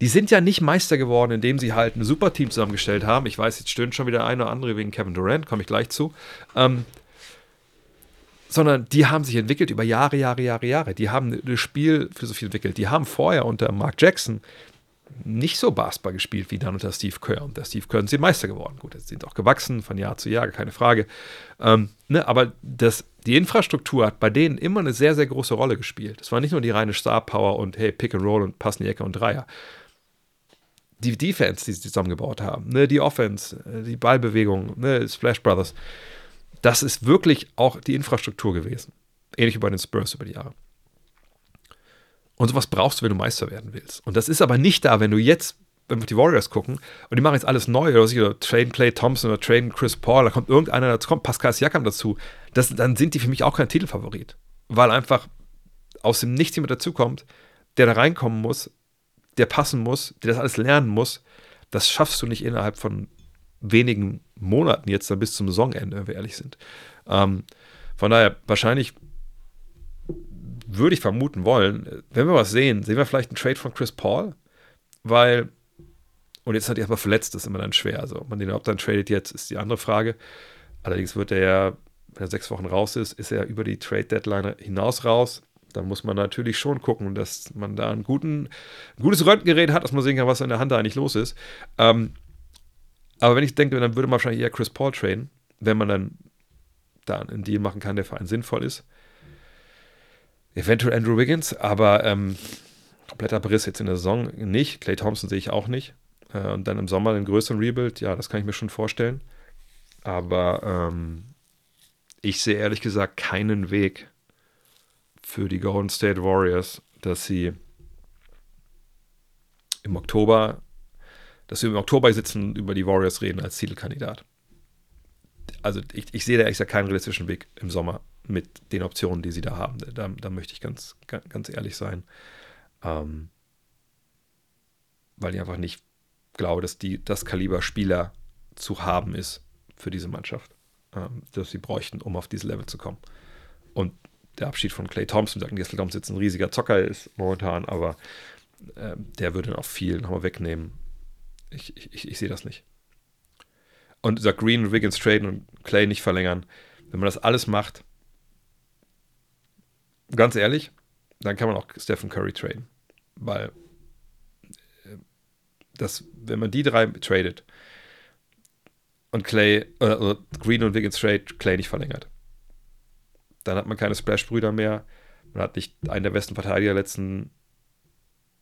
[SPEAKER 1] die sind ja nicht Meister geworden, indem sie halt ein Superteam zusammengestellt haben. Ich weiß, jetzt stöhnt schon wieder ein oder andere wegen Kevin Durant, komme ich gleich zu. Ähm, sondern die haben sich entwickelt über Jahre, Jahre, Jahre, Jahre. Die haben eine Spielphilosophie entwickelt. Die haben vorher unter Mark Jackson nicht so Basketball gespielt wie dann unter Steve Kerr. Und der Steve Kerr sind Meister geworden. Gut, jetzt sind auch gewachsen von Jahr zu Jahr, keine Frage. Ähm, ne, aber das, die Infrastruktur hat bei denen immer eine sehr, sehr große Rolle gespielt. Es war nicht nur die reine Star Power und hey, Pick and Roll und passen die Ecke und Dreier. Die Defense, die sie zusammengebaut haben, ne, die Offense, äh, die Ballbewegung, ne, Splash Brothers, das ist wirklich auch die Infrastruktur gewesen. Ähnlich wie bei den Spurs über die Jahre. Und sowas brauchst du, wenn du Meister werden willst. Und das ist aber nicht da, wenn du jetzt, wenn wir die Warriors gucken, und die machen jetzt alles neu, oder, oder traden Clay Thompson oder traden Chris Paul, da kommt irgendeiner dazu, kommt Pascal Siakam dazu, das, dann sind die für mich auch kein Titelfavorit. Weil einfach aus dem Nichts jemand dazukommt, der da reinkommen muss, der passen muss, der das alles lernen muss. Das schaffst du nicht innerhalb von wenigen Monaten jetzt dann bis zum Saisonende, wenn wir ehrlich sind. Ähm, von daher, wahrscheinlich würde ich vermuten wollen, wenn wir was sehen, sehen wir vielleicht einen Trade von Chris Paul, weil, und jetzt hat er aber verletzt, das ist immer dann schwer. Also, ob man den überhaupt dann tradet jetzt, ist die andere Frage. Allerdings wird er ja, wenn er sechs Wochen raus ist, ist er über die Trade-Deadline hinaus raus. Da muss man natürlich schon gucken, dass man da einen guten, ein gutes Röntgengerät hat, dass man sehen kann, was in der Hand da eigentlich los ist. Ähm, aber wenn ich denke, dann würde man wahrscheinlich eher Chris Paul traden, wenn man dann da einen Deal machen kann, der für einen sinnvoll ist. Eventuell Andrew Wiggins, aber ähm, kompletter Briss jetzt in der Saison nicht. Clay Thompson sehe ich auch nicht. Äh, und dann im Sommer einen größeren Rebuild, ja, das kann ich mir schon vorstellen. Aber ähm, ich sehe ehrlich gesagt keinen Weg für die Golden State Warriors, dass sie im Oktober, dass wir im Oktober sitzen, über die Warriors reden als Titelkandidat. Also ich, ich sehe da ehrlich gesagt keinen realistischen Weg im Sommer mit den Optionen, die sie da haben. Da, da möchte ich ganz, ganz ehrlich sein. Ähm, weil ich einfach nicht glaube, dass die, das Kaliber Spieler zu haben ist für diese Mannschaft, ähm, dass sie bräuchten, um auf dieses Level zu kommen. Und der Abschied von Clay Thompson, sagen Clay Thompson jetzt ein riesiger Zocker ist momentan, aber äh, der würde auch viel nochmal wegnehmen. Ich, ich, ich sehe das nicht. Und sagt Green Wiggins traden und Clay nicht verlängern. Wenn man das alles macht, ganz ehrlich, dann kann man auch Stephen Curry traden. Weil das, wenn man die drei tradet und Clay, äh, Green und Wiggins trade, Clay nicht verlängert, dann hat man keine Splash-Brüder mehr. Man hat nicht einen der besten Verteidiger der letzten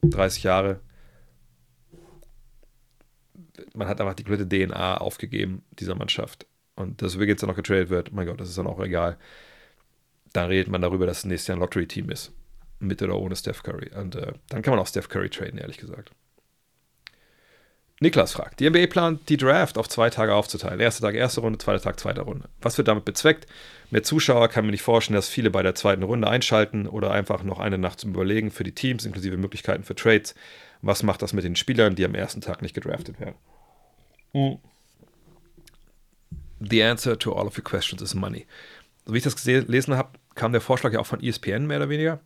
[SPEAKER 1] 30 Jahre. Man hat einfach die komplette DNA aufgegeben, dieser Mannschaft. Und dass Wiggins dann noch getradet wird, mein Gott, das ist dann auch egal dann redet man darüber, dass es nächstes Jahr ein Lottery-Team ist. Mit oder ohne Steph Curry. Und äh, dann kann man auch Steph Curry traden, ehrlich gesagt. Niklas fragt, die NBA plant, die Draft auf zwei Tage aufzuteilen. Erster Tag erste Runde, zweiter Tag zweite Runde. Was wird damit bezweckt? Mehr Zuschauer kann mir nicht vorstellen, dass viele bei der zweiten Runde einschalten oder einfach noch eine Nacht zum Überlegen für die Teams, inklusive Möglichkeiten für Trades. Was macht das mit den Spielern, die am ersten Tag nicht gedraftet werden? Hm. The answer to all of your questions is money. So wie ich das gelesen habe, kam der Vorschlag ja auch von ESPN mehr oder weniger.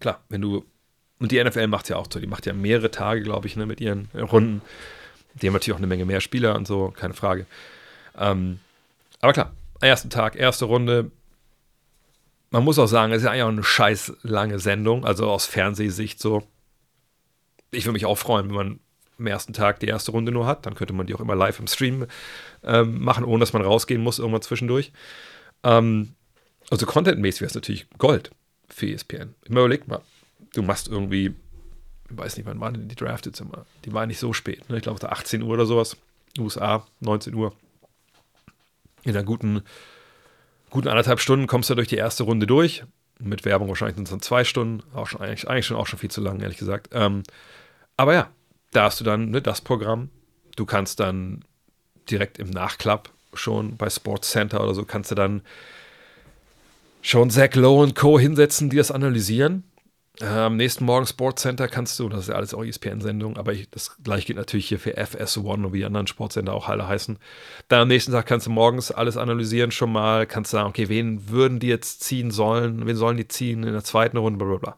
[SPEAKER 1] Klar, wenn du, und die NFL macht ja auch so, die macht ja mehrere Tage, glaube ich, ne, mit ihren Runden. Die haben natürlich auch eine Menge mehr Spieler und so, keine Frage. Ähm, aber klar, ersten Tag, erste Runde. Man muss auch sagen, es ist ja eigentlich auch eine scheiß lange Sendung, also aus Fernsehsicht so. Ich würde mich auch freuen, wenn man am ersten Tag die erste Runde nur hat. Dann könnte man die auch immer live im Stream ähm, machen, ohne dass man rausgehen muss, irgendwann zwischendurch. Ähm, also contentmäßig wäre es natürlich Gold für ESPN. Immer überleg mal, du machst irgendwie, ich weiß nicht, wann waren denn die Draft jetzt immer? Die waren nicht so spät, ne? ich glaube 18 Uhr oder sowas. USA, 19 Uhr. In einer guten, guten anderthalb Stunden kommst du durch die erste Runde durch. Mit Werbung wahrscheinlich sind es dann zwei Stunden. Auch schon, eigentlich, eigentlich schon auch schon viel zu lang, ehrlich gesagt. Ähm, aber ja, da hast du dann ne, das Programm. Du kannst dann direkt im Nachklapp schon bei Sports Center oder so, kannst du dann schon Zach Lowe und Co. hinsetzen, die das analysieren. Am nächsten Morgen Sportscenter kannst du, das ist ja alles auch ESPN-Sendung, aber ich, das gleiche gilt natürlich hier für FS1 und wie die anderen Sportsender auch alle heißen. Dann am nächsten Tag kannst du morgens alles analysieren schon mal, kannst sagen, okay, wen würden die jetzt ziehen sollen, wen sollen die ziehen in der zweiten Runde, bla bla bla.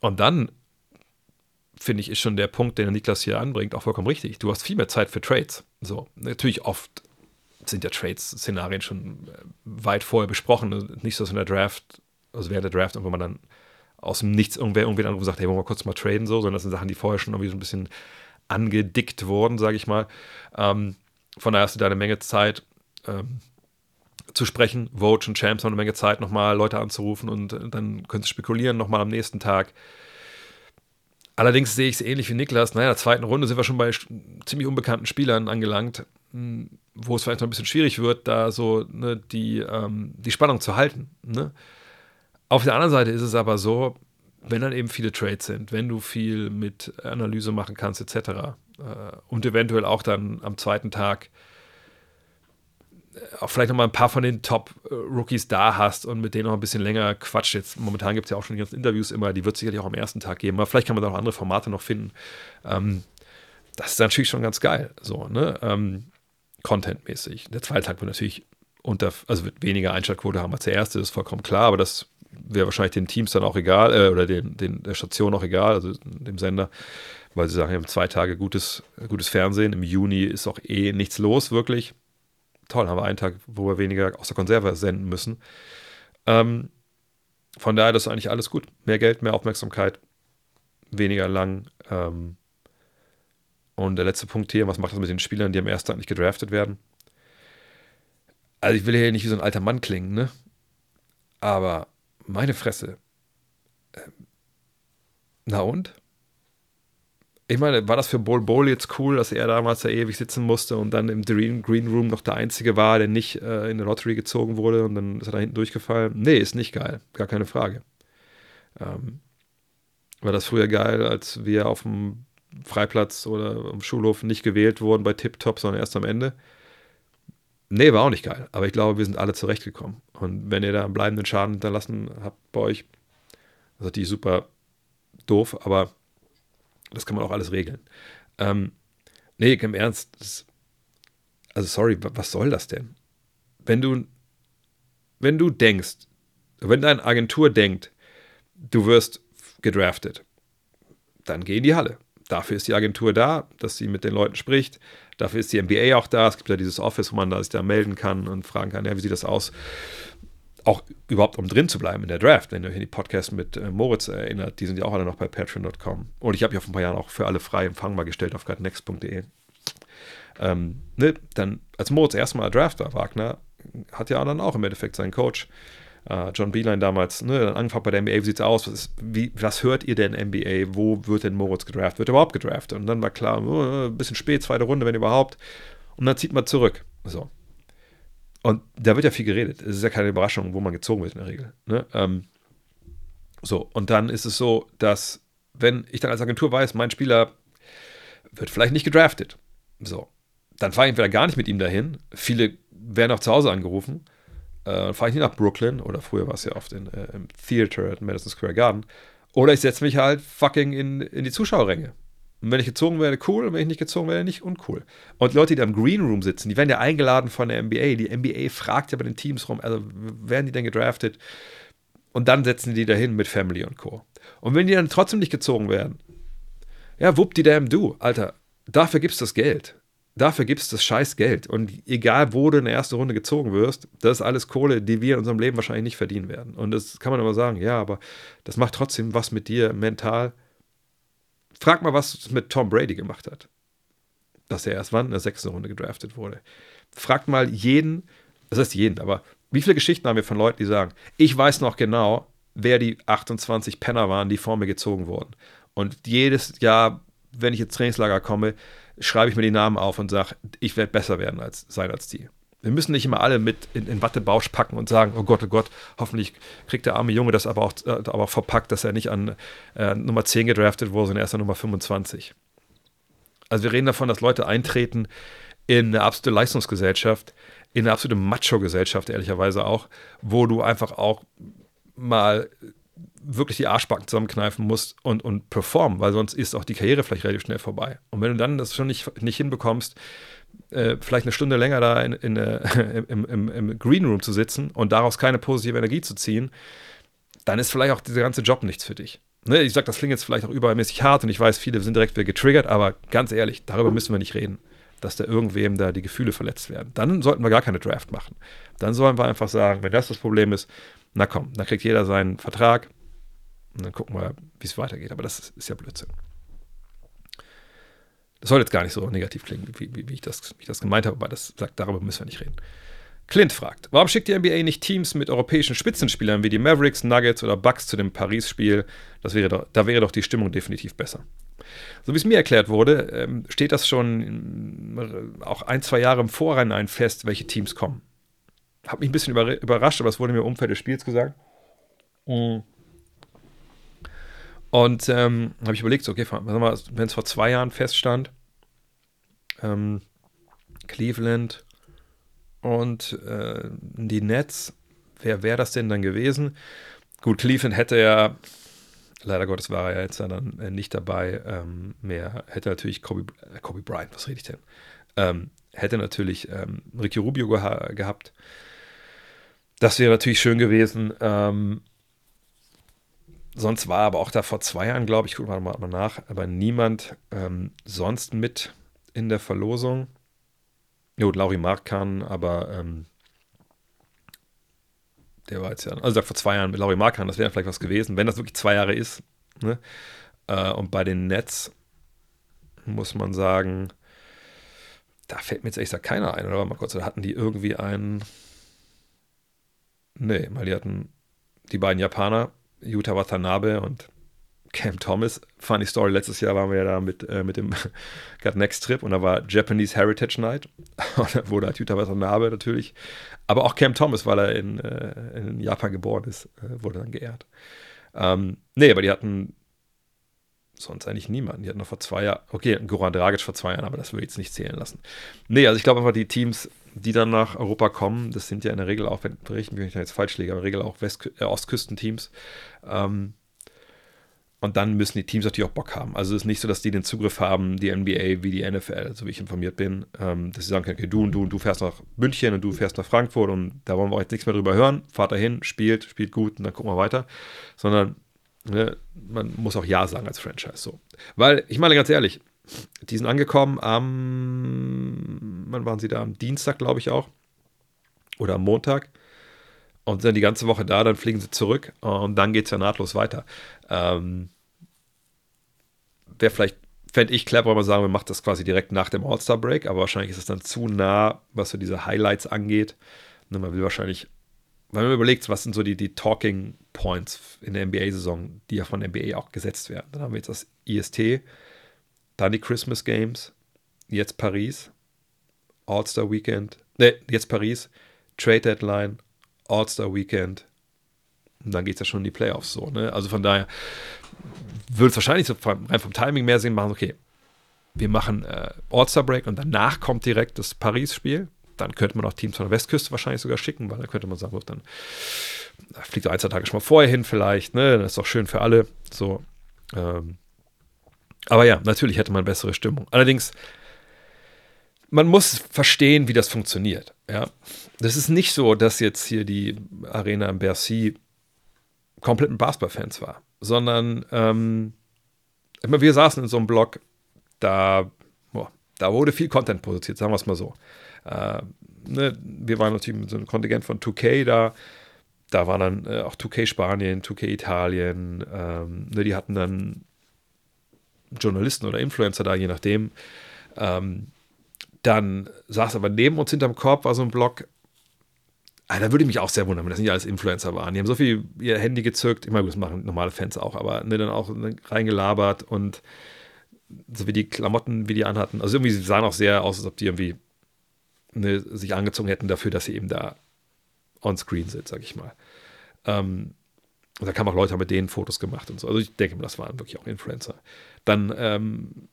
[SPEAKER 1] Und dann finde ich, ist schon der Punkt, den der Niklas hier anbringt, auch vollkommen richtig. Du hast viel mehr Zeit für Trades. So, natürlich oft sind ja Trades-Szenarien schon äh, weit vorher besprochen. Nicht so in der Draft, also während der Draft, wo man dann aus dem Nichts irgendwer irgendwie anruft und sagt, hey, wollen wir kurz mal traden, so, sondern das sind Sachen, die vorher schon irgendwie so ein bisschen angedickt wurden, sage ich mal. Ähm, von daher hast du da eine Menge Zeit ähm, zu sprechen. Vogue und Champs haben eine Menge Zeit, nochmal Leute anzurufen und äh, dann können sie spekulieren, nochmal am nächsten Tag. Allerdings sehe ich es ähnlich wie Niklas. Naja, in der zweiten Runde sind wir schon bei ziemlich unbekannten Spielern angelangt, hm, wo es vielleicht noch ein bisschen schwierig wird, da so ne, die, ähm, die Spannung zu halten. Ne? Auf der anderen Seite ist es aber so, wenn dann eben viele Trades sind, wenn du viel mit Analyse machen kannst, etc. Äh, und eventuell auch dann am zweiten Tag äh, auch vielleicht nochmal ein paar von den Top-Rookies da hast und mit denen noch ein bisschen länger quatscht. Jetzt momentan gibt es ja auch schon die ganzen Interviews immer, die wird es sicherlich auch am ersten Tag geben, aber vielleicht kann man da auch andere Formate noch finden. Ähm, das ist natürlich schon ganz geil, so, ne? Ähm, Content-mäßig. Der zweite Tag wird natürlich unter, also wird weniger Einschaltquote haben als der erste, ist vollkommen klar, aber das wäre wahrscheinlich den Teams dann auch egal, äh, oder den, den, der Station auch egal, also dem Sender, weil sie sagen, wir haben zwei Tage gutes, gutes Fernsehen. Im Juni ist auch eh nichts los, wirklich. Toll, haben wir einen Tag, wo wir weniger aus der Konserve senden müssen. Ähm, von daher, das ist eigentlich alles gut. Mehr Geld, mehr Aufmerksamkeit, weniger lang. Ähm, und der letzte Punkt hier, was macht das mit den Spielern, die am ersten Tag nicht gedraftet werden? Also ich will hier nicht wie so ein alter Mann klingen, ne? Aber meine Fresse. Ähm, na und? Ich meine, war das für Bol Bol jetzt cool, dass er damals da ewig sitzen musste und dann im Green, Green Room noch der Einzige war, der nicht äh, in der Lottery gezogen wurde und dann ist er da hinten durchgefallen? Nee, ist nicht geil. Gar keine Frage. Ähm, war das früher geil, als wir auf dem Freiplatz oder am Schulhof nicht gewählt wurden bei Tip Top, sondern erst am Ende? Nee, war auch nicht geil. Aber ich glaube, wir sind alle zurechtgekommen. Und wenn ihr da einen bleibenden Schaden hinterlassen habt bei euch, das ist natürlich super doof, aber das kann man auch alles regeln. Ähm, nee, im Ernst, das, also sorry, was soll das denn? Wenn du, wenn du denkst, wenn deine Agentur denkt, du wirst gedraftet, dann geh in die Halle. Dafür ist die Agentur da, dass sie mit den Leuten spricht. Dafür ist die NBA auch da. Es gibt ja dieses Office, wo man da sich da melden kann und fragen kann, ja, wie sieht das aus? Auch überhaupt, um drin zu bleiben in der Draft. Wenn ihr euch an die Podcasts mit äh, Moritz erinnert, die sind ja auch alle noch bei patreon.com. Und ich habe ja vor ein paar Jahren auch für alle frei empfangbar gestellt auf gradnext.de. Ähm, ne, dann, als Moritz erstmal Draft war, Wagner hat ja dann auch im Endeffekt seinen Coach Uh, John Beeline damals, ne, dann angefangen bei der NBA, wie sieht's aus? Was, ist, wie, was hört ihr denn NBA? Wo wird denn Moritz gedraftet? Wird er überhaupt gedraftet? Und dann war klar, oh, ein bisschen spät, zweite Runde, wenn überhaupt. Und dann zieht man zurück. So. Und da wird ja viel geredet. Es ist ja keine Überraschung, wo man gezogen wird in der Regel. Ne? Ähm, so, und dann ist es so, dass, wenn ich dann als Agentur weiß, mein Spieler wird vielleicht nicht gedraftet, so, dann fahre ich entweder gar nicht mit ihm dahin. Viele werden auch zu Hause angerufen äh, fahre ich nicht nach Brooklyn oder früher war es ja oft in, äh, im Theater at Madison Square Garden. Oder ich setze mich halt fucking in, in die Zuschauerränge. Und wenn ich gezogen werde, cool. Und wenn ich nicht gezogen werde, nicht uncool. Und Leute, die da im Green Room sitzen, die werden ja eingeladen von der NBA. Die NBA fragt ja bei den Teams rum, also werden die denn gedraftet? Und dann setzen die da hin mit Family und Co. Und wenn die dann trotzdem nicht gezogen werden, ja, wupp die damn du, Alter. Dafür gibt's das Geld dafür gibt es das scheiß Geld. Und egal, wo du in der ersten Runde gezogen wirst, das ist alles Kohle, die wir in unserem Leben wahrscheinlich nicht verdienen werden. Und das kann man aber sagen, ja, aber das macht trotzdem was mit dir mental. Frag mal, was es mit Tom Brady gemacht hat. Dass er erst wann in der sechsten Runde gedraftet wurde. Fragt mal jeden, das heißt jeden, aber wie viele Geschichten haben wir von Leuten, die sagen, ich weiß noch genau, wer die 28 Penner waren, die vor mir gezogen wurden. Und jedes Jahr, wenn ich ins Trainingslager komme, schreibe ich mir die Namen auf und sage, ich werde besser werden als, sein als die. Wir müssen nicht immer alle mit in, in Wattebausch packen und sagen, oh Gott, oh Gott, hoffentlich kriegt der arme Junge das aber auch, äh, aber auch verpackt, dass er nicht an äh, Nummer 10 gedraftet wurde, sondern erst an Nummer 25. Also wir reden davon, dass Leute eintreten in eine absolute Leistungsgesellschaft, in einer absoluten Macho-Gesellschaft, ehrlicherweise auch, wo du einfach auch mal wirklich die Arschbacken zusammenkneifen musst und, und performen, weil sonst ist auch die Karriere vielleicht relativ schnell vorbei. Und wenn du dann das schon nicht, nicht hinbekommst, äh, vielleicht eine Stunde länger da in, in, äh, im, im, im Green Room zu sitzen und daraus keine positive Energie zu ziehen, dann ist vielleicht auch dieser ganze Job nichts für dich. Ne, ich sage, das klingt jetzt vielleicht auch übermäßig hart und ich weiß, viele sind direkt wieder getriggert, aber ganz ehrlich, darüber müssen wir nicht reden, dass da irgendwem da die Gefühle verletzt werden. Dann sollten wir gar keine Draft machen. Dann sollen wir einfach sagen, wenn das das Problem ist, na komm, dann kriegt jeder seinen Vertrag und dann gucken wir, wie es weitergeht. Aber das ist, ist ja Blödsinn. Das soll jetzt gar nicht so negativ klingen, wie, wie, wie, ich, das, wie ich das gemeint habe, aber das sagt, darüber müssen wir nicht reden. Clint fragt, warum schickt die NBA nicht Teams mit europäischen Spitzenspielern wie die Mavericks, Nuggets oder Bucks zu dem Paris-Spiel? Da wäre doch die Stimmung definitiv besser. So wie es mir erklärt wurde, ähm, steht das schon auch ein, zwei Jahre im Vorhinein fest, welche Teams kommen. Hat mich ein bisschen überrascht, aber es wurde mir im Umfeld des Spiels gesagt. Mhm. Und ähm, habe ich überlegt, so, okay, wenn es vor zwei Jahren feststand, ähm, Cleveland und äh, die Nets, wer wäre das denn dann gewesen? Gut, Cleveland hätte ja, leider Gottes war er ja jetzt dann äh, nicht dabei ähm, mehr, hätte natürlich Kobe, äh, Kobe Bryant, was rede ich denn? Ähm, hätte natürlich ähm, Ricky Rubio geha gehabt. Das wäre natürlich schön gewesen. Ähm, sonst war aber auch da vor zwei Jahren, glaube ich, guck mal, mal nach, aber niemand ähm, sonst mit in der Verlosung. Gut, Lauri Mark kann, aber ähm, der war jetzt ja, also vor zwei Jahren mit Lauri Mark kann, das wäre vielleicht was gewesen, wenn das wirklich zwei Jahre ist. Ne? Äh, und bei den Nets muss man sagen, da fällt mir jetzt echt keiner ein, oder mal kurz, da hatten die irgendwie einen. Nee, weil die hatten die beiden Japaner Yuta Watanabe und Cam Thomas. Funny Story, letztes Jahr waren wir ja da mit, äh, mit dem Got Next Trip und da war Japanese Heritage Night. und da wurde halt Yuta Watanabe natürlich, aber auch Cam Thomas, weil er in, äh, in Japan geboren ist, äh, wurde dann geehrt. Ähm, nee, aber die hatten sonst eigentlich niemanden. Die hatten noch vor zwei Jahren, okay, Goran Dragic vor zwei Jahren, aber das würde ich jetzt nicht zählen lassen. Nee, also ich glaube einfach, die Teams, die dann nach Europa kommen, das sind ja in der Regel auch, wenn ich jetzt falsch liege, aber in der Regel auch West äh, Ostküstenteams. Ähm, und dann müssen die Teams natürlich auch Bock haben. Also es ist nicht so, dass die den Zugriff haben, die NBA wie die NFL, so wie ich informiert bin, ähm, dass sie sagen können, okay, du und du und du fährst nach München und du fährst nach Frankfurt und da wollen wir auch jetzt nichts mehr drüber hören. Fahrt dahin, spielt, spielt gut und dann gucken wir weiter. Sondern ne, man muss auch Ja sagen als Franchise. So. Weil, ich meine ganz ehrlich, die sind angekommen am, wann waren sie da? Am Dienstag, glaube ich auch. Oder am Montag. Und sind die ganze Woche da, dann fliegen sie zurück und dann geht es ja nahtlos weiter. Ähm, Wäre vielleicht, fände ich clever, wenn man sagen, man macht das quasi direkt nach dem All-Star-Break, aber wahrscheinlich ist es dann zu nah, was so diese Highlights angeht. Und ne, man will wahrscheinlich, wenn man überlegt, was sind so die, die Talking Points in der NBA-Saison, die ja von der NBA auch gesetzt werden. Dann haben wir jetzt das IST, dann die Christmas Games, jetzt Paris, All-Star Weekend, ne, jetzt Paris, Trade Deadline, All-Star Weekend. Und dann geht es ja schon in die Playoffs so. Ne? Also von daher würde es wahrscheinlich so rein vom Timing mehr Sinn machen, okay, wir machen äh, All-Star Break und danach kommt direkt das Paris-Spiel. Dann könnte man auch Teams von der Westküste wahrscheinlich sogar schicken, weil dann könnte man sagen, dann fliegt er ein, zwei Tage schon mal vorher hin vielleicht, ne? Das ist doch schön für alle. So. Ähm. Aber ja, natürlich hätte man bessere Stimmung. Allerdings, man muss verstehen, wie das funktioniert. Ja, das ist nicht so, dass jetzt hier die Arena in Bercy komplett mit Basketballfans war, sondern ähm, wir saßen in so einem Blog, da, boah, da wurde viel Content produziert, sagen wir es mal so. Äh, ne, wir waren natürlich mit so einem Kontingent von 2K da, da war dann äh, auch 2K Spanien, 2K Italien, ähm, ne, die hatten dann Journalisten oder Influencer da, je nachdem. Ähm, dann saß aber neben uns hinterm Korb war so ein Blog. Ah, da würde ich mich auch sehr wundern, wenn das nicht alles Influencer waren. Die haben so viel ihr Handy gezückt. Ich meine, das machen normale Fans auch, aber ne, dann auch ne, reingelabert und so wie die Klamotten, wie die anhatten. Also irgendwie sahen auch sehr aus, als ob die irgendwie ne, sich angezogen hätten dafür, dass sie eben da on screen sind, sag ich mal. Ähm, und da kamen auch Leute, haben mit denen Fotos gemacht und so. Also ich denke, das waren wirklich auch Influencer. Dann ähm,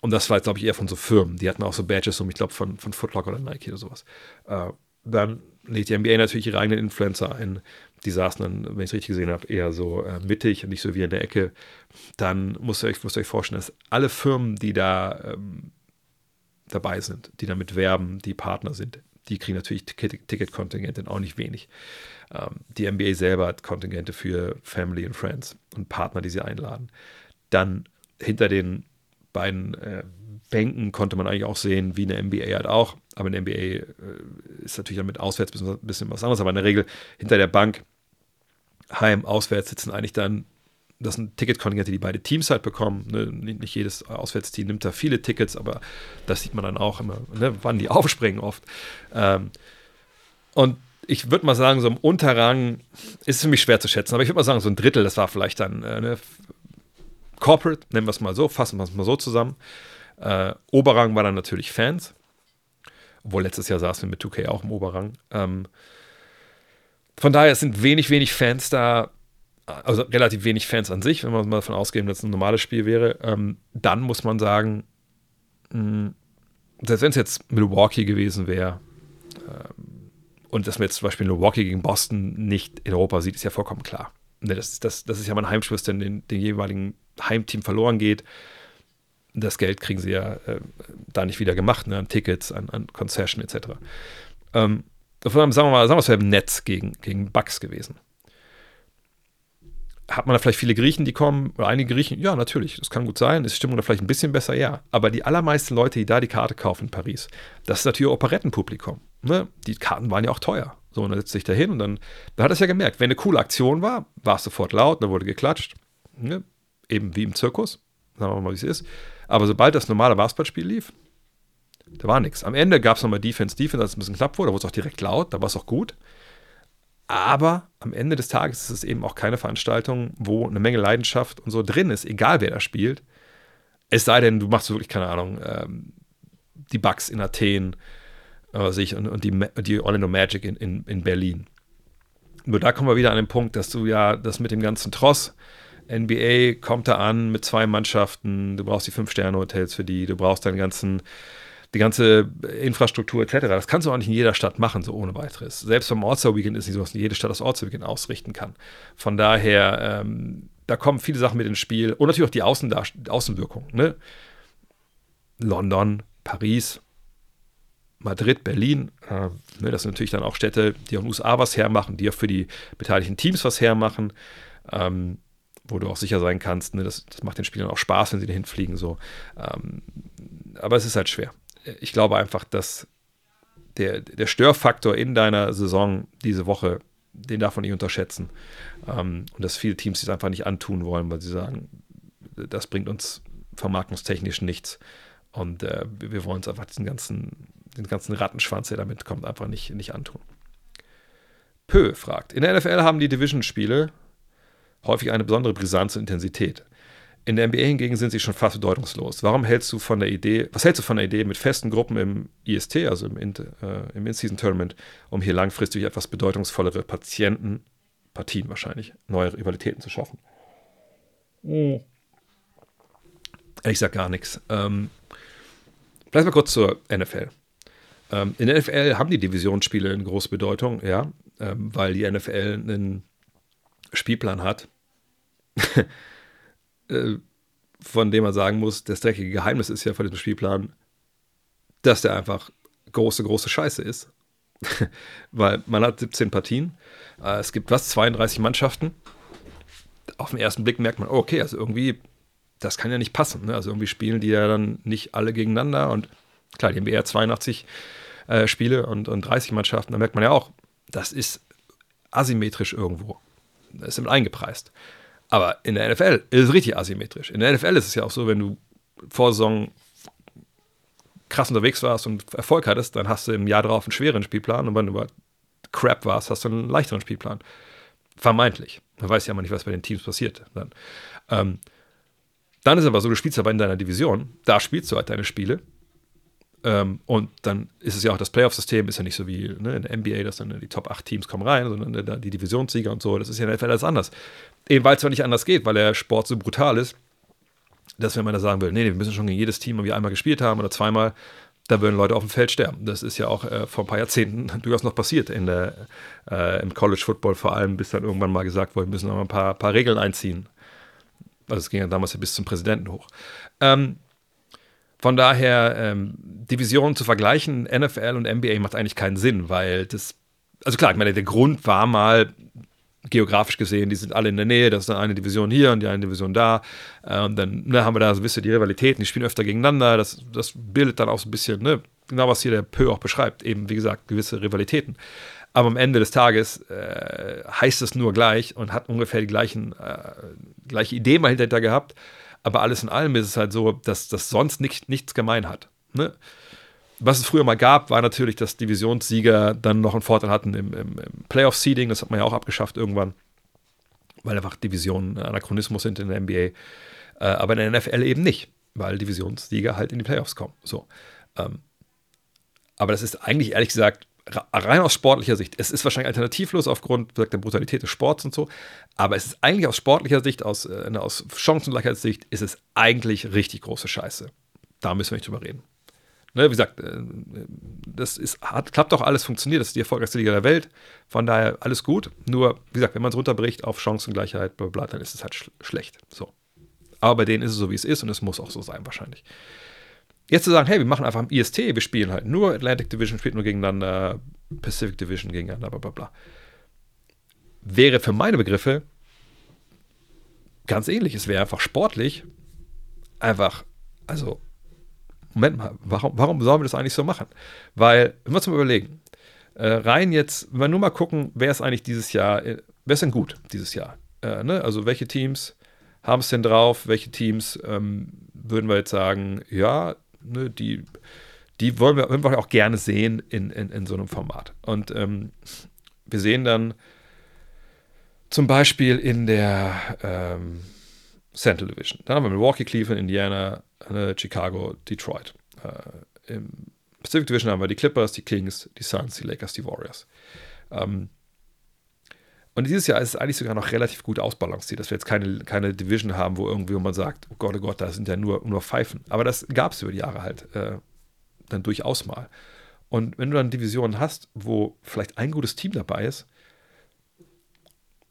[SPEAKER 1] und das war jetzt, glaube ich, eher von so Firmen. Die hatten auch so Badges, um, ich glaube, von, von Footlocker oder Nike oder sowas. Äh, dann legt die NBA natürlich ihre eigenen Influencer ein. Die saßen dann, wenn ich es richtig gesehen habe, eher so äh, mittig und nicht so wie in der Ecke. Dann müsst ihr euch, müsst ihr euch vorstellen, dass alle Firmen, die da ähm, dabei sind, die damit werben, die Partner sind, die kriegen natürlich Ticket-Kontingente auch nicht wenig. Ähm, die NBA selber hat Kontingente für Family and Friends und Partner, die sie einladen. Dann hinter den beiden äh, Bänken konnte man eigentlich auch sehen, wie eine NBA halt auch. Aber eine NBA äh, ist natürlich dann mit auswärts ein bisschen, was anderes. Aber in der Regel hinter der Bank, heim, auswärts sitzen eigentlich dann, das sind Ticketkontingente, die beide Teams halt bekommen. Ne? Nicht jedes Auswärtsteam nimmt da viele Tickets, aber das sieht man dann auch immer, ne? wann die aufspringen oft. Ähm, und ich würde mal sagen, so im Unterrang ist es für mich schwer zu schätzen, aber ich würde mal sagen, so ein Drittel, das war vielleicht dann äh, ne? Corporate, nennen wir es mal so, fassen wir es mal so zusammen. Äh, Oberrang war dann natürlich Fans. Obwohl letztes Jahr saßen wir mit 2K auch im Oberrang. Ähm, von daher sind wenig, wenig Fans da, also relativ wenig Fans an sich, wenn man mal davon ausgehen, dass es ein normales Spiel wäre. Ähm, dann muss man sagen, mh, hm, selbst wenn es jetzt Milwaukee gewesen wäre, ähm, und dass man jetzt zum Beispiel Milwaukee gegen Boston nicht in Europa sieht, ist ja vollkommen klar. Ne, das, das, das ist ja mein wenn den, den jeweiligen Heimteam verloren geht das Geld kriegen sie ja äh, da nicht wieder gemacht, ne, an Tickets, an, an Concession etc. Ähm, sagen wir mal, sagen wir es wäre im Netz gegen, gegen Bugs gewesen. Hat man da vielleicht viele Griechen, die kommen, oder einige Griechen? Ja, natürlich, das kann gut sein. Ist die Stimmung da vielleicht ein bisschen besser? Ja. Aber die allermeisten Leute, die da die Karte kaufen in Paris, das ist natürlich Operettenpublikum. Ne? Die Karten waren ja auch teuer. So, und dann setzt sich da hin und dann, dann hat es ja gemerkt, wenn eine coole Aktion war, war es sofort laut, da wurde geklatscht. Ne? Eben wie im Zirkus, sagen wir mal, wie es ist. Aber sobald das normale Basketballspiel lief, da war nichts. Am Ende gab es nochmal Defense, Defense, als es ein bisschen knapp wurde, da wurde es auch direkt laut, da war es auch gut. Aber am Ende des Tages ist es eben auch keine Veranstaltung, wo eine Menge Leidenschaft und so drin ist, egal wer da spielt. Es sei denn, du machst wirklich, keine Ahnung, ähm, die Bugs in Athen äh, sich und, und, die, die Orlando Magic in, in, in Berlin. Nur da kommen wir wieder an den Punkt, dass du ja das mit dem ganzen Tross NBA kommt da an mit zwei Mannschaften, du brauchst die Fünf-Sterne-Hotels für die, du brauchst deinen ganzen, die ganze Infrastruktur etc. Das kannst du auch nicht in jeder Stadt machen, so ohne weiteres. Selbst beim All-Star-Weekend ist nicht so, dass jede Stadt das All-Star-Weekend ausrichten kann. Von daher, ähm, da kommen viele Sachen mit ins Spiel und natürlich auch die Außen Außenwirkung. Ne? London, Paris, Madrid, Berlin, äh, ne, das sind natürlich dann auch Städte, die auch in den USA was hermachen, die auch für die beteiligten Teams was hermachen. Ähm, wo du auch sicher sein kannst, ne, das, das, macht den Spielern auch Spaß, wenn sie dahin fliegen. So. Ähm, aber es ist halt schwer. Ich glaube einfach, dass der, der Störfaktor in deiner Saison diese Woche, den darf man nicht unterschätzen. Ähm, und dass viele Teams es einfach nicht antun wollen, weil sie sagen, das bringt uns vermarktungstechnisch nichts. Und äh, wir wollen uns einfach diesen ganzen, den ganzen Rattenschwanz, der damit kommt, einfach nicht, nicht antun. Pö fragt: In der NFL haben die Division-Spiele häufig eine besondere Brisanz und Intensität. In der NBA hingegen sind sie schon fast bedeutungslos. Warum hältst du von der Idee, was hältst du von der Idee, mit festen Gruppen im IST, also im, In, äh, im In-Season-Tournament, um hier langfristig etwas bedeutungsvollere Patienten, Partien wahrscheinlich, neue Rivalitäten zu schaffen? Mhm. Ich sag gar nichts. Ähm, vielleicht mal kurz zur NFL. Ähm, in der NFL haben die Divisionsspiele eine große Bedeutung, ja, ähm, weil die NFL einen Spielplan hat, äh, von dem man sagen muss, das dreckige Geheimnis ist ja von diesem Spielplan, dass der einfach große, große Scheiße ist. Weil man hat 17 Partien, äh, es gibt was, 32 Mannschaften. Auf den ersten Blick merkt man, okay, also irgendwie, das kann ja nicht passen. Ne? Also irgendwie spielen die ja dann nicht alle gegeneinander und klar, die haben eher 82 äh, Spiele und, und 30 Mannschaften, da merkt man ja auch, das ist asymmetrisch irgendwo ist damit eingepreist. Aber in der NFL ist es richtig asymmetrisch. In der NFL ist es ja auch so, wenn du vor Saison krass unterwegs warst und Erfolg hattest, dann hast du im Jahr darauf einen schweren Spielplan und wenn du über Crap warst, hast du einen leichteren Spielplan. Vermeintlich. Man weiß ja immer nicht, was bei den Teams passiert. Dann, ähm, dann ist aber so, du spielst aber in deiner Division, da spielst du halt deine Spiele ähm, und dann ist es ja auch das Playoff-System, ist ja nicht so wie ne, in der NBA, dass dann die Top 8 Teams kommen rein, sondern die Divisionssieger und so. Das ist ja in der NFL alles anders. Eben weil es zwar nicht anders geht, weil der Sport so brutal ist, dass wenn man da sagen will, nee, nee, wir müssen schon gegen jedes Team irgendwie einmal gespielt haben oder zweimal, da würden Leute auf dem Feld sterben. Das ist ja auch äh, vor ein paar Jahrzehnten durchaus noch passiert in der, äh, im College Football, vor allem bis dann irgendwann mal gesagt wurde, wir müssen noch ein paar, paar Regeln einziehen. Also es ging ja damals ja bis zum Präsidenten hoch. Ähm, von daher, ähm, Divisionen zu vergleichen, NFL und NBA macht eigentlich keinen Sinn, weil das, also klar, ich meine, der Grund war mal, geografisch gesehen, die sind alle in der Nähe, das ist eine Division hier und die eine Division da. Äh, und dann ne, haben wir da so ein bisschen die Rivalitäten, die spielen öfter gegeneinander, das, das bildet dann auch so ein bisschen, ne, genau was hier der Pö auch beschreibt, eben wie gesagt, gewisse Rivalitäten. Aber am Ende des Tages äh, heißt es nur gleich und hat ungefähr die gleichen, äh, gleiche Idee mal hinter gehabt. Aber alles in allem ist es halt so, dass das sonst nicht, nichts gemein hat. Ne? was es früher mal gab, war natürlich, dass Divisionssieger dann noch einen Vorteil hatten im, im, im Playoff-Seeding. Das hat man ja auch abgeschafft irgendwann, weil einfach Divisionen Anachronismus sind in der NBA. Äh, aber in der NFL eben nicht, weil Divisionssieger halt in die Playoffs kommen. So. Ähm, aber das ist eigentlich, ehrlich gesagt, rein aus sportlicher Sicht, es ist wahrscheinlich alternativlos aufgrund der Brutalität des Sports und so, aber es ist eigentlich aus sportlicher Sicht, aus, äh, aus Chancengleichheitssicht, ist es eigentlich richtig große Scheiße. Da müssen wir nicht drüber reden. Ne, wie gesagt, äh, das ist, hat, klappt doch alles, funktioniert. Das ist die erfolgreichste Liga der Welt. Von daher alles gut. Nur, wie gesagt, wenn man es runterbricht auf Chancengleichheit, bla, bla, dann ist es halt sch schlecht. So. Aber bei denen ist es so, wie es ist und es muss auch so sein, wahrscheinlich. Jetzt zu sagen, hey, wir machen einfach im IST, wir spielen halt nur Atlantic Division, spielt nur gegeneinander, Pacific Division gegeneinander, bla bla bla. Wäre für meine Begriffe ganz ähnlich. Es wäre einfach sportlich, einfach, also Moment mal, warum, warum sollen wir das eigentlich so machen? Weil, wenn wir uns mal überlegen, äh, rein jetzt, wenn wir nur mal gucken, wer ist eigentlich dieses Jahr, äh, wer ist denn gut dieses Jahr? Äh, ne? Also welche Teams haben es denn drauf? Welche Teams ähm, würden wir jetzt sagen, ja, ne, die, die wollen wir, wir auch gerne sehen in, in, in so einem Format. Und ähm, wir sehen dann zum Beispiel in der ähm, Central Division. Dann haben wir Milwaukee, Cleveland, Indiana, äh, Chicago, Detroit. Äh, Im Pacific Division haben wir die Clippers, die Kings, die Suns, die Lakers, die Warriors. Ähm, und dieses Jahr ist es eigentlich sogar noch relativ gut ausbalanciert, dass wir jetzt keine, keine Division haben, wo irgendwie man sagt, oh Gott, oh Gott, da sind ja nur, nur Pfeifen. Aber das gab es über die Jahre halt äh, dann durchaus mal. Und wenn du dann Divisionen hast, wo vielleicht ein gutes Team dabei ist,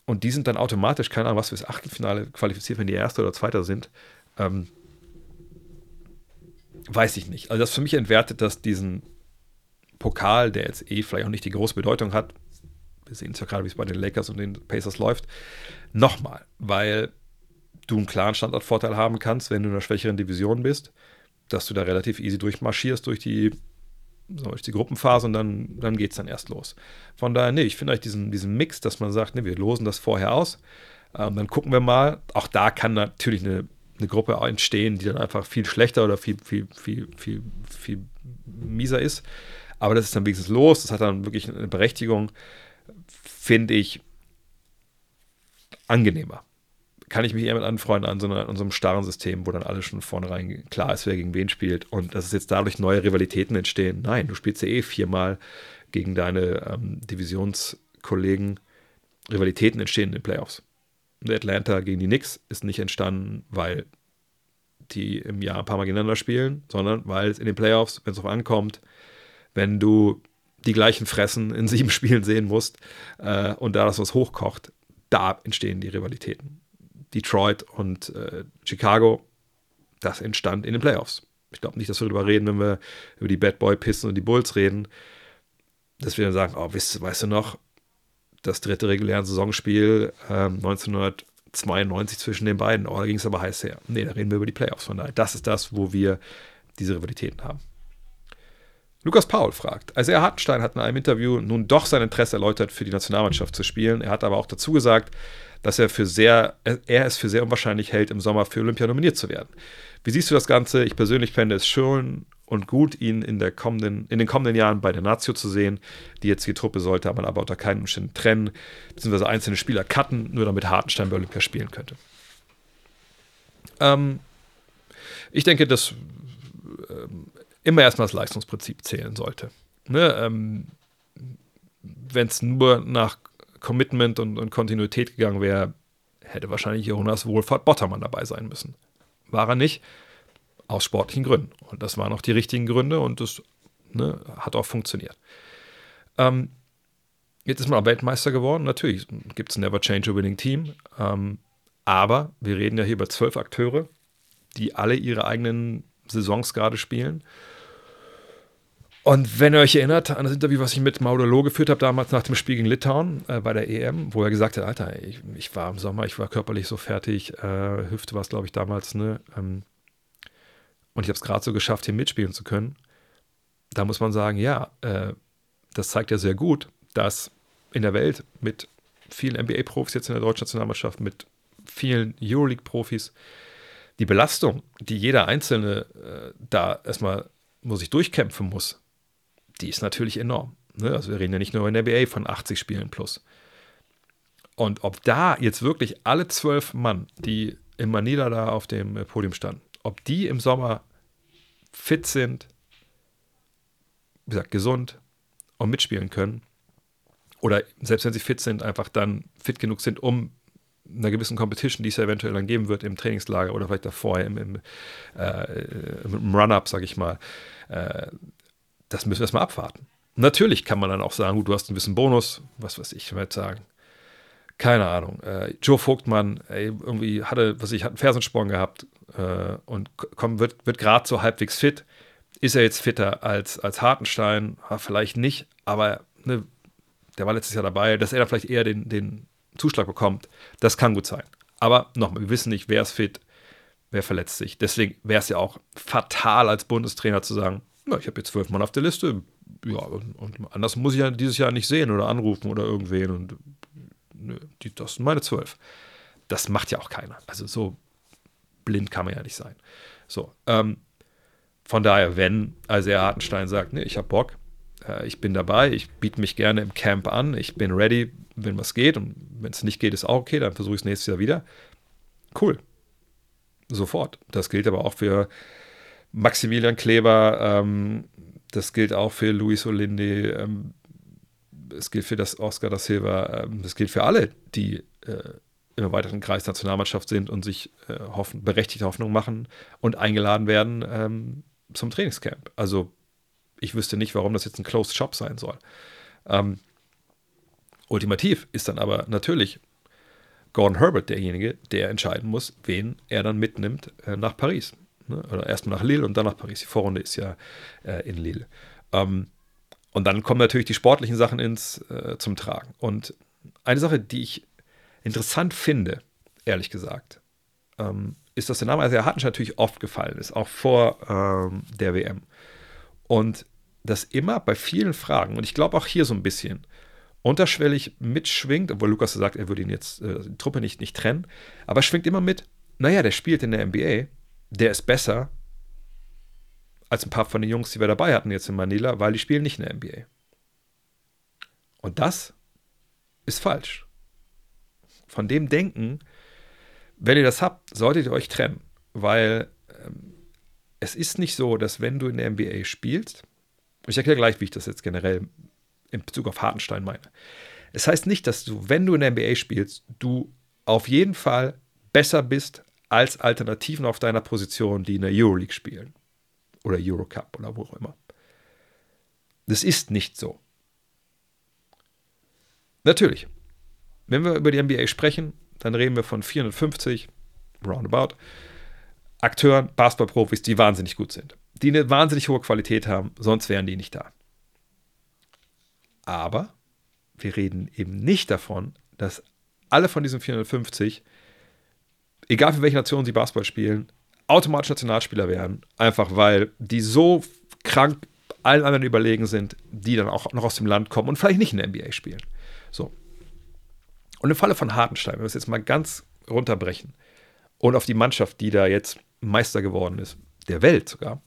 [SPEAKER 1] und die sind dann automatisch, keine Ahnung, was fürs Achtelfinale qualifiziert, wenn die Erste oder Zweiter sind, ähm, weiß ich nicht. Also das für mich entwertet das diesen Pokal, der jetzt eh vielleicht auch nicht die große Bedeutung hat, wir sehen es ja gerade, wie es bei den Lakers und den Pacers läuft, nochmal, weil du einen klaren Standortvorteil haben kannst, wenn du in einer schwächeren Division bist, dass du da relativ easy durchmarschierst durch die, durch die Gruppenphase und dann, dann geht es dann erst los. Von daher, nee, ich finde euch diesen, diesen Mix, dass man sagt, nee, wir losen das vorher aus, ähm, dann gucken wir mal. Auch da kann natürlich eine eine Gruppe entstehen, die dann einfach viel schlechter oder viel, viel, viel, viel, viel mieser ist. Aber das ist dann wenigstens los, das hat dann wirklich eine Berechtigung, finde ich angenehmer. Kann ich mich eher mit anfreunden an so, einem starren System, wo dann alles schon vornherein klar ist, wer gegen wen spielt und dass es jetzt dadurch neue Rivalitäten entstehen. Nein, du spielst ja eh viermal gegen deine ähm, Divisionskollegen. Rivalitäten entstehen in den Playoffs. Atlanta gegen die Knicks ist nicht entstanden, weil die im Jahr ein paar Mal gegeneinander spielen, sondern weil es in den Playoffs, wenn es darauf ankommt, wenn du die gleichen Fressen in sieben Spielen sehen musst äh, und da das was hochkocht, da entstehen die Rivalitäten. Detroit und äh, Chicago, das entstand in den Playoffs. Ich glaube nicht, dass wir darüber reden, wenn wir über die Bad Boy Pisten und die Bulls reden, dass wir dann sagen, oh, weißt, weißt du noch, das dritte reguläre Saisonspiel ähm, 1992 zwischen den beiden. Oh, da ging es aber heiß her. Nee, da reden wir über die Playoffs. Von daher, das ist das, wo wir diese Rivalitäten haben. Lukas Paul fragt, also er Hartenstein hat in einem Interview nun doch sein Interesse erläutert, für die Nationalmannschaft zu spielen. Er hat aber auch dazu gesagt, dass er für sehr, er es für sehr unwahrscheinlich hält, im Sommer für Olympia nominiert zu werden. Wie siehst du das Ganze? Ich persönlich fände es schön und gut, ihn in, der kommenden, in den kommenden Jahren bei der Nazio zu sehen. Die jetzige Truppe sollte man aber unter keinen Umständen trennen, beziehungsweise einzelne Spieler cutten, nur damit Hartenstein bei Olympia spielen könnte. Ähm, ich denke, dass ähm, immer erstmal das Leistungsprinzip zählen sollte. Ne? Ähm, Wenn es nur nach Commitment und, und Kontinuität gegangen wäre, hätte wahrscheinlich Jonas Wohlfahrt Bottermann dabei sein müssen. War er nicht Aus sportlichen Gründen. Und das waren auch die richtigen Gründe und das ne, hat auch funktioniert. Ähm, jetzt ist man auch Weltmeister geworden. Natürlich gibt es ein Never Change a Winning Team. Ähm, aber wir reden ja hier über zwölf Akteure, die alle ihre eigenen Saisons gerade spielen. Und wenn ihr euch erinnert an das Interview, was ich mit Maudolo geführt habe, damals nach dem Spiel gegen Litauen äh, bei der EM, wo er gesagt hat, Alter, ich, ich, war im Sommer, ich war körperlich so fertig, äh, Hüfte war es, glaube ich, damals, ne? Ähm, und ich habe es gerade so geschafft, hier mitspielen zu können. Da muss man sagen, ja, äh, das zeigt ja sehr gut, dass in der Welt mit vielen NBA-Profis jetzt in der deutschen Nationalmannschaft, mit vielen Euroleague-Profis, die Belastung, die jeder Einzelne äh, da erstmal muss ich durchkämpfen muss, die ist natürlich enorm. Ne? Also wir reden ja nicht nur in der NBA von 80 Spielen plus. Und ob da jetzt wirklich alle zwölf Mann, die in Manila da auf dem Podium standen, ob die im Sommer fit sind, wie gesagt, gesund und mitspielen können, oder selbst wenn sie fit sind, einfach dann fit genug sind, um einer gewissen Competition, die es ja eventuell dann geben wird im Trainingslager oder vielleicht davor im, im, äh, im Run-Up, sage ich mal, äh, das müssen wir erstmal abwarten. Natürlich kann man dann auch sagen, gut, du hast einen gewissen Bonus, was weiß ich, ich werde sagen. Keine Ahnung. Äh, Joe Vogtmann, ey, irgendwie hatte, was ich, hat einen Fersensporn gehabt äh, und komm, wird, wird gerade so halbwegs fit. Ist er jetzt fitter als, als Hartenstein? Ja, vielleicht nicht, aber ne, der war letztes Jahr dabei, dass er da vielleicht eher den, den Zuschlag bekommt, das kann gut sein. Aber nochmal, wir wissen nicht, wer ist fit, wer verletzt sich. Deswegen wäre es ja auch fatal als Bundestrainer zu sagen, na, ich habe jetzt zwölf Mann auf der Liste. Ja, und, und, anders muss ich ja dieses Jahr nicht sehen oder anrufen oder irgendwen. Und nö, die, das sind meine zwölf. Das macht ja auch keiner. Also so blind kann man ja nicht sein. So, ähm, von daher, wenn also er Hartenstein sagt, nee, ich habe Bock, äh, ich bin dabei, ich biete mich gerne im Camp an, ich bin ready, wenn was geht und wenn es nicht geht, ist auch okay, dann versuche ich es nächstes Jahr wieder. Cool. Sofort. Das gilt aber auch für Maximilian Kleber, ähm, das gilt auch für Luis Olinde, ähm, es gilt für das Oscar da Silva, ähm, das gilt für alle, die äh, im erweiterten Kreis Nationalmannschaft sind und sich äh, hoffen, berechtigte Hoffnung machen und eingeladen werden ähm, zum Trainingscamp. Also ich wüsste nicht, warum das jetzt ein Closed Shop sein soll. Ähm, ultimativ ist dann aber natürlich Gordon Herbert derjenige, der entscheiden muss, wen er dann mitnimmt äh, nach Paris. Ne? Oder erstmal nach Lille und dann nach Paris. Die Vorrunde ist ja äh, in Lille. Ähm, und dann kommen natürlich die sportlichen Sachen ins, äh, zum Tragen. Und eine Sache, die ich interessant finde, ehrlich gesagt, ähm, ist, dass der Name Isaiah Hartenstein natürlich oft gefallen ist, auch vor ähm, der WM. Und das immer bei vielen Fragen, und ich glaube auch hier so ein bisschen, unterschwellig mitschwingt, obwohl Lukas sagt, er würde ihn jetzt äh, die Truppe nicht, nicht trennen, aber schwingt immer mit, naja, der spielt in der NBA der ist besser als ein paar von den Jungs, die wir dabei hatten jetzt in Manila, weil die spielen nicht in der NBA. Und das ist falsch. Von dem Denken, wenn ihr das habt, solltet ihr euch trennen, weil ähm, es ist nicht so, dass wenn du in der NBA spielst, ich erkläre gleich, wie ich das jetzt generell in Bezug auf Hartenstein meine. Es heißt nicht, dass du, wenn du in der NBA spielst, du auf jeden Fall besser bist als Alternativen auf deiner Position, die in der Euroleague spielen. Oder Eurocup oder wo auch immer. Das ist nicht so. Natürlich, wenn wir über die NBA sprechen, dann reden wir von 450, roundabout, Akteuren, Basketballprofis, die wahnsinnig gut sind. Die eine wahnsinnig hohe Qualität haben, sonst wären die nicht da. Aber wir reden eben nicht davon, dass alle von diesen 450 egal für welche Nation sie Basketball spielen, automatisch Nationalspieler werden. Einfach weil die so krank allen anderen überlegen sind, die dann auch noch aus dem Land kommen und vielleicht nicht in der NBA spielen. So. Und im Falle von Hartenstein, wenn wir es jetzt mal ganz runterbrechen und auf die Mannschaft, die da jetzt Meister geworden ist, der Welt sogar,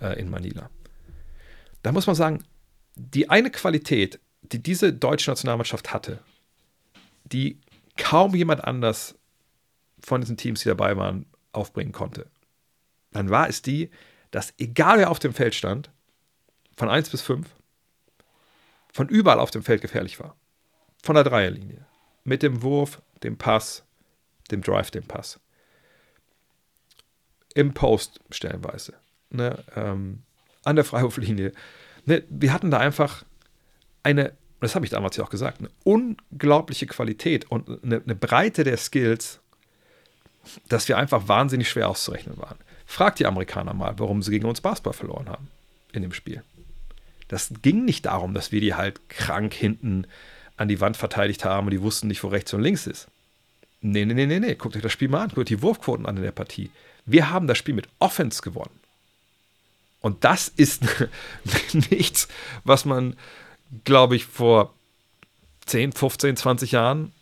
[SPEAKER 1] äh, in Manila, da muss man sagen, die eine Qualität, die diese deutsche Nationalmannschaft hatte, die kaum jemand anders von diesen Teams, die dabei waren, aufbringen konnte, dann war es die, dass egal wer auf dem Feld stand, von 1 bis 5, von überall auf dem Feld gefährlich war. Von der Dreierlinie. Mit dem Wurf, dem Pass, dem Drive, dem Pass. im Post stellenweise, ne, ähm, an der Freiwurflinie. Ne, wir hatten da einfach eine, das habe ich damals ja auch gesagt, eine unglaubliche Qualität und eine, eine Breite der Skills, dass wir einfach wahnsinnig schwer auszurechnen waren. Fragt die Amerikaner mal, warum sie gegen uns Basketball verloren haben in dem Spiel. Das ging nicht darum, dass wir die halt krank hinten an die Wand verteidigt haben und die wussten nicht, wo rechts und links ist. Nee, nee, nee, nee, nee. Guckt euch das Spiel mal an. Guckt die Wurfquoten an in der Partie. Wir haben das Spiel mit Offense gewonnen. Und das ist nichts, was man, glaube ich, vor 10, 15, 20 Jahren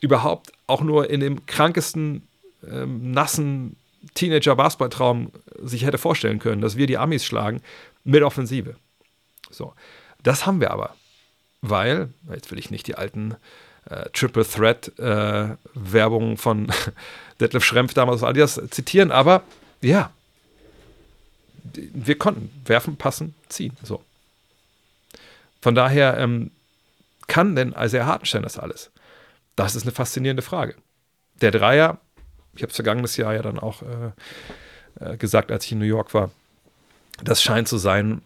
[SPEAKER 1] überhaupt auch nur in dem krankesten, ähm, nassen Teenager-Basketballtraum sich hätte vorstellen können, dass wir die Amis schlagen mit Offensive. So. Das haben wir aber. Weil, jetzt will ich nicht die alten äh, Triple Threat äh, Werbungen von Detlef Schrempf damals Adidas zitieren, aber ja, wir konnten werfen, passen, ziehen. So. Von daher ähm, kann denn Isaiah Hartenstein das alles? Das ist eine faszinierende Frage. Der Dreier, ich habe es vergangenes Jahr ja dann auch äh, äh, gesagt, als ich in New York war, das scheint zu sein,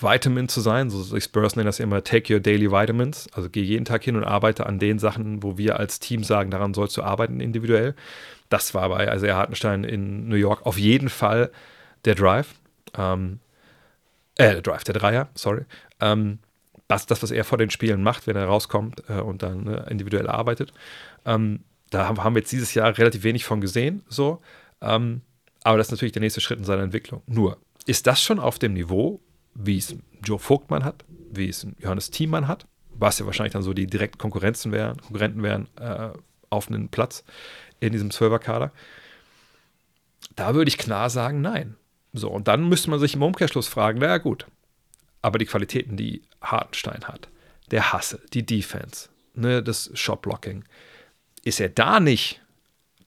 [SPEAKER 1] Vitamin zu sein. So, die Spurs nennen das immer Take Your Daily Vitamins. Also geh jeden Tag hin und arbeite an den Sachen, wo wir als Team sagen, daran sollst du arbeiten individuell. Das war bei Isaiah Hartenstein in New York auf jeden Fall der Drive. Ähm, äh, der Drive, der Dreier, sorry. Ähm, das, das, was er vor den Spielen macht, wenn er rauskommt äh, und dann äh, individuell arbeitet. Ähm, da haben wir jetzt dieses Jahr relativ wenig von gesehen, so. Ähm, aber das ist natürlich der nächste Schritt in seiner Entwicklung. Nur, ist das schon auf dem Niveau, wie es Joe Vogtmann hat, wie es Johannes Thiemann hat, was ja wahrscheinlich dann so die direkten Konkurrenzen wären, Konkurrenten wären äh, auf einen Platz in diesem Zwölferkader? Da würde ich klar sagen, nein. So, und dann müsste man sich im Umkehrschluss fragen, naja gut, aber die Qualitäten, die Hartenstein hat, der Hasse, die Defense, ne, das Shopblocking, ist er da nicht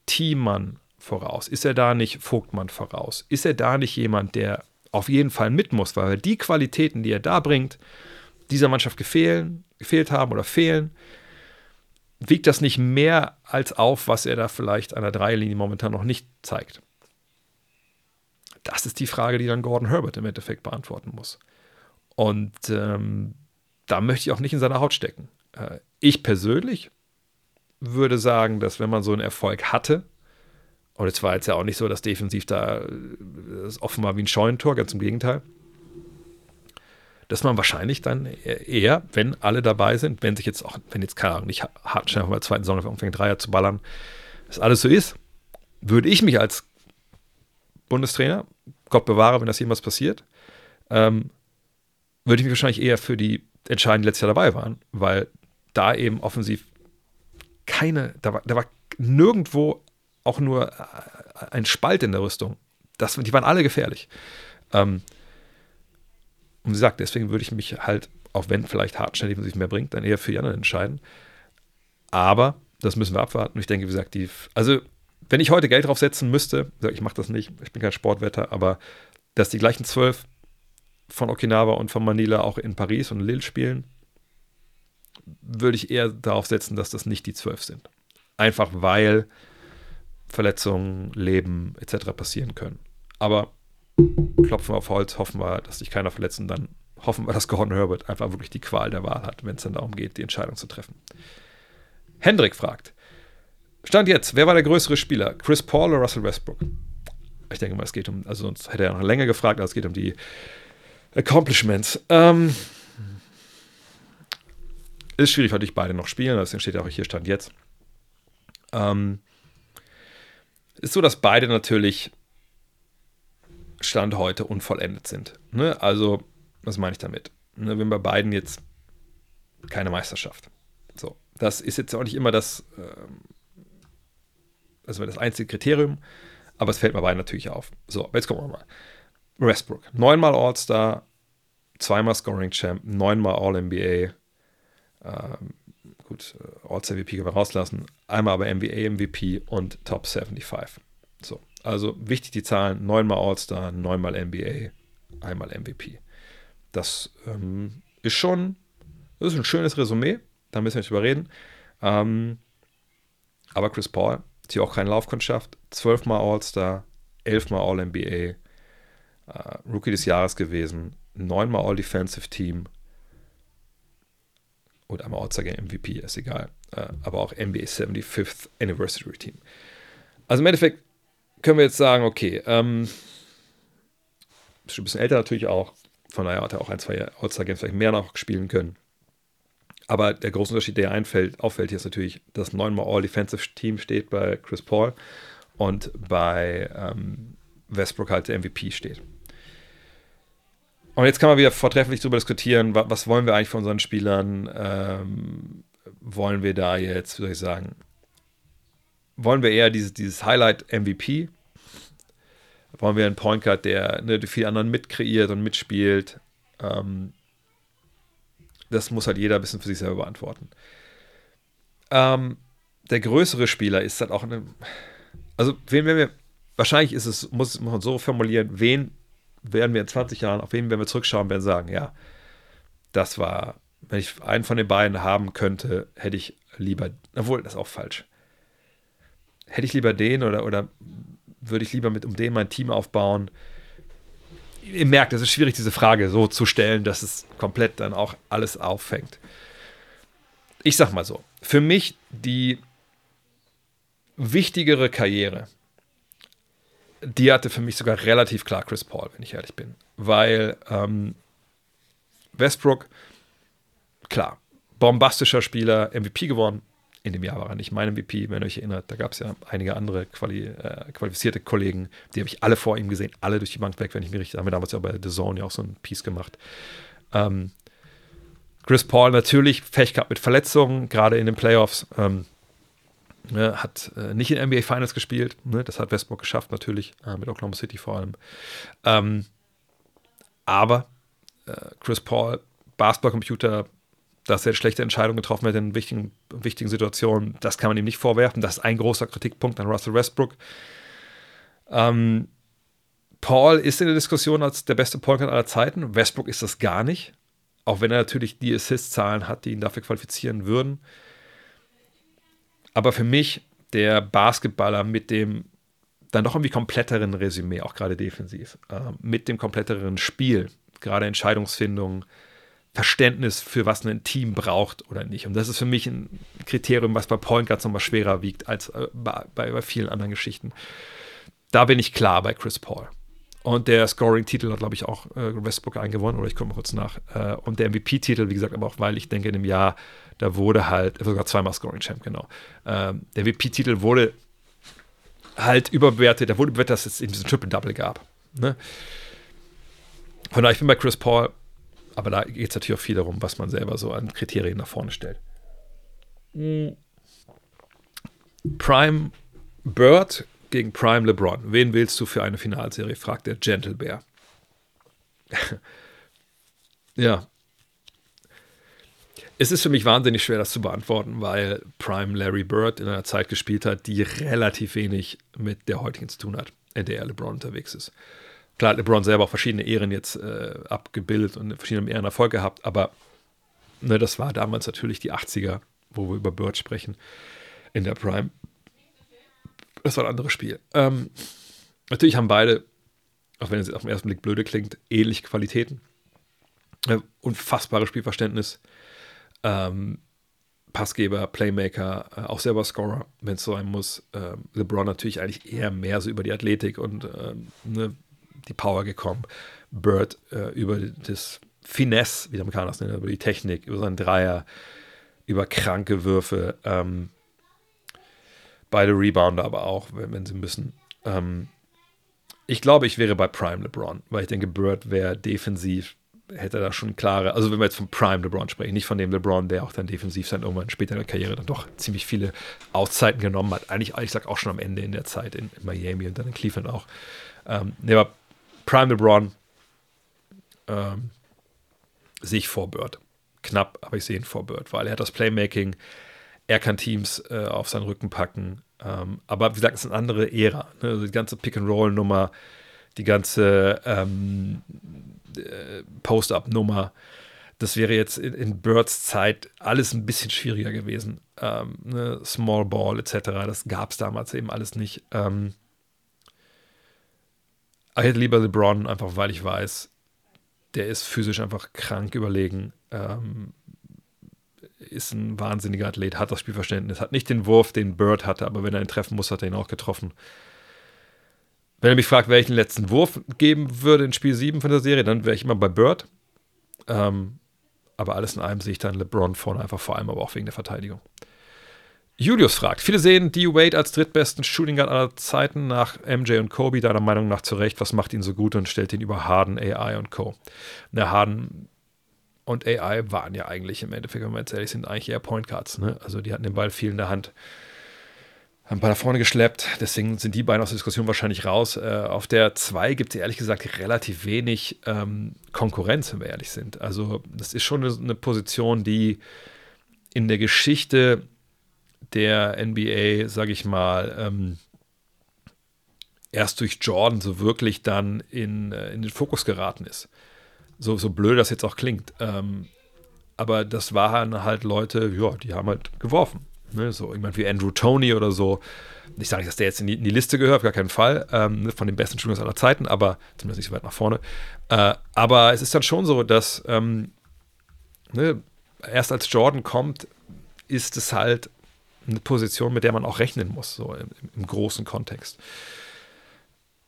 [SPEAKER 1] Teammann voraus? Ist er da nicht Vogtmann voraus? Ist er da nicht jemand, der auf jeden Fall mit muss, weil die Qualitäten, die er da bringt, dieser Mannschaft gefehlen, gefehlt haben oder fehlen, wiegt das nicht mehr als auf, was er da vielleicht an der Dreierlinie momentan noch nicht zeigt. Das ist die Frage, die dann Gordon Herbert im Endeffekt beantworten muss. Und ähm, da möchte ich auch nicht in seiner Haut stecken. Äh, ich persönlich würde sagen, dass wenn man so einen Erfolg hatte, und es war jetzt ja auch nicht so, dass defensiv da das offenbar wie ein Scheunentor, ganz im Gegenteil. Dass man wahrscheinlich dann eher, wenn alle dabei sind, wenn sich jetzt auch, wenn jetzt keine Ahnung, nicht hart schnell von der zweiten Saison anfängt, Dreier zu ballern, dass alles so ist, würde ich mich als Bundestrainer, Gott bewahre, wenn das jemals passiert, ähm, würde ich mich wahrscheinlich eher für die Entscheidungen, die letztes Jahr dabei waren, weil da eben offensiv keine, da war, da war nirgendwo auch nur äh, ein Spalt in der Rüstung. Das, die waren alle gefährlich. Ähm, und wie gesagt, deswegen würde ich mich halt, auch wenn vielleicht Hartschnell defensiv mehr bringt, dann eher für die anderen entscheiden. Aber das müssen wir abwarten. Ich denke, wie gesagt, die, also wenn ich heute Geld drauf setzen müsste, ich mache das nicht, ich bin kein Sportwetter, aber dass die gleichen zwölf von Okinawa und von Manila auch in Paris und Lille spielen, würde ich eher darauf setzen, dass das nicht die zwölf sind. Einfach weil Verletzungen, Leben etc. passieren können. Aber klopfen wir auf Holz, hoffen wir, dass sich keiner verletzt und dann hoffen wir, dass Gordon Herbert einfach wirklich die Qual der Wahl hat, wenn es dann darum geht, die Entscheidung zu treffen. Hendrik fragt, Stand jetzt, wer war der größere Spieler? Chris Paul oder Russell Westbrook? Ich denke mal, es geht um, also sonst hätte er noch länger gefragt, aber es geht um die Accomplishments. Ähm, ist schwierig, weil ich beide noch spielen, deswegen steht ja auch hier Stand jetzt. Ähm, ist so, dass beide natürlich Stand heute unvollendet sind. Ne? Also, was meine ich damit? Ne, wenn bei beiden jetzt keine Meisterschaft. So, das ist jetzt auch nicht immer das, ähm, also das einzige Kriterium, aber es fällt mir beiden natürlich auf. So, jetzt gucken wir mal. Westbrook, neunmal All-Star, zweimal Scoring Champ, neunmal All-NBA, ähm, gut, äh, All-MVP können wir rauslassen, einmal aber NBA MVP und Top 75. So, also wichtig die Zahlen, neunmal All-Star, neunmal NBA, einmal MVP. Das ähm, ist schon, das ist ein schönes Resümee, da müssen wir nicht drüber reden. Ähm, aber Chris Paul hat hier auch keine Laufkundschaft, zwölfmal All-Star, elfmal All-NBA, äh, Rookie des Jahres gewesen, neunmal All-Defensive Team und einmal All-Star MVP, ist egal. Äh, aber auch NBA 75th Anniversary Team. Also im Endeffekt können wir jetzt sagen, okay, ähm, ist ein bisschen älter natürlich auch. Von daher hat er auch ein, zwei All-Star-Games vielleicht mehr noch spielen können. Aber der große Unterschied, der einfällt, auffällt, hier ist natürlich, dass neunmal All-Defensive Team steht bei Chris Paul und bei ähm, Westbrook halt der MVP steht. Und jetzt kann man wieder vortrefflich darüber diskutieren, was, was wollen wir eigentlich von unseren Spielern? Ähm, wollen wir da jetzt, wie soll ich sagen, wollen wir eher dieses, dieses Highlight-MVP? Wollen wir einen Point Guard, der ne, die vielen anderen mitkreiert und mitspielt? Ähm, das muss halt jeder ein bisschen für sich selber beantworten. Ähm, der größere Spieler ist halt auch eine. Also, wen wir. Wahrscheinlich ist es, muss man so formulieren, wen werden wir in 20 Jahren, auf wen werden wir zurückschauen, werden sagen, ja, das war, wenn ich einen von den beiden haben könnte, hätte ich lieber, obwohl, das ist auch falsch. Hätte ich lieber den oder, oder würde ich lieber mit um den mein Team aufbauen? Ihr merkt, es ist schwierig, diese Frage so zu stellen, dass es komplett dann auch alles auffängt. Ich sag mal so, für mich die wichtigere Karriere, die hatte für mich sogar relativ klar Chris Paul, wenn ich ehrlich bin. Weil ähm, Westbrook, klar, bombastischer Spieler, MVP geworden, in dem Jahr war er nicht mein MVP, wenn ihr euch erinnert. Da gab es ja einige andere quali äh, qualifizierte Kollegen, die habe ich alle vor ihm gesehen, alle durch die Bank weg, wenn ich mich richtig, haben wir damals ja bei The Zone ja auch so ein Piece gemacht. Ähm, Chris Paul natürlich Pech gehabt mit Verletzungen, gerade in den Playoffs. Ähm, ne, hat äh, nicht in NBA Finals gespielt, ne, das hat Westbrook geschafft natürlich, äh, mit Oklahoma City vor allem. Ähm, aber äh, Chris Paul, Basketballcomputer, dass er schlechte Entscheidungen getroffen hat in wichtigen, wichtigen Situationen. Das kann man ihm nicht vorwerfen. Das ist ein großer Kritikpunkt an Russell Westbrook. Ähm, Paul ist in der Diskussion als der beste Point aller Zeiten. Westbrook ist das gar nicht. Auch wenn er natürlich die Assist-Zahlen hat, die ihn dafür qualifizieren würden. Aber für mich der Basketballer mit dem dann doch irgendwie kompletteren Resümee, auch gerade defensiv, äh, mit dem kompletteren Spiel, gerade Entscheidungsfindung, Verständnis für was ein Team braucht oder nicht. Und das ist für mich ein Kriterium, was bei Point Guards nochmal schwerer wiegt als äh, bei, bei, vielen anderen Geschichten. Da bin ich klar bei Chris Paul. Und der Scoring-Titel hat, glaube ich, auch äh, Westbrook eingewonnen, oder ich komme kurz nach. Äh, und der MVP-Titel, wie gesagt, aber auch, weil ich denke, in dem Jahr, da wurde halt, sogar zweimal Scoring-Champ, genau. Ähm, der MVP-Titel wurde halt überbewertet, da wurde bewertet, dass es eben diesen Triple-Double gab. Ne? Von daher, ich bin bei Chris Paul aber da geht es natürlich auch viel darum, was man selber so an Kriterien nach vorne stellt. Prime Bird gegen Prime LeBron. Wen willst du für eine Finalserie? fragt der Gentle Bear. ja. Es ist für mich wahnsinnig schwer, das zu beantworten, weil Prime Larry Bird in einer Zeit gespielt hat, die relativ wenig mit der heutigen zu tun hat, in der LeBron unterwegs ist. Klar hat LeBron selber auch verschiedene Ehren jetzt äh, abgebildet und verschiedene Ehren Erfolg gehabt, aber ne, das war damals natürlich die 80er, wo wir über Bird sprechen, in der Prime. Das war ein anderes Spiel. Ähm, natürlich haben beide, auch wenn es auf den ersten Blick blöde klingt, ähnliche Qualitäten. Äh, unfassbares Spielverständnis. Ähm, Passgeber, Playmaker, äh, auch selber Scorer, wenn es so sein muss. Ähm, LeBron natürlich eigentlich eher mehr so über die Athletik und ähm, ne, die Power gekommen. Bird äh, über das Finesse, wie der Amerikaner das nennt, über die Technik, über seinen Dreier, über kranke Würfe. Ähm, beide Rebounder aber auch, wenn, wenn sie müssen. Ähm, ich glaube, ich wäre bei Prime LeBron, weil ich denke, Bird wäre defensiv, hätte da schon klare, also wenn wir jetzt von Prime LeBron sprechen, nicht von dem LeBron, der auch dann defensiv sein irgendwann später in der Karriere dann doch ziemlich viele Auszeiten genommen hat. Eigentlich, ich sag auch schon am Ende in der Zeit in, in Miami und dann in Cleveland auch. Ähm, nee, aber Prime LeBron ähm, sehe ich vor Bird. Knapp, aber ich sehe ihn vor Bird, weil er hat das Playmaking, er kann Teams äh, auf seinen Rücken packen. Ähm, aber wie gesagt, es ist eine andere Ära. Ne? Also die ganze Pick-and-Roll-Nummer, die ganze ähm, äh, Post-Up-Nummer, das wäre jetzt in, in, Birds Zeit alles ein bisschen schwieriger gewesen. Ähm, ne? Small Ball etc., das gab es damals eben alles nicht. Ähm, ich hätte lieber LeBron, einfach weil ich weiß, der ist physisch einfach krank überlegen. Ähm, ist ein wahnsinniger Athlet, hat das Spielverständnis, hat nicht den Wurf, den Bird hatte, aber wenn er ihn treffen muss, hat er ihn auch getroffen. Wenn er mich fragt, welchen letzten Wurf geben würde in Spiel 7 von der Serie, dann wäre ich immer bei Bird. Ähm, aber alles in allem sehe ich dann LeBron vorne, einfach vor allem aber auch wegen der Verteidigung. Julius fragt: Viele sehen D. Wade als drittbesten Shooting Guard aller Zeiten nach MJ und Kobe, deiner Meinung nach zurecht. Was macht ihn so gut und stellt ihn über Harden, AI und Co.? Na, Harden und AI waren ja eigentlich im Endeffekt, wenn wir jetzt ehrlich sind, eigentlich eher Point Guards. Ne? Also die hatten den Ball viel in der Hand, haben Ball nach vorne geschleppt. Deswegen sind die beiden aus der Diskussion wahrscheinlich raus. Äh, auf der 2 gibt es ehrlich gesagt relativ wenig ähm, Konkurrenz, wenn wir ehrlich sind. Also das ist schon eine, eine Position, die in der Geschichte der NBA, sage ich mal, ähm, erst durch Jordan so wirklich dann in, äh, in den Fokus geraten ist. So, so blöd das jetzt auch klingt. Ähm, aber das waren halt Leute, ja, die haben halt geworfen. Ne? So jemand wie Andrew Tony oder so. Ich sage nicht, dass der jetzt in die, in die Liste gehört, auf gar keinen Fall, ähm, ne, von den besten Studios aller Zeiten, aber zumindest nicht so weit nach vorne. Äh, aber es ist dann schon so, dass ähm, ne, erst als Jordan kommt, ist es halt eine Position, mit der man auch rechnen muss, so im, im großen Kontext.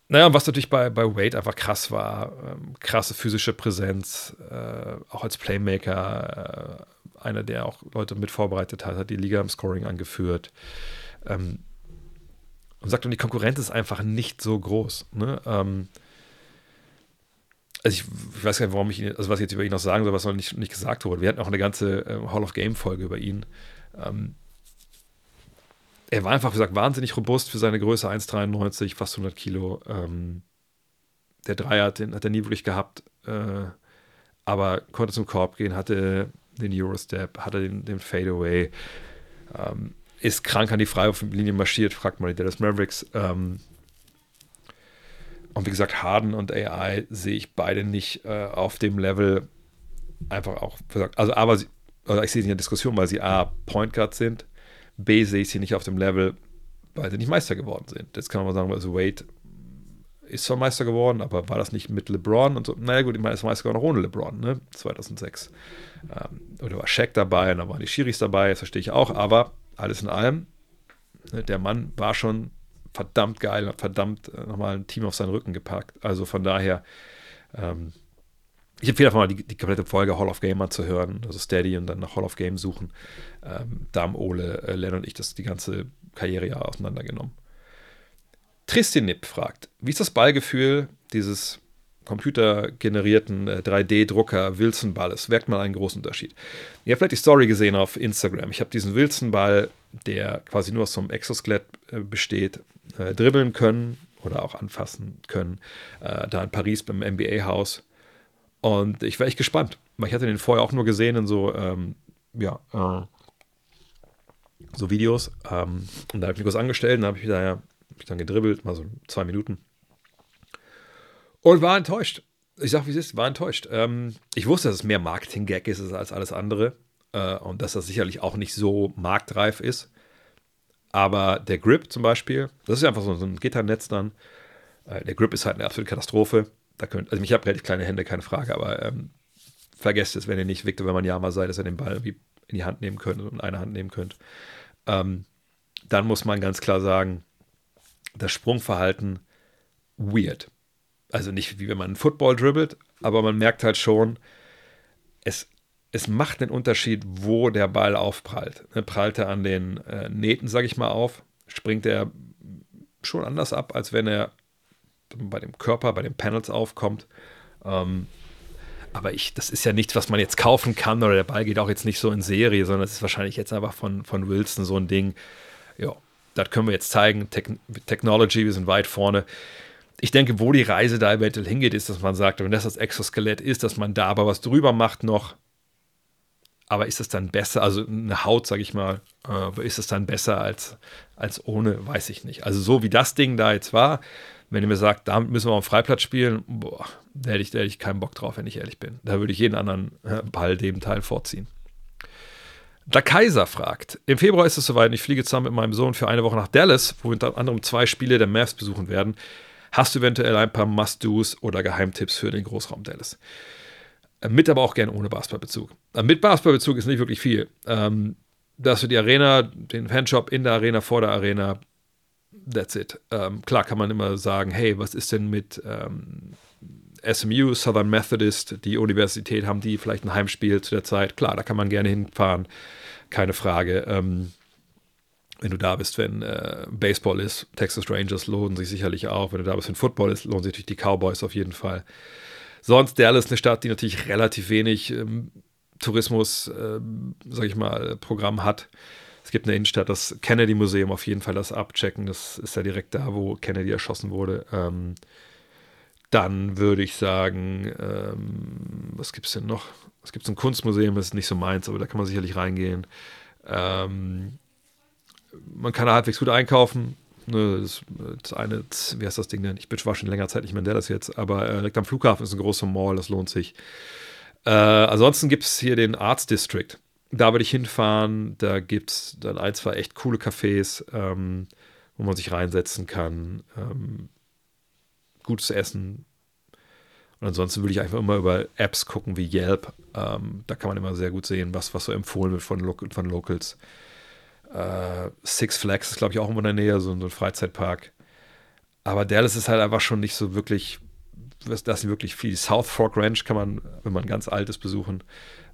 [SPEAKER 1] Naja, was natürlich bei, bei Wade einfach krass war, ähm, krasse physische Präsenz, äh, auch als Playmaker, äh, einer, der auch Leute mit vorbereitet hat, hat die Liga im Scoring angeführt. Ähm, und sagt, und die Konkurrenz ist einfach nicht so groß. Ne? Ähm, also ich, ich, weiß gar nicht, warum ich ihn, also was ich jetzt über ihn noch sagen soll, was noch nicht, nicht gesagt wurde. Wir hatten auch eine ganze äh, Hall of Game-Folge über ihn. Ähm, er war einfach, wie gesagt, wahnsinnig robust für seine Größe 1,93, fast 100 Kilo. Ähm, der Dreier hat, den, hat er nie wirklich gehabt, äh, aber konnte zum Korb gehen, hatte den Eurostep, hatte den, den Fadeaway, ähm, ist krank an die Freiwurflinie marschiert, fragt mal die Dallas Mavericks. Ähm, und wie gesagt, Harden und AI sehe ich beide nicht äh, auf dem Level. Einfach auch, also aber sie, also ich sehe sie in der Diskussion, weil sie A, Point Guard sind B sehe ich sie nicht auf dem Level, weil sie nicht Meister geworden sind. Jetzt kann man sagen, also Wade ist zwar Meister geworden, aber war das nicht mit LeBron und so? Naja, gut, ich meine, ist Meister geworden ohne LeBron, ne? 2006. Ähm, oder war Shaq dabei, und da waren die Schiris dabei, das verstehe ich auch, aber alles in allem, ne, der Mann war schon verdammt geil, hat verdammt äh, nochmal ein Team auf seinen Rücken gepackt. Also von daher, ähm, ich empfehle einfach mal die, die, komplette Folge Hall of Gamer zu hören, also Steady und dann nach Hall of Game suchen. Ähm, da haben Ole, äh, Len und ich das die ganze Karriere ja auseinandergenommen. Tristin Nipp fragt, wie ist das Ballgefühl dieses computergenerierten äh, 3D-Drucker Wilson-Balles? Merkt man einen großen Unterschied? Ihr habt vielleicht die Story gesehen auf Instagram. Ich habe diesen Wilson-Ball, der quasi nur aus so einem Exoskelett äh, besteht, äh, dribbeln können oder auch anfassen können, äh, da in Paris beim NBA-Haus und ich war echt gespannt, weil ich hatte den vorher auch nur gesehen in so, ähm, ja, äh, so Videos. Ähm, und da habe ich mich kurz angestellt und habe ich da ja, hab dann gedribbelt, mal so zwei Minuten. Und war enttäuscht. Ich sag, wie es ist, war enttäuscht. Ähm, ich wusste, dass es mehr Marketing-Gag ist als alles andere. Äh, und dass das sicherlich auch nicht so marktreif ist. Aber der Grip zum Beispiel, das ist einfach so, so ein Gitternetz dann. Äh, der Grip ist halt eine absolute Katastrophe da könnt, also ich habe relativ kleine Hände, keine Frage, aber ähm, vergesst es, wenn ihr nicht Victor Wembanyama seid, dass ihr den Ball irgendwie in die Hand nehmen könnt und in eine Hand nehmen könnt. Ähm, dann muss man ganz klar sagen, das Sprungverhalten weird. Also nicht wie wenn man einen Football dribbelt, aber man merkt halt schon, es, es macht einen Unterschied, wo der Ball aufprallt. Ne, prallt er an den äh, Nähten, sage ich mal, auf, springt er schon anders ab, als wenn er bei dem Körper, bei den Panels aufkommt. Ähm, aber ich, das ist ja nichts, was man jetzt kaufen kann oder der Ball geht auch jetzt nicht so in Serie, sondern es ist wahrscheinlich jetzt einfach von, von Wilson so ein Ding. Ja, das können wir jetzt zeigen. Te Technology, wir sind weit vorne. Ich denke, wo die Reise da eventuell hingeht, ist, dass man sagt, wenn das das Exoskelett ist, dass man da aber was drüber macht noch. Aber ist es dann besser, also eine Haut, sage ich mal, äh, ist es dann besser als, als ohne, weiß ich nicht. Also so wie das Ding da jetzt war, wenn ihr mir sagt, damit müssen wir auf dem Freiplatz spielen, boah, da hätte ich, da hätte ich keinen Bock drauf, wenn ich ehrlich bin. Da würde ich jeden anderen äh, Ball dem Teil vorziehen. Der Kaiser fragt: Im Februar ist es soweit, ich fliege zusammen mit meinem Sohn für eine Woche nach Dallas, wo unter anderem zwei Spiele der Mavs besuchen werden. hast du eventuell ein paar Must-Dos oder Geheimtipps für den Großraum Dallas. Äh, mit aber auch gerne ohne Basketballbezug. Äh, mit Basketballbezug ist nicht wirklich viel. Ähm, dass du die Arena, den Fanshop in der Arena, vor der Arena, that's it. Ähm, klar kann man immer sagen, hey, was ist denn mit ähm, SMU, Southern Methodist, die Universität, haben die vielleicht ein Heimspiel zu der Zeit? Klar, da kann man gerne hinfahren, keine Frage. Ähm, wenn du da bist, wenn äh, Baseball ist, Texas Rangers lohnen sich sicherlich auch. Wenn du da bist, wenn Football ist, lohnen sich natürlich die Cowboys auf jeden Fall. Sonst Dallas eine Stadt, die natürlich relativ wenig ähm, Tourismus, äh, sag ich mal, Programm hat. Es gibt eine Innenstadt, das Kennedy Museum, auf jeden Fall das abchecken. Das ist ja direkt da, wo Kennedy erschossen wurde. Ähm, dann würde ich sagen, ähm, was gibt es denn noch? Es gibt ein Kunstmuseum, das ist nicht so meins, aber da kann man sicherlich reingehen. Ähm, man kann halbwegs gut einkaufen. Ne, das, das, eine, wie heißt das Ding denn? Ich bin war schon länger Zeit nicht mehr in Dallas jetzt, aber äh, direkt am Flughafen ist ein großer Mall, das lohnt sich. Äh, ansonsten gibt es hier den Arts District. Da würde ich hinfahren. Da gibt es dann ein, zwei echt coole Cafés, ähm, wo man sich reinsetzen kann. Ähm, gutes Essen. Und ansonsten würde ich einfach immer über Apps gucken wie Yelp. Ähm, da kann man immer sehr gut sehen, was, was so empfohlen wird von, Lo von Locals. Äh, Six Flags ist, glaube ich, auch immer in der Nähe, so, so ein Freizeitpark. Aber Dallas ist halt einfach schon nicht so wirklich, das ist wirklich viel. South Fork Ranch kann man, wenn man ganz alt ist, besuchen.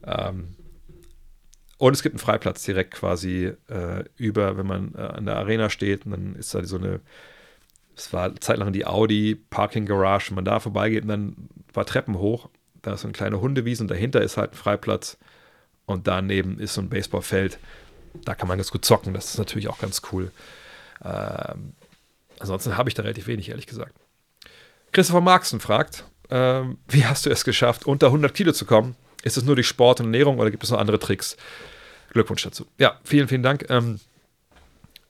[SPEAKER 1] Ähm, und es gibt einen Freiplatz direkt quasi äh, über, wenn man äh, an der Arena steht. Und dann ist da so eine, es war zeitlang die Audi Parking Garage. Wenn man da vorbeigeht und dann paar Treppen hoch, da ist so eine kleine Hundewiese und dahinter ist halt ein Freiplatz. Und daneben ist so ein Baseballfeld da kann man ganz gut zocken. Das ist natürlich auch ganz cool. Ähm, ansonsten habe ich da relativ wenig, ehrlich gesagt. Christopher Marxen fragt, ähm, wie hast du es geschafft, unter 100 Kilo zu kommen? Ist es nur durch Sport und Ernährung oder gibt es noch andere Tricks? Glückwunsch dazu. Ja, vielen, vielen Dank. Ähm, äh,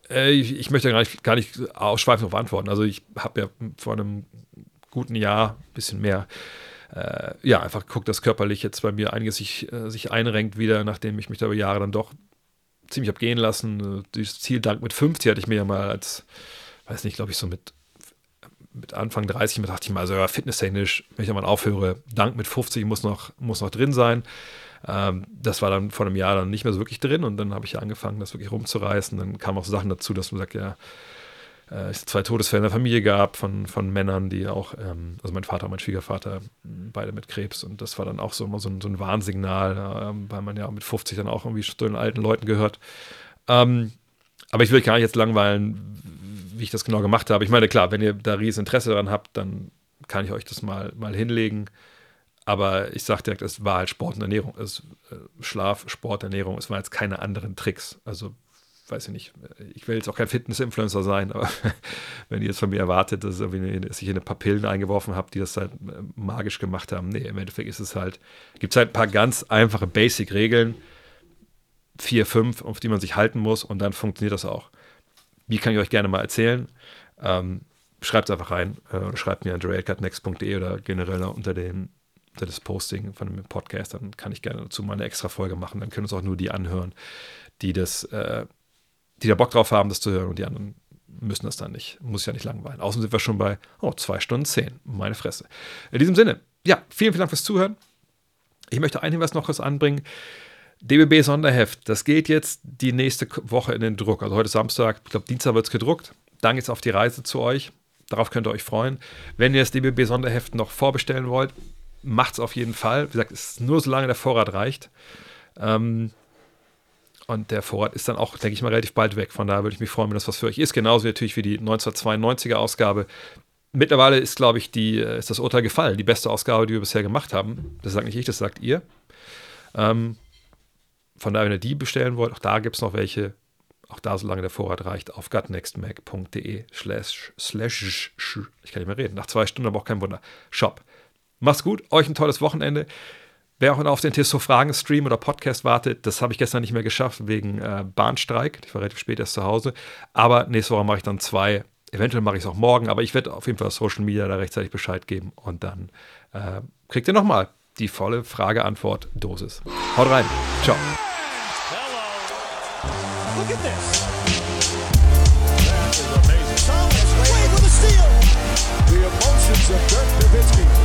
[SPEAKER 1] ich, ich, möchte gar nicht, gar nicht ausschweifend darauf antworten. Also ich habe ja vor einem guten Jahr, ein bisschen mehr, äh, ja, einfach geguckt, dass körperlich jetzt bei mir einiges sich, äh, sich einrenkt wieder, nachdem ich mich da über Jahre dann doch ziemlich abgehen lassen. Dieses Ziel Dank mit 50 hatte ich mir ja mal als, weiß nicht, glaube ich, so mit, mit Anfang 30 dachte ich mal, so ja, fitnesstechnisch, wenn ich mal aufhöre, Dank mit 50 muss noch, muss noch drin sein. Ähm, das war dann vor einem Jahr dann nicht mehr so wirklich drin und dann habe ich angefangen, das wirklich rumzureißen. Dann kamen auch Sachen dazu, dass man sagt, ja, äh, es zwei Todesfälle in der Familie gab von, von Männern, die auch, ähm, also mein Vater und mein Schwiegervater, beide mit Krebs. Und das war dann auch so immer so ein, so ein Warnsignal, äh, weil man ja mit 50 dann auch irgendwie zu den alten Leuten gehört. Ähm, aber ich will gar nicht jetzt langweilen, wie ich das genau gemacht habe. Ich meine, klar, wenn ihr da riesen Interesse daran habt, dann kann ich euch das mal, mal hinlegen. Aber ich sage direkt, es war halt Sport und Ernährung. Es, äh, Schlaf, Sport, Ernährung. Es waren jetzt keine anderen Tricks. Also weiß ich nicht, ich will jetzt auch kein Fitness-Influencer sein, aber wenn ihr jetzt von mir erwartet, dass, dass ich in ein paar Pillen eingeworfen habe, die das halt äh, magisch gemacht haben, nee, im Endeffekt ist es halt, gibt es halt ein paar ganz einfache Basic-Regeln, vier, fünf, auf die man sich halten muss und dann funktioniert das auch. Wie kann ich euch gerne mal erzählen? Ähm, schreibt es einfach rein äh, oder schreibt mir an joelcutnext.de oder generell unter unter das Posting von dem Podcast, dann kann ich gerne dazu mal eine extra Folge machen. Dann können uns auch nur die anhören, die das äh, die da Bock drauf haben, das zu hören und die anderen müssen das dann nicht. Muss ja nicht langweilen. Außerdem sind wir schon bei, oh, zwei Stunden zehn. Meine Fresse. In diesem Sinne, ja, vielen, vielen Dank fürs Zuhören. Ich möchte einen Hinweis noch kurz anbringen. DBB Sonderheft, das geht jetzt die nächste Woche in den Druck. Also heute Samstag, ich glaube, Dienstag wird es gedruckt. Dann geht es auf die Reise zu euch. Darauf könnt ihr euch freuen. Wenn ihr das DBB Sonderheft noch vorbestellen wollt, macht es auf jeden Fall. Wie gesagt, es ist nur solange der Vorrat reicht. Ähm, und der Vorrat ist dann auch, denke ich mal, relativ bald weg. Von daher würde ich mich freuen, wenn das was für euch ist. Genauso natürlich wie die 1992er Ausgabe. Mittlerweile ist, glaube ich, die, äh, ist das Urteil gefallen. Die beste Ausgabe, die wir bisher gemacht haben. Das sagt nicht ich, das sagt ihr. Ähm, von daher, wenn ihr die bestellen wollt, auch da gibt es noch welche. Auch da, solange der Vorrat reicht, auf gutnextmac.de slash slash ich kann nicht mehr reden. Nach zwei Stunden aber auch kein Wunder. Shop. Macht's gut, euch ein tolles Wochenende. Wer auch auf den Testo Fragen Stream oder Podcast wartet, das habe ich gestern nicht mehr geschafft wegen äh, Bahnstreik. Ich war relativ spät erst zu Hause. Aber nächste Woche mache ich dann zwei. Eventuell mache ich es auch morgen, aber ich werde auf jeden Fall Social Media da rechtzeitig Bescheid geben und dann äh, kriegt ihr nochmal die volle Frage-Antwort-Dosis. Haut rein. Ciao.
[SPEAKER 2] Hello. Look at this. That is amazing.
[SPEAKER 3] Thomas Wade with a steal. The emotions of Dirk Nowitzki.